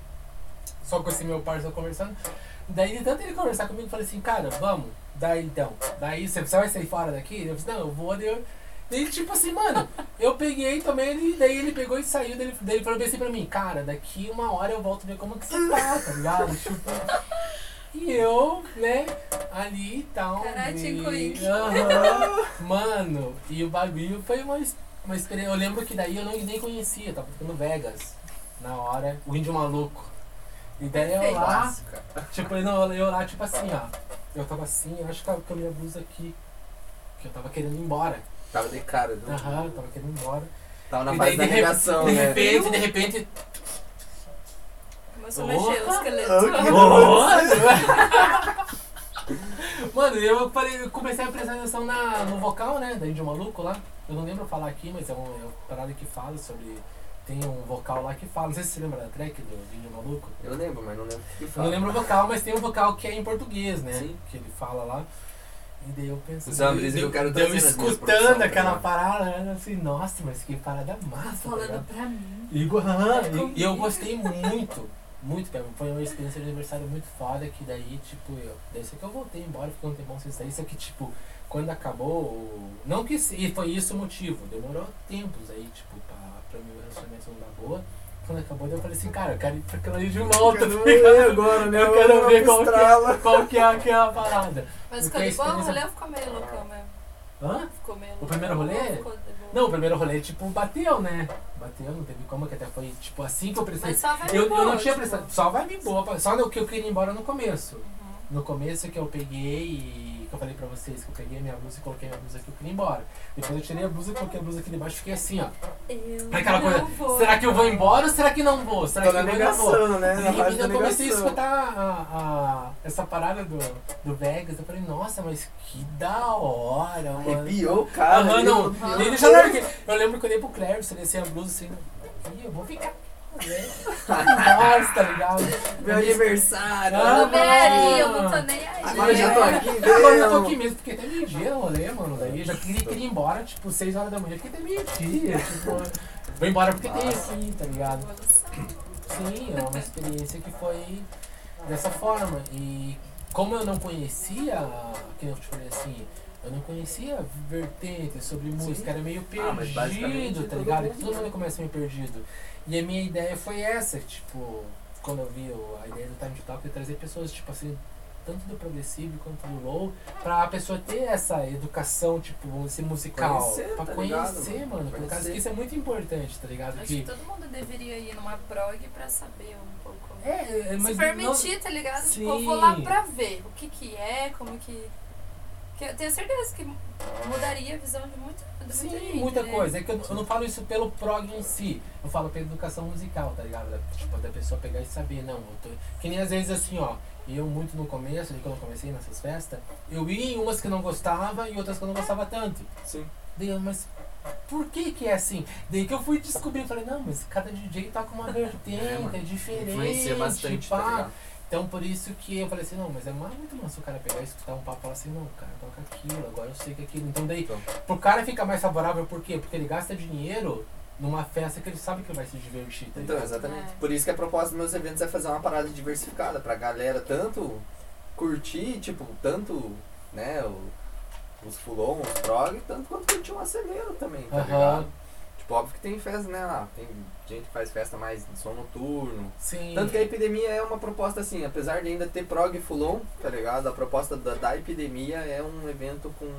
Só com esse meu parceiro conversando. Daí, de tanto ele conversar comigo, eu falei assim, cara, vamos. Daí então. Daí você você vai sair fora daqui? Eu falei, não, eu vou. Daí, eu, ele, tipo assim, mano, eu peguei também, ele, daí ele pegou e saiu. Daí ele, daí ele falou bem assim pra mim, cara, daqui uma hora eu volto ver como que você tá, tá ligado? Tipo. E eu, né, ali e tal. E-. Mano, e o bagulho foi uma, uma experiência. Eu lembro que daí eu não, nem conhecia, tava ficando Vegas na hora, o índio maluco. E daí eu lá, tipo, eu, não, eu lá, tipo assim, ó. Eu tava assim, eu acho que tava com a minha blusa aqui. Que eu tava querendo ir embora. Tava de cara, não? Aham, eu tava querendo ir embora. Tava na E fase daí, da de, rep- negação, de né? repente, de repente. Começou a mexer o esqueleto. Mano, eu falei, eu comecei a prestar atenção na, no vocal, né? Da Índio Maluco lá. Eu não lembro falar aqui, mas é, um, é uma parada que fala sobre. Tem um vocal lá que fala. Não sei se você lembra da track do Índio Maluco. Eu lembro, mas não lembro o que Eu fala. não lembro o vocal, mas tem um vocal que é em português, né? Sim. Que ele fala lá. E daí eu pensei. Brisa que eu quero minhas escutando aquela ligado? parada, né? Assim, nossa, mas que parada massa. tá Falando pra mim. E, É e- e eu gostei muito, muito mesmo. Foi uma experiência de aniversário muito foda que daí, tipo, eu. Daí que eu voltei embora, fiquei um tempão sem sair. Isso aqui, tipo, quando acabou. Não que se- e foi isso o motivo. Demorou tempos aí, tipo, pra, pra meu relacionamento não dar boa. Quando acabou, eu falei assim, cara, eu quero ir pra aquela ali de volta. tá ligado? agora, né? Eu quero ver qual que, é, qual que é aquela parada. Mas ficou a de boa? O rolê ficou meio loucão mesmo. Hã? Ficou meio O loucão. primeiro rolê? Não, o primeiro rolê, tipo, bateu, né? Bateu, não teve como, que até foi, tipo, assim que eu prestei. Mas só vai Eu, eu boa, não tinha tipo. prestado. Só vai vir boa. Só no que eu queria ir embora no começo. Uhum. No começo que eu peguei e. Que eu falei pra vocês que eu peguei minha blusa e coloquei minha blusa aqui, eu queria ir embora. Depois eu tirei a blusa e coloquei a blusa aqui debaixo e fiquei assim, ó. Eu Aquela não coisa, vou. será que eu vou embora ou será que não vou? Será Tô que eu vou não vou? negação, né? Na E da eu comecei a negação. escutar a, a- essa parada do, do Vegas. Eu falei, nossa, mas que da hora, mano. Arrepiou o cara. Aham, né? não. Ele larguei. Eu lembro que eu dei pro Cleber, você descia a blusa assim, Ih, eu vou ficar. Nossa, tá ligado? Meu aniversário. Ah, bem ali, eu não tô nem aí. Agora já tô aqui Agora eu tô mesmo. aqui mesmo, porque até meio-dia no rolê, mano. Daí eu já queria, queria ir embora, tipo, 6 horas da manhã, fiquei até meio-dia. Tipo, vou embora porque tem aqui, tá ligado? Sim, é uma experiência que foi dessa forma. E como eu não conhecia, que eu te falei assim, eu não conhecia vertentes sobre música, era meio Ah, perdido, tá todo ligado? Todo mundo começa meio perdido. E a minha ideia foi essa, tipo, quando eu vi a ideia do Time to Talk, de trazer pessoas, tipo assim, tanto do progressivo quanto do low, pra pessoa ter essa educação, tipo, vamos dizer, musical. Conhecer, pra tá ligado, conhecer, mano? mano. Por causa que isso é muito importante, tá ligado? Acho Que, que todo mundo deveria ir numa prog pra saber um pouco. é, é, mas Se não- permitir, tá ligado? Tipo, eu Sim. vou lá pra ver o que que é, como que... que eu tenho certeza que mudaria a visão de muita Sim, muita né? coisa. É que eu, eu não falo isso pelo prog em si. Eu falo pela educação musical, tá ligado? Da, tipo, da pessoa pegar e saber, não. Eu tô... Que nem às vezes assim, ó. Eu muito no começo, quando eu comecei nessas festas, eu ia em umas que eu não gostava e outras que eu não gostava tanto. Sim. Daí eu, mas por que que é assim? Daí que eu fui descobrir, falei, não, mas cada DJ tá com uma vertente, é, mano. diferente. Influencia bastante, pá. tá? Então por isso que eu falei assim, não, mas é mais- muito massa o cara pegar e escutar um papo e falar assim, não, cara, toca aquilo, agora eu sei que é aquilo. Então daí, Então. pro cara ficar mais favorável, por quê? Porque ele gasta dinheiro numa festa que ele sabe que vai se divertir, tá Então, exatamente. É. Por isso que a proposta dos meus eventos é fazer uma parada diversificada pra galera tanto curtir, tipo, tanto, né, o- os fulon, os prog, tanto quanto curtir um acelero também, tá Aham. ligado? Tipo, óbvio que tem festa, né, lá, tem gente que faz festa mais de som noturno. Sim. Tanto que a epidemia é uma proposta assim, apesar de ainda ter prog e fulon, tá ligado? A proposta da, da epidemia é um evento com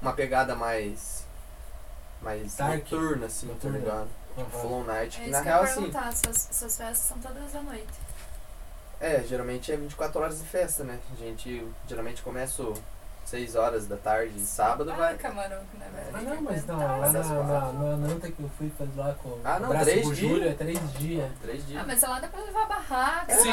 uma pegada mais mais Dark. noturna, assim, Noturna. tá ligado? Aham. Full Night, É que isso na que eu real, assim, perguntar, suas, suas festas são todas à noite. é, geralmente é 24 horas de festa, né? A gente geralmente começa 6 horas da tarde, sábado ah, vai. camarão, verdade. Ah, não, mas não, lá na, na, na Nanta que eu fui fazer lá com Ah, o não, braço três por dias? Júlio, é três dias. Três dias. Ah, mas lá dá pra levar barraca, Sim,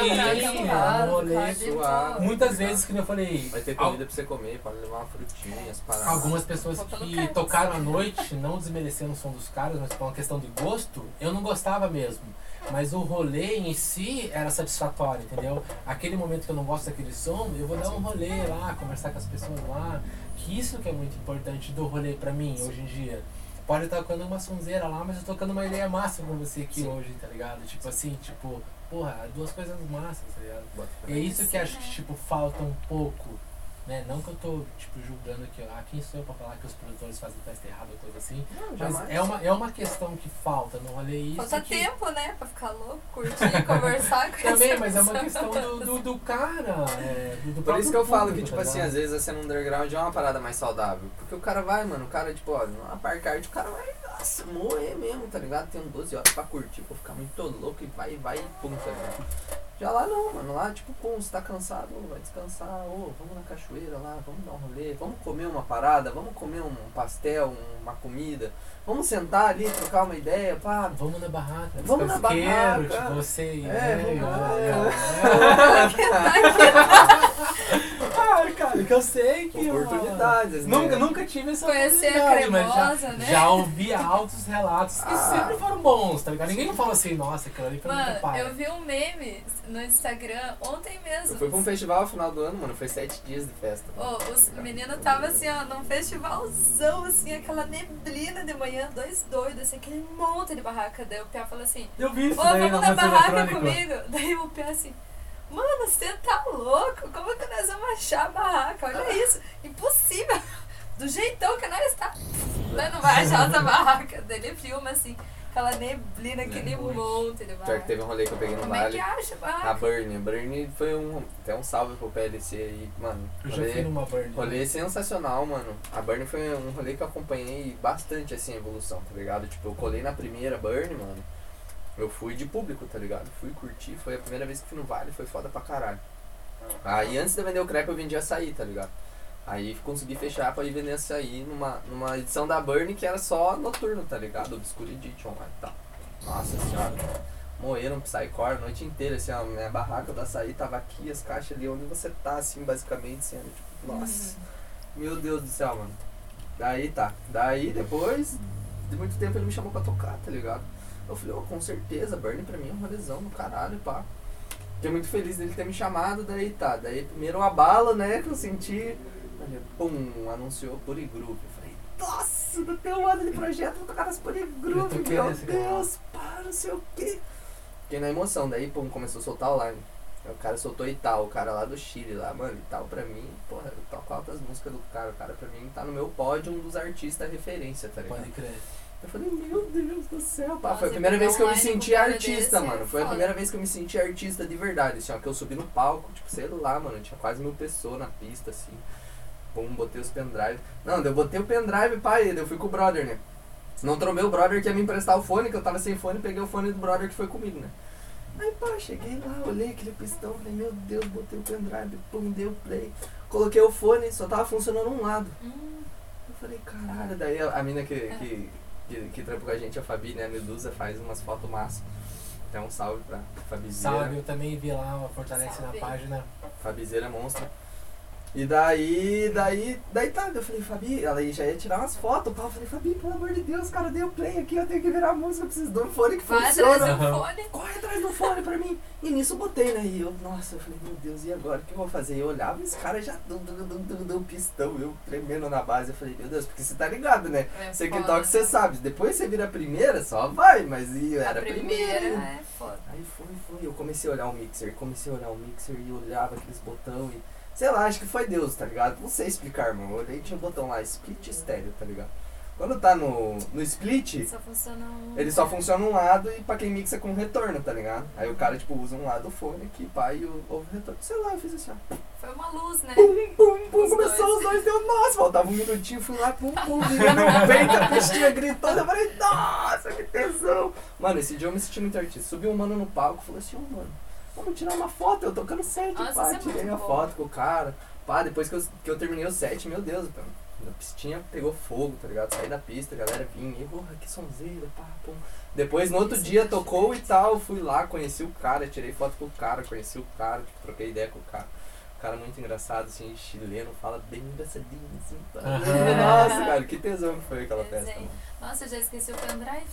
pra é. Muitas vezes, que nem eu falei, Vai ter al- comida pra você comer, pode levar uma frutinha, as paradas. algumas pessoas que canto. tocaram à noite, não desmerecendo o som dos caras, mas por uma questão de gosto, eu não gostava mesmo. Mas o rolê em si era satisfatório, entendeu? Aquele momento que eu não gosto daquele som, eu vou dar um rolê lá, conversar com as pessoas lá. Que isso que é muito importante do rolê pra mim hoje em dia. Pode estar tocando uma sonzeira lá, mas eu tô tocando uma ideia massa com você aqui Sim. hoje, tá ligado? Tipo assim, tipo, porra, duas coisas massas, tá ligado? E é isso que acho que, tipo, falta um pouco, né? Não que eu tô, tipo, julgando que, ah, quem sou eu pra falar que os produtores fazem festa errada ou coisa assim. Não, Mas jamais. é uma, é uma questão que falta no rolê isso. Falta que- tempo, né? Pra ficar louco, curtir, conversar com Também, mas é uma questão do, do, do cara, é, do, do Por isso que eu falo que, tipo tá assim, às vezes a cena underground é uma parada mais saudável. Porque o cara vai, mano, o cara, tipo, ó, numa parkart, o cara vai, nossa, morrer mesmo, tá ligado? Tem um 12 horas pra curtir, pra ficar muito louco e vai, vai e pum, tá ligado? Já lá não, mano, lá, tipo, pum, você tá cansado, vai descansar, ô, vamos na cachoeira lá, vamos dar um rolê, vamos comer uma parada, vamos comer um pastel, uma comida, vamos sentar ali, trocar uma ideia, pá, Vamos na barraca, Vamos na barraca. tipo, você e É, né, vamos- Ah, cara, que eu sei que. oportunidades, né? Nunca, nunca tive essa Conhecer a oportunidade, mas já, cremosa, né? já ouvi altos relatos que Ah. sempre foram bons, tá ligado? Ninguém fala assim, nossa, aquilo ali foi muito Mano, pai. eu vi um meme no Instagram ontem mesmo. Eu fui pra um festival no final do ano, mano, foi sete dias de festa. mano. Ô, os meninos tava assim, ó, num festivalzão, assim, aquela neblina de manhã, dois doidos, assim, aquele monte de barraca. Daí o Pia falou assim, Eu vi isso ô, daí vamos na barraca comigo. Daí o Pia assim, mano, você tá louco? Como que nós vamos achar a barraca? Olha isso, impossível. Do jeitão que nós tá, nós não vai achar outra barraca. Daí ele filma assim, aquela neblina, aquele Noite. monte de Pior que barraca. teve um rolê que eu peguei no Como é que vale. acha a A barraca? Burnie. A Burnie foi um. Até um salve pro PLC aí, mano. Eu já fui Rolê, numa burn. rolê sensacional, mano. A Burnie foi um rolê que eu acompanhei bastante assim a evolução, tá ligado? Tipo, eu colei na primeira Burnie, mano. Eu fui de público, tá ligado? Fui curtir, foi a primeira vez que fui no Vale, foi foda pra caralho. Aí antes de vender o crepe eu vendia açaí, tá ligado? Aí consegui fechar pra ir vender açaí numa, numa edição da Burnie que era só noturno, tá ligado? Obscure Edition lá e tal. Nossa senhora. Moeram Psycore a noite inteira, assim, ó, minha barraca do açaí tava aqui, as caixas ali onde você tá, assim, basicamente, sendo tipo, nossa, meu Deus do céu, mano. Daí tá, daí depois de muito tempo ele me chamou pra tocar, tá ligado? Eu falei, ó, com certeza, Burnie pra mim é um rolezão do caralho, pá. Fiquei muito feliz dele ter me chamado, daí tá, daí primeiro a bala, né, que eu senti, aí, pum, anunciou Puri Group. Eu falei, nossa, do teu ano de projeto, vou tocar nas toquei meu. Deus, pá, não sei o quê. Fiquei na emoção, daí, pum, começou a soltar o line. Aí O cara soltou Ital, o cara lá do Chile lá, mano, Ital pra mim, porra, eu toco altas músicas do cara, o cara pra mim tá no meu pódio, um dos artistas referência, tá ligado? Pode crer. Eu falei, meu Deus do céu, pá. Nossa, Foi a primeira vez que eu me senti artista, é mano. Foi a primeira vez que eu me senti artista de verdade, assim, ó. Que eu subi no palco, tipo, sei lá, mano. Tinha quase mil pessoas na pista, assim. Pum, botei os pendrive. Não, eu botei o pendrive, pá, e daí eu fui com o brother, né? Não trombei o brother que ia me emprestar o fone, que eu tava sem fone, peguei o fone do brother que foi comigo, né? Aí, pá, cheguei lá, olhei aquele pistão, falei, meu Deus, botei o pendrive, pum, dei o play. Coloquei o fone, só tava funcionando um lado. Hum, Eu falei, caralho, daí a, a mina que, que, que, que trampa com a gente, a Fabi, né, a Medusa, faz umas fotos massas. Então um salve pra Fabizeira. Salve, eu também vi lá, uma fortalece na página. Fabizeira monstro. E daí, daí, daí tá, eu falei, Fabi, ela já ia tirar umas fotos, pá. Eu falei, Fabi, pelo amor de Deus, cara, dei o play aqui, eu tenho que virar a música, eu preciso de um fone que vai funciona. trazer o Aham. fone. Corre atrás do fone pra mim. E nisso eu botei, né? E eu, nossa, eu falei, meu Deus, e agora? O que eu vou fazer? E eu olhava e os caras já dão, dão, dão, dão, dão pistão, eu tremendo na base. Eu falei, meu Deus, porque você tá ligado, né? É Você que toca, você sabe. Depois você vira a primeira, só vai, mas e eu era a primeira primeira. é foda. Aí foi, foi. Eu comecei a olhar o mixer, comecei a olhar o mixer e olhava aqueles botão e. Sei lá, acho que foi Deus, tá ligado? Não sei explicar, irmão. Eu olhei e tinha um botão lá, split estéreo, tá ligado? Quando tá no, no split, Só funciona um. ele só funciona um lado e pra quem mixa com retorno, tá ligado? Aí o cara, tipo, usa um lado do fone aqui, pá, e o o retorno. Sei lá, eu fiz assim, ó. Foi uma luz, né? Pum, pum, pum, Os começou dois. os nós, deu, nossa, faltava um minutinho, fui lá, pum, pum, virei no peito, a pistinha gritando, eu falei, nossa, que tesão. Mano, esse dia eu me senti muito artista. Subiu um mano no palco e falou assim, ô mano, vamos tirar uma foto, eu tocando set, Nossa, pá, é tirei muito a bom. foto com o cara. Pá, depois que eu, que eu terminei o set, meu Deus, pô, a pistinha pegou fogo, tá ligado? Saí da pista, a galera vinha, e, porra, que sonzeira, pá, pum. Depois, no outro Isso é dia, tocou e tal, fui lá, conheci o cara, tirei foto com o cara, conheci o cara, tipo, troquei ideia com o cara. O cara muito engraçado, assim, chileno, fala bem engraçadinho, assim. pá. Nossa, cara, que tesão que foi aquela festa. Desenho. mano. Nossa, eu já esqueci o pendrive.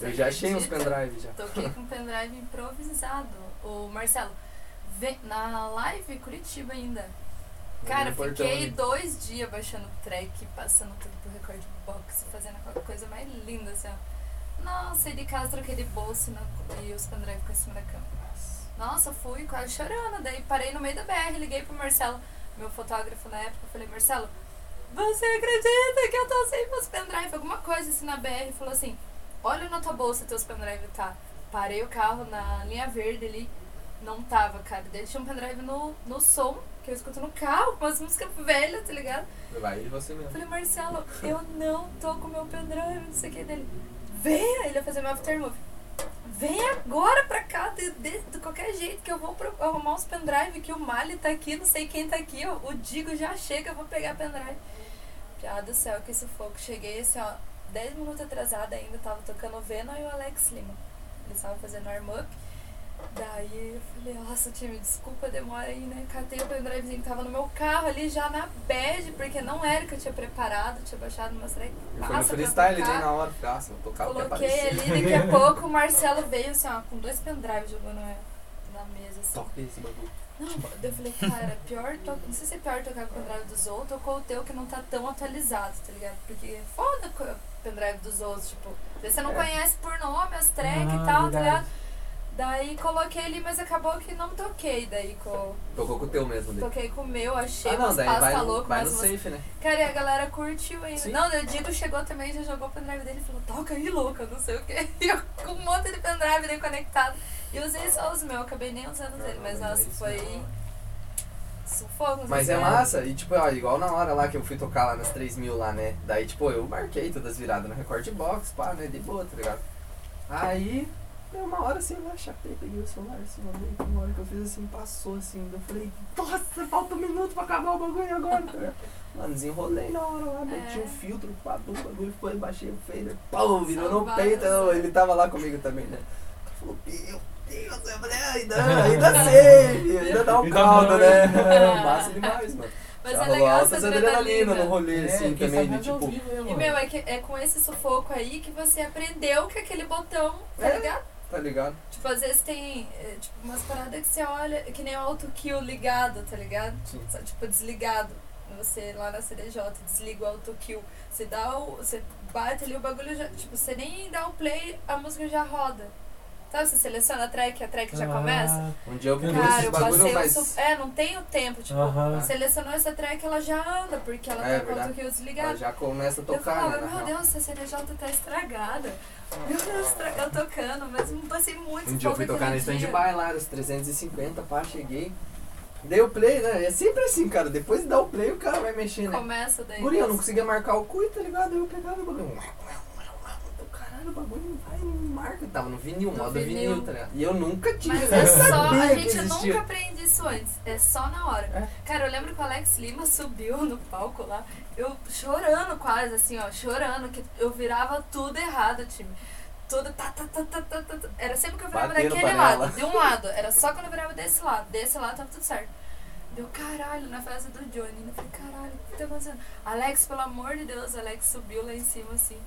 Eu já achei uns pendrive já. Toquei com pendrive improvisado. O Marcelo, vem na live Curitiba ainda. Cara, No portão fiquei dois dias baixando track, passando tudo pro record box, fazendo aquela coisa mais linda, assim, ó. Nossa, de casa, troquei de bolsa na- e os pendrive com cima da cama. Nossa, fui quase chorando. Daí parei no meio da BR, liguei pro Marcelo, meu fotógrafo na época, falei, Marcelo, você acredita que eu tô sem meus pendrive? Alguma coisa assim na BR, falou assim, olha na tua bolsa teus pendrive, tá? Parei o carro na linha verde ali, não tava, cara. Daí tinha um pendrive no, no som, que eu escuto no carro, com umas músicas velhas, tá ligado? Vai ele você mesmo. falei, Marcelo, eu não tô com meu pendrive, não sei o que dele. Venha, ele ia fazer meu aftermove. Vem agora pra cá, de, de, de qualquer jeito, que eu vou pro- arrumar uns pendrive, que o Mali tá aqui, não sei quem tá aqui, ó, o Digo já chega, eu vou pegar pendrive. Piada do céu, que sufoco. Cheguei assim, ó, 10 minutos atrasada ainda, tava tocando o Venom e o Alex Lima. Eles estavam fazendo warm-up. Daí eu falei, nossa, time, desculpa demora aí, né? Catei o pendrivezinho que tava no meu carro ali já na bad, porque não era que eu tinha preparado, tinha baixado umas track. Eu fui no freestyle nem na hora, nossa, vou tocar Coloquei ali, daqui a pouco o Marcelo veio assim, ó, com dois pendrives jogando na na mesa, assim. Toca esse bagulho. Não, eu falei, cara, pior to... não sei se é pior tocar com o pendrive dos outros ou com o teu que não tá tão atualizado, tá ligado? Porque é foda o pendrive dos outros, tipo, você não É. conhece por nome as track Ah, e tal, tá verdade. ligado? Daí coloquei ali, mas acabou que não toquei daí com. Tocou com o teu mesmo dele. Toquei com o meu, achei Ah, não, daí vai, pasta no- louca, vai no umas músicas. safe, né? Cara, e a galera curtiu ainda. Sim. Não, o Digo chegou também, já jogou o pendrive dele e falou, toca aí, louca, não sei o quê. E eu com um monte de pendrive ali conectado. E usei só os meus, acabei nem usando os dele, mas nossa, foi sufoco. Mas é massa, e tipo, ó, igual na hora lá que eu fui tocar lá nas 3 mil lá, né? Daí, tipo, eu marquei todas as viradas no record box, pá, né? De boa, tá ligado? Aí, deu uma hora assim, eu lá, chapei, peguei o celular, assim, mandei, uma hora que eu fiz assim, passou assim, daí eu falei, nossa, falta um minuto pra acabar o bagulho agora, tá? Mano, desenrolei na hora lá, meti É. um filtro, pá, o bagulho foi, baixei o fader, pau, virou no peito, ele tava lá comigo também, né? Ele falou, meu Deus, eu falei, ainda, ainda sei, ainda dá um Ainda caldo, vai. né? Massa demais, mano. Mas Já é legal essa adrenalina adrenalina. no rolê, assim, quem também, de tipo... vivo, né, E meu, é, que, é com esse sufoco aí que você aprendeu que aquele botão, tá É. ligado? Tá ligado? Tipo, às vezes tem é, tipo, umas paradas que você olha, que nem o auto-kill ligado, tá ligado? Sim. Só, tipo, desligado. Você lá na CDJ desliga o auto-kill. Você dá o. Você bate ali o bagulho já. Tipo, você nem dá o play, a música já roda. Sabe, você seleciona a track, a track já Ah, começa. Um dia eu procuro Cara, eu bagulho, passei mas... o su... É, não tem o tempo, tipo, Aham. selecionou essa track, ela já anda, porque ela É, tá com o verdade. auto-kill Ela desligado. já começa a Eu tocar, falava, né? meu. Deus, essa CDJ tá estragada. Meu Deus, estragou tocando, mas não passei muito Um dia eu fui tocar no stand-by lá, os 350, pá, cheguei. Dei o play, né? É sempre assim, cara. Depois de dar o play, o cara vai mexer, né? Começa daí. Guri, eu não conseguia marcar o cu, tá ligado? Eu pegava o bagulho. Eu, Caralho, o bagulho não vai, não marca. Tava no vinil, No modo vinil. vinil, tá ligado? E eu nunca tinha, Mas é só, a gente nunca aprende isso antes, é só na hora. É. Cara, eu lembro que o Alex Lima subiu no palco lá, eu chorando quase, assim, ó, chorando, que eu virava tudo errado, time. Tudo tá, tá, tá, tá, tá, tá, tá. Era sempre que eu virava daquele panela. lado, de um lado. Era só quando eu virava desse lado. Desse lado tava tudo certo. Deu caralho na festa do Johnny. Eu falei, caralho, o que tá acontecendo? Alex, pelo amor de Deus, Alex subiu lá em cima assim.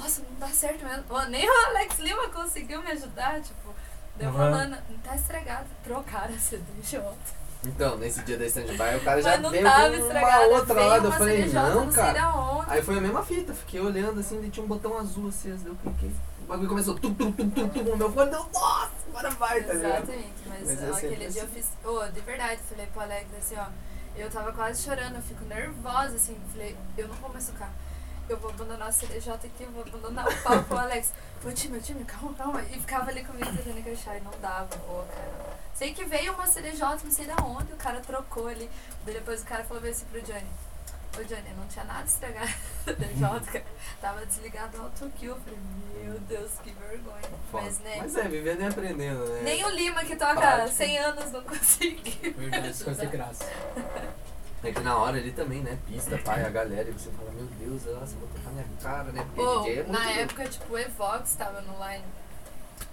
Nossa, não dá certo mesmo. Ô, nem o Alex Lima conseguiu me ajudar, tipo. Deu Aham. rolando, não tá estragado. Trocaram a CD de ontem. Então, nesse dia da stand-by, o cara já veio com uma estragada. outra veio lá. Eu falei, CDJ, não, não sei cara. Aí foi a mesma fita, fiquei olhando assim, tinha um botão azul assim, eu cliquei. O bagulho começou tum, tum, tum, tum, tum, meu fone, deu, nossa, agora vai, tá ligado? Exatamente, mas, Mas é ó, sempre aquele dia eu assim. fiz. Ô, de verdade, falei pro Alex assim, ó. Eu tava quase chorando, eu fico nervosa, assim. Falei, eu não vou mais tocar. Eu vou abandonar a CDJ aqui, eu vou abandonar o palco. o Alex, ô time, time, calma, calma. E ficava ali comigo tentando encaixar e não dava. Ô, cara, Sei que veio uma CDJ, não sei da onde, o cara trocou ali. Daí depois o cara falou assim pro Johnny. Ô Johnny, não tinha nada estragado da cara. Tava desligado o autokill. Eu falei, meu Deus, que vergonha. Foda. Mas né, Mas é, vivendo e aprendendo, né? nem o Lima que toca Prática. 100 anos não conseguiu. Verdade, isso vai ser graça. É que na hora ali também, né? Pista, pai, a galera, e você fala, meu Deus, nossa, vou tocar minha cara, né? Porque Pô, é na louco. época, tipo, o Evox tava no line.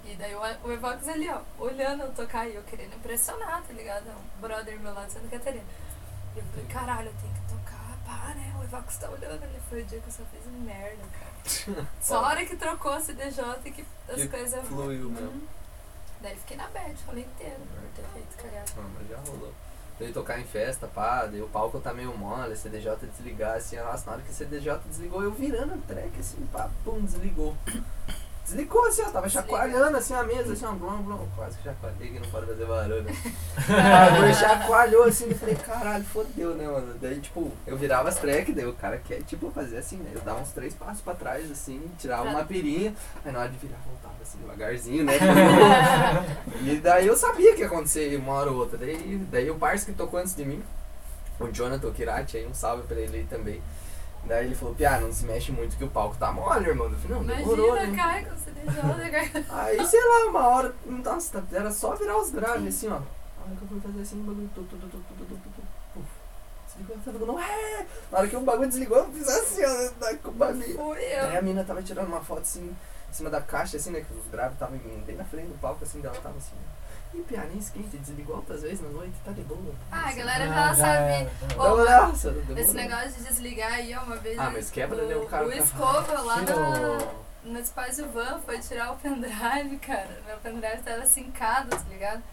E daí o, o Evox ali, ó, olhando eu tocar e eu querendo impressionar, tá ligado? Um brother meu lá de Santa Catarina. E eu falei, caralho, eu tenho que tocar, pá, né? O Evox tá olhando ali. Foi o dia que eu só fiz merda, cara. Só a hora que trocou a CDJ que as Que coisas. fluiu mesmo. Uhum. Daí fiquei na bad, falei inteiro, por ter feito cagada. Não, mas já rolou. Daí tocar em festa, pá, daí o palco tá meio mole, CDJ desligar, assim, nossa, na hora que a CDJ desligou, eu virando o track, assim, pá, pum, desligou. Desligou assim, ó, tava chacoalhando assim a mesa, assim, ó, blum, blum, quase que chacoalhei que não pode fazer barulho. Aí chacoalhou assim, eu falei, caralho, fodeu, né, mano? Daí, tipo, eu virava as track, daí o cara quer, tipo, fazer assim, né? Eu dava uns três passos pra trás, assim, tirava uma pirinha, aí na hora de virar, voltava assim, devagarzinho, né? e daí eu sabia que ia acontecer uma hora ou outra. Daí, daí o parceiro que tocou antes de mim, o Jonathan Kirati, aí um salve pra ele aí também. Daí ele falou, Piá, não se mexe muito que o palco tá mole, irmão. Eu falei, não, Imagina, demorou, né? cai com CDJ, Aí, sei lá, uma hora, nossa, tá, era só virar os graves, assim, ó. A hora que eu fui fazer assim, o bagulho... Tu, tu, tu, tu, tu, tu, tu, Desligou! Na hora que o bagulho desligou, eu fiz assim, ó, com o bagulho. Eu. Aí a mina tava tirando uma foto, assim, em cima da caixa, assim, né, que os graves estavam bem na frente do palco, assim, dela tava assim, ó. Pia, nem esquente, desligou altas vezes na noite, tá de boa. Ah, a galera já Ah, sabe. Ô, nossa. Esse negócio de desligar aí, uma vez. Ah, mas quebra, né, o cara O pra- Escova lá na, no Espaço Van foi tirar o pendrive, cara. Meu pendrive tava sincado, tá ligado?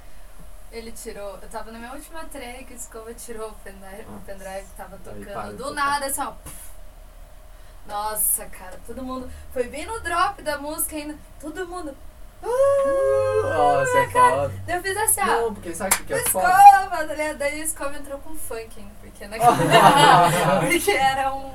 Ele tirou. Eu tava na minha última track, o Escova tirou o pendrive, o pendrive tava tocando. Do tocar. nada, assim, ó. Nossa, cara, todo mundo. Foi bem no drop da música ainda. Todo mundo. Nossa, é foda. Daí eu fiz assim, ó. Não, porque sabe o que que é foda? Escova, tá ligado? Daí o Escova entrou com funk, hein? Porque, naquele... porque era um.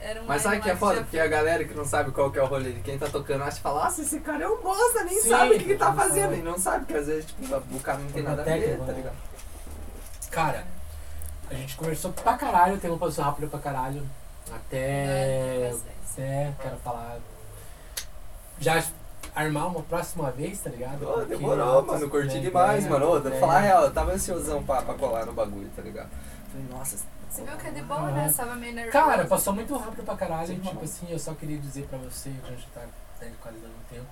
Era um Mas sabe o que é foda? Porque a galera que não sabe qual que é o rolê de quem tá tocando acha que fala, nossa, esse cara é um bosta, nem Sim, sabe o que, que tá fazendo. E não sabe, porque às vezes tipo, o cara não tem nada a ver, tá né? ligado? Cara, a gente conversou pra caralho, o tempo passou rápido pra caralho. Até. Até quero falar. Já armar uma próxima vez, tá ligado? Porque demorou, mano, curti né, demais, é, mano. Ô, pra é. falar a real, eu tava ansiosão pra, pra colar no bagulho, tá ligado? Falei, nossa, Você viu que é de boa, né? Tava meio nervoso. Cara, passou muito rápido pra caralho. Sim, tipo mano. assim, eu só queria dizer pra você, a gente tá né, quase dando tempo.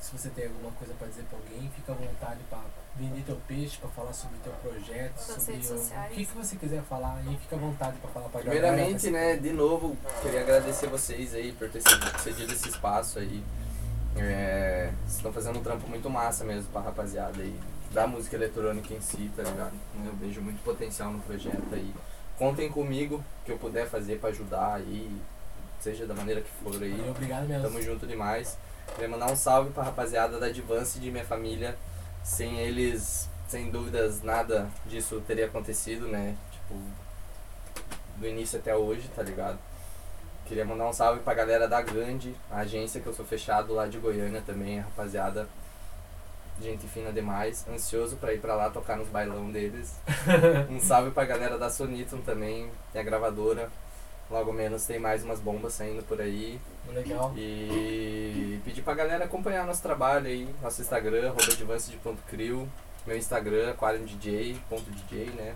Se você tem alguma coisa pra dizer pra alguém, fica à vontade pra vender teu peixe, pra falar sobre teu projeto, Suas sobre redes o, sociais. o que, que você quiser falar aí, fica à vontade pra falar pra Primeiramente, galera. né, de novo, queria agradecer vocês aí por ter cedido esse espaço aí. É, vocês estão fazendo um trampo muito massa mesmo pra rapaziada aí, da música eletrônica em si, tá ligado? Eu vejo muito potencial no projeto aí. Contem comigo, que eu puder fazer pra ajudar aí, seja da maneira que for aí. Obrigado mesmo. Tamo junto demais. Queria mandar um salve pra rapaziada da Advance de minha família. Sem eles, sem dúvidas, nada disso teria acontecido, né? Tipo, do início até hoje, tá ligado? Queria mandar um salve pra galera da Gandhi, a agência que eu sou fechado lá de Goiânia também, rapaziada. Gente fina demais, ansioso pra ir pra lá tocar nos bailão deles. um salve pra galera da Soniton também, que é a gravadora. Logo menos tem mais umas bombas saindo por aí. Legal. E pedir pra galera acompanhar nosso trabalho aí, nosso Instagram, arroba meu Instagram, aquariumdj.dj, né?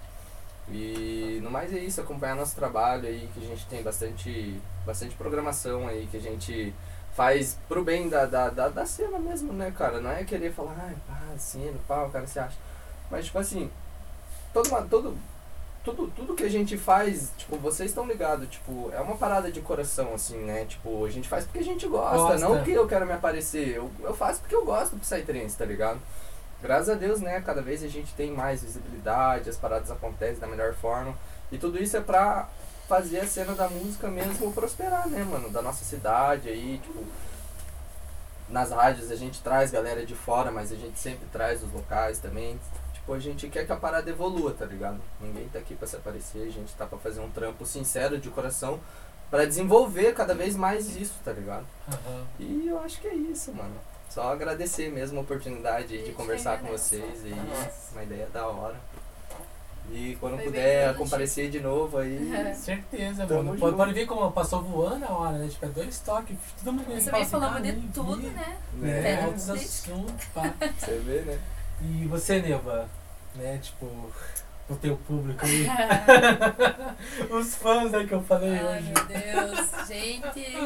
E no mais é isso, acompanhar nosso trabalho aí, que a gente tem bastante, bastante programação aí, que a gente faz pro bem da, da, da, da cena mesmo, né, cara? Não é querer falar, ai, pá, cena, pá, o cara se acha. Mas, tipo assim, todo, uma- todo, tudo, tudo que a gente faz, tipo, vocês estão ligados, tipo, é uma parada de coração, assim, né? Tipo, a gente faz porque a gente gosta, Gosta. não porque eu quero me aparecer. Eu, eu faço porque eu gosto do Psytrance, tá ligado? Graças a Deus, né? Cada vez a gente tem mais visibilidade, as paradas acontecem da melhor forma. E tudo isso é pra fazer a cena da música mesmo prosperar, né, mano? Da nossa cidade aí, tipo. Nas rádios a gente traz galera de fora, mas a gente sempre traz os locais também. Tipo, a gente quer que a parada evolua, tá ligado? Ninguém tá aqui pra se aparecer, a gente tá pra fazer um trampo sincero de coração pra desenvolver cada vez mais isso, tá ligado? Aham. E eu acho que é isso, mano. Só agradecer mesmo a oportunidade de conversar com vocês aí. Nossa. Uma ideia da hora. E quando Foi puder comparecer de novo aí. Certeza, Tamo mano. Pode, pode ver como passou voando a hora, né? Tipo, é dois toques. Todo mundo Nós fala também assim, falamos cara, de nem tudo, vi. né? É, do assuntos, pá. Você vê, né? E você, Neva, né? Tipo, o teu público aí. Os fãs né, que eu falei Ai, hoje. meu Deus. Gente,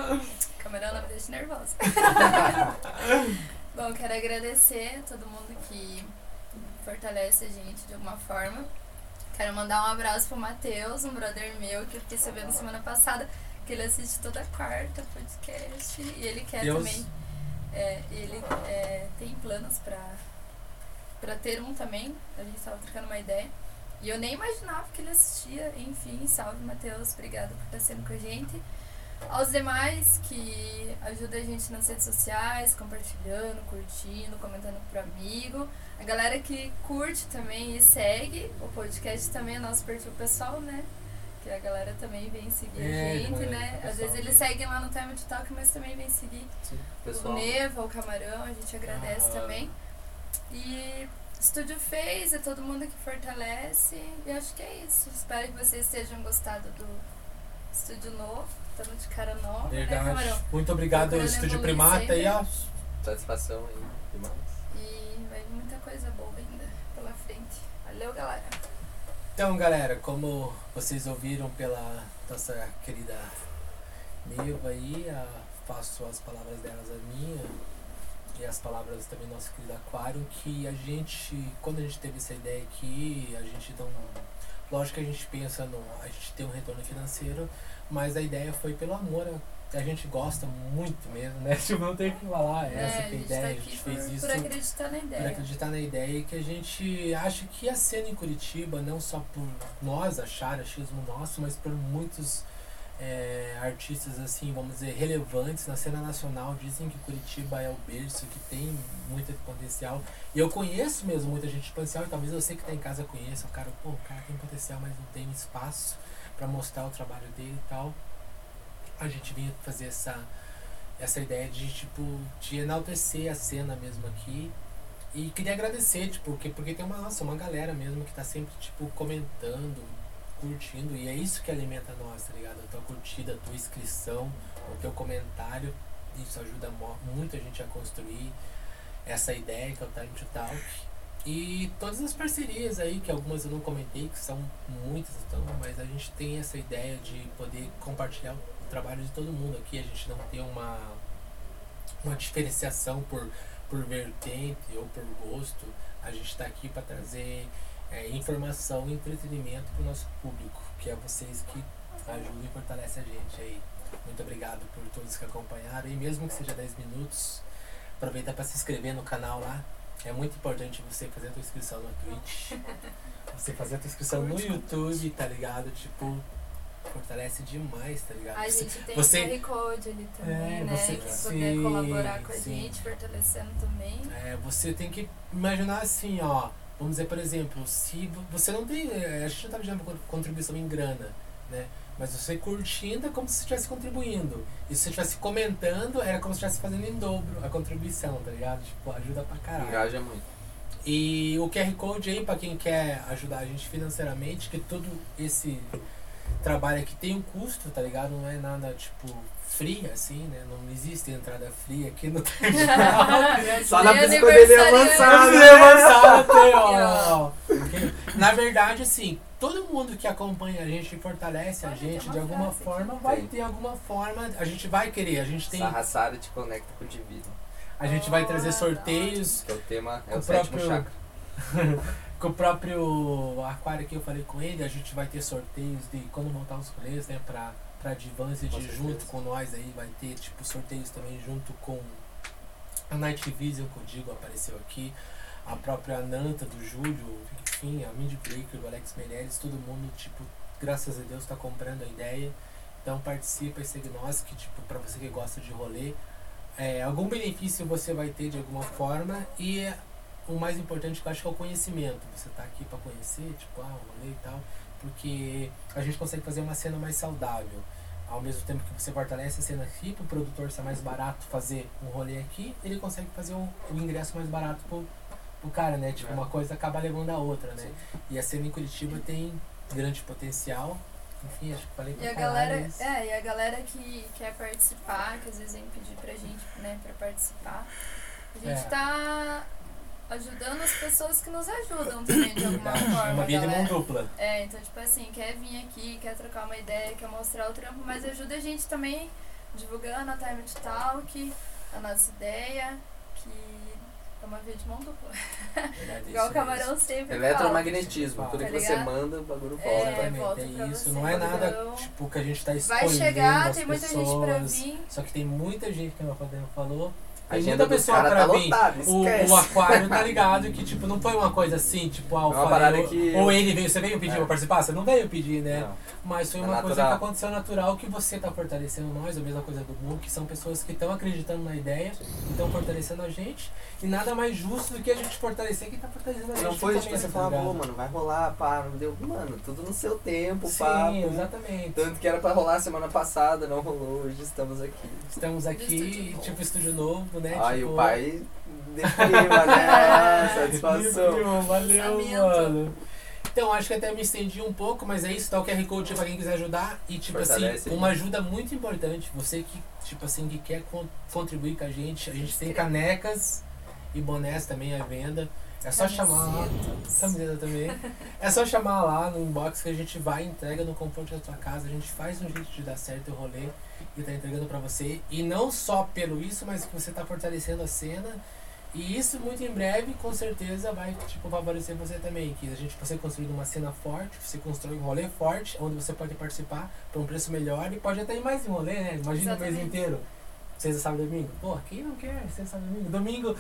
camarão não me deixa nervosa. Bom, quero agradecer a todo mundo que fortalece a gente de alguma forma. Quero mandar um abraço pro Matheus, um brother meu que eu fiquei sabendo semana passada que ele assiste toda quarta podcast e ele quer Deus. também. é, ele é, tem planos pra, pra ter um também. A gente tava trocando uma ideia. E eu nem imaginava que ele assistia. Enfim, salve Matheus, obrigada por estar sendo com a gente. Aos demais que ajudam a gente nas redes sociais, compartilhando, curtindo, comentando pro amigo. A galera que curte também e segue o podcast também é nosso perfil pessoal, né? Que a galera também vem seguir É, a gente, galera, né? Às vezes eles seguem lá no Time to Talk, mas também vem seguir Sim, o. Neva, o Camarão, a gente agradece Ah. também. E Estúdio fez, é todo mundo que fortalece. E acho que é isso. Espero que vocês tenham gostado do estúdio novo. Estamos de cara nova, né, Verdade. Camarão? Muito obrigado, Procurando Estúdio Primata. sempre. E, ó, Satisfação aí demais. E vai muita coisa boa ainda pela frente. Valeu, galera. Então, galera, como vocês ouviram pela nossa querida Neva aí, a- faço as palavras delas a minha e as palavras também do nosso querido Aquário, que a gente, quando a gente teve essa ideia aqui, a gente não. Lógico que a gente pensa no. A gente tem um retorno financeiro, mas a ideia foi pelo amor. A, a gente gosta muito mesmo, né? Tipo, não tem o que falar. É, Essa a que é a gente ideia, tá a gente por, fez isso por acreditar na por ideia. acreditar na ideia e que a gente acha que a cena em Curitiba, não só por nós achar achismo nosso, mas por muitos é, artistas assim, vamos dizer, relevantes na cena nacional, dizem que Curitiba é o berço, que tem muito potencial. E eu conheço mesmo muita gente de potencial, e talvez você que está em casa conheça, o cara, pô, o cara tem potencial, mas não tem espaço para mostrar o trabalho dele e tal. A gente vinha fazer essa essa ideia de tipo de enaltecer a cena mesmo aqui e queria agradecer tipo porque porque tem uma nossa uma galera mesmo que tá sempre tipo comentando curtindo e é isso que alimenta nós tá ligado a tua curtida a tua inscrição o teu comentário isso ajuda muito a gente a construir essa ideia que é o Time to Talk e todas as parcerias aí que algumas eu não comentei que são muitas então mas a gente tem essa ideia de poder compartilhar o trabalho de todo mundo aqui a gente não tem uma uma diferenciação por por vertente ou por gosto. A gente está aqui para trazer é, informação e entretenimento para o nosso público que é vocês que ajudam e fortalecem a gente aí. Muito obrigado por todos que acompanharam e mesmo que seja 10 minutos aproveita para se inscrever no canal lá é muito importante você fazer a tua inscrição no Twitch você fazer a tua inscrição no YouTube tá ligado tipo fortalece demais tá ligado A gente tem você- QR Code ali também, É, né? você- que poder sim, colaborar com a sim. gente, fortalecendo também. É, você tem que imaginar assim, ó. Vamos dizer, por exemplo, se vo- você não tem. é, A gente não tá pedindo con- contribuição em grana, né? Mas você curtindo é como se você estivesse contribuindo. E se você estivesse comentando, era como se estivesse fazendo em dobro a contribuição, tá ligado? Tipo, ajuda pra caralho. Engaja muito. E o QR Code aí, pra quem quer ajudar a gente financeiramente, que todo esse trabalho aqui tem um custo, tá ligado? Não é nada, tipo, free, assim, né? Não existe entrada free aqui no Só na psicodelia avançada. Tem, ó. Na verdade, assim, todo mundo que acompanha a gente e fortalece a Olha, gente de alguma frase forma, vai Tem. ter alguma forma, a gente vai querer, a gente tem, Sarraçara te conecta com o divino. a gente vai trazer Oh, sorteios Que é o tema, é O o, sétimo próprio- chakra. com o próprio aquário que eu falei com ele, a gente vai ter sorteios de quando montar os rolês, né, pra, pra Advance de junto com nós aí, vai ter tipo sorteios também junto com a Night Vision que o Digo apareceu aqui, a própria Nanta do Júlio, enfim, a Mindy Breaker do Alex Meirelles, todo mundo, tipo, graças a Deus tá comprando a ideia. Então participa e segue nós, que tipo, pra você que gosta de rolê, é, algum benefício você vai ter de alguma forma e o mais importante que eu acho que é o conhecimento. Você tá aqui para conhecer, tipo, ah, o rolê e tal, porque a gente consegue fazer uma cena mais saudável. Ao mesmo tempo que você fortalece a cena aqui, pro produtor ser mais barato fazer um rolê aqui, ele consegue fazer o, o ingresso mais barato pro, pro cara, né? Tipo, É. uma coisa acaba levando a outra, né? E a cena em Curitiba tem grande potencial. Enfim, acho que falei pra E a galera, isso. é, e a galera que quer participar, que às vezes vem pedir pra gente, né, pra participar, a gente É. tá ajudando as pessoas que nos ajudam também, de alguma forma. é uma via de mão dupla. É, então, tipo assim, quer vir aqui, quer trocar uma ideia, quer mostrar o trampo, mas ajuda a gente também divulgando a Time to Talk, a nossa ideia, que é uma via de mão dupla. Verdade, Igual o Camarão sempre Eletromagnetismo, Fala. tudo Tá que você manda, o bagulho É, volta. Exatamente, volta é isso. você, Não é nada então. tipo que a gente tá Vai escolhendo chegar, as tem muita pessoas. gente pra vir. Só que tem muita gente, como a Fadena falou, tem agenda muita pessoa pra tá vir. lotada, O, o aquário tá ligado que, tipo, não foi uma coisa assim, tipo, ah, eu É uma falei, ou, que- ou ele veio, você veio pedir É. pra participar? Você não veio pedir, né? Não. Mas foi É uma coisa natural. que aconteceu natural que você tá fortalecendo nós, a mesma coisa do Book, que são pessoas que estão acreditando na ideia, que estão fortalecendo a gente, e nada mais justo do que a gente fortalecer quem tá fortalecendo a gente. Não foi tipo você falar, ligado? pô, mano, vai rolar, pá, não deu. Mano, tudo no seu tempo, Sim, pá. pum. exatamente. Tanto que era pra rolar semana passada, não rolou, hoje estamos aqui. Estamos aqui, Estúdio tipo, estúdio novo, né? Aí tipo, o pai deprima, né? Satisfação. Valeu, mano. Então, acho que até me estendi um pouco, mas é isso, tá o QR Code pra quem quiser ajudar. E, tipo Fortalece assim, uma ajuda muito importante, você que, tipo assim, que quer con- contribuir com a gente, a gente tem canecas e bonés também à venda. É só chamar lá. Camisetas. Camiseta também. É só chamar lá no inbox que a gente vai, entrega no conforto da tua casa, a gente faz um jeito de dar certo o rolê e tá entregando pra você. E não só pelo isso, mas que você tá fortalecendo a cena. E isso muito em breve, com certeza, vai tipo, favorecer você também. Que a gente você construindo uma cena forte, você constrói um rolê forte, onde você pode participar por um preço melhor e pode até ir mais em rolê, né? Imagina o mês Exatamente. inteiro. Sexta, sábado e domingo. Pô, quem não quer sexta, sábado e domingo? Domingo,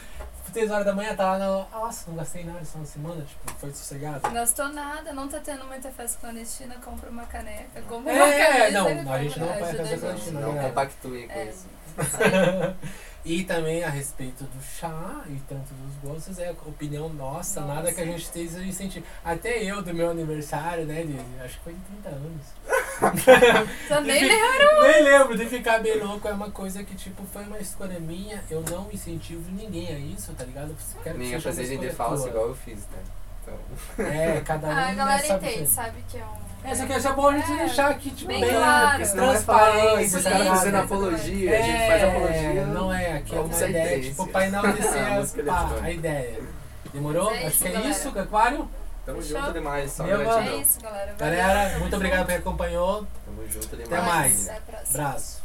3 horas da manhã, tá lá no. Nossa, não gastei nada só uma semana, tipo, foi sossegado. Não gastou nada, não tá tendo muita festa clandestina, compra uma caneca, compra uma É, camisa. não, e a gente não compra, vai ajuda fazer a gente. clandestina, Não né? compactue com É, isso. E também a respeito do chá e tanto dos gostos, é opinião nossa, Nossa. nada que a gente esteja incentivo. Até eu, do meu aniversário, né, de, acho que foi de 30 anos. Também De fi- lembro. Nem lembro de ficar bem louco, é uma coisa que, tipo, foi uma escolha minha, eu não incentivo ninguém a isso, tá ligado? Quero que Nem seja a fazer de falso igual eu fiz, né? Então, É, cada um. Ah, a né, galera sabe entende, que- sabe que é um. É, só que é bom a gente É, deixar aqui, tipo, bem bem, claro. falar, transparente, esses caras fazendo apologia, a gente faz apologia. Não é, aqui é uma ideia, tipo, pra enaltecer Ah, a, música pá, eletrônica. a ideia. Demorou? É Acho isso, que é galera. isso, Aquário. Tamo junto demais. Só Meu gratidão. É isso, galera. Muito obrigado por acompanhou. Tamo junto demais. Até mais. Até Braço.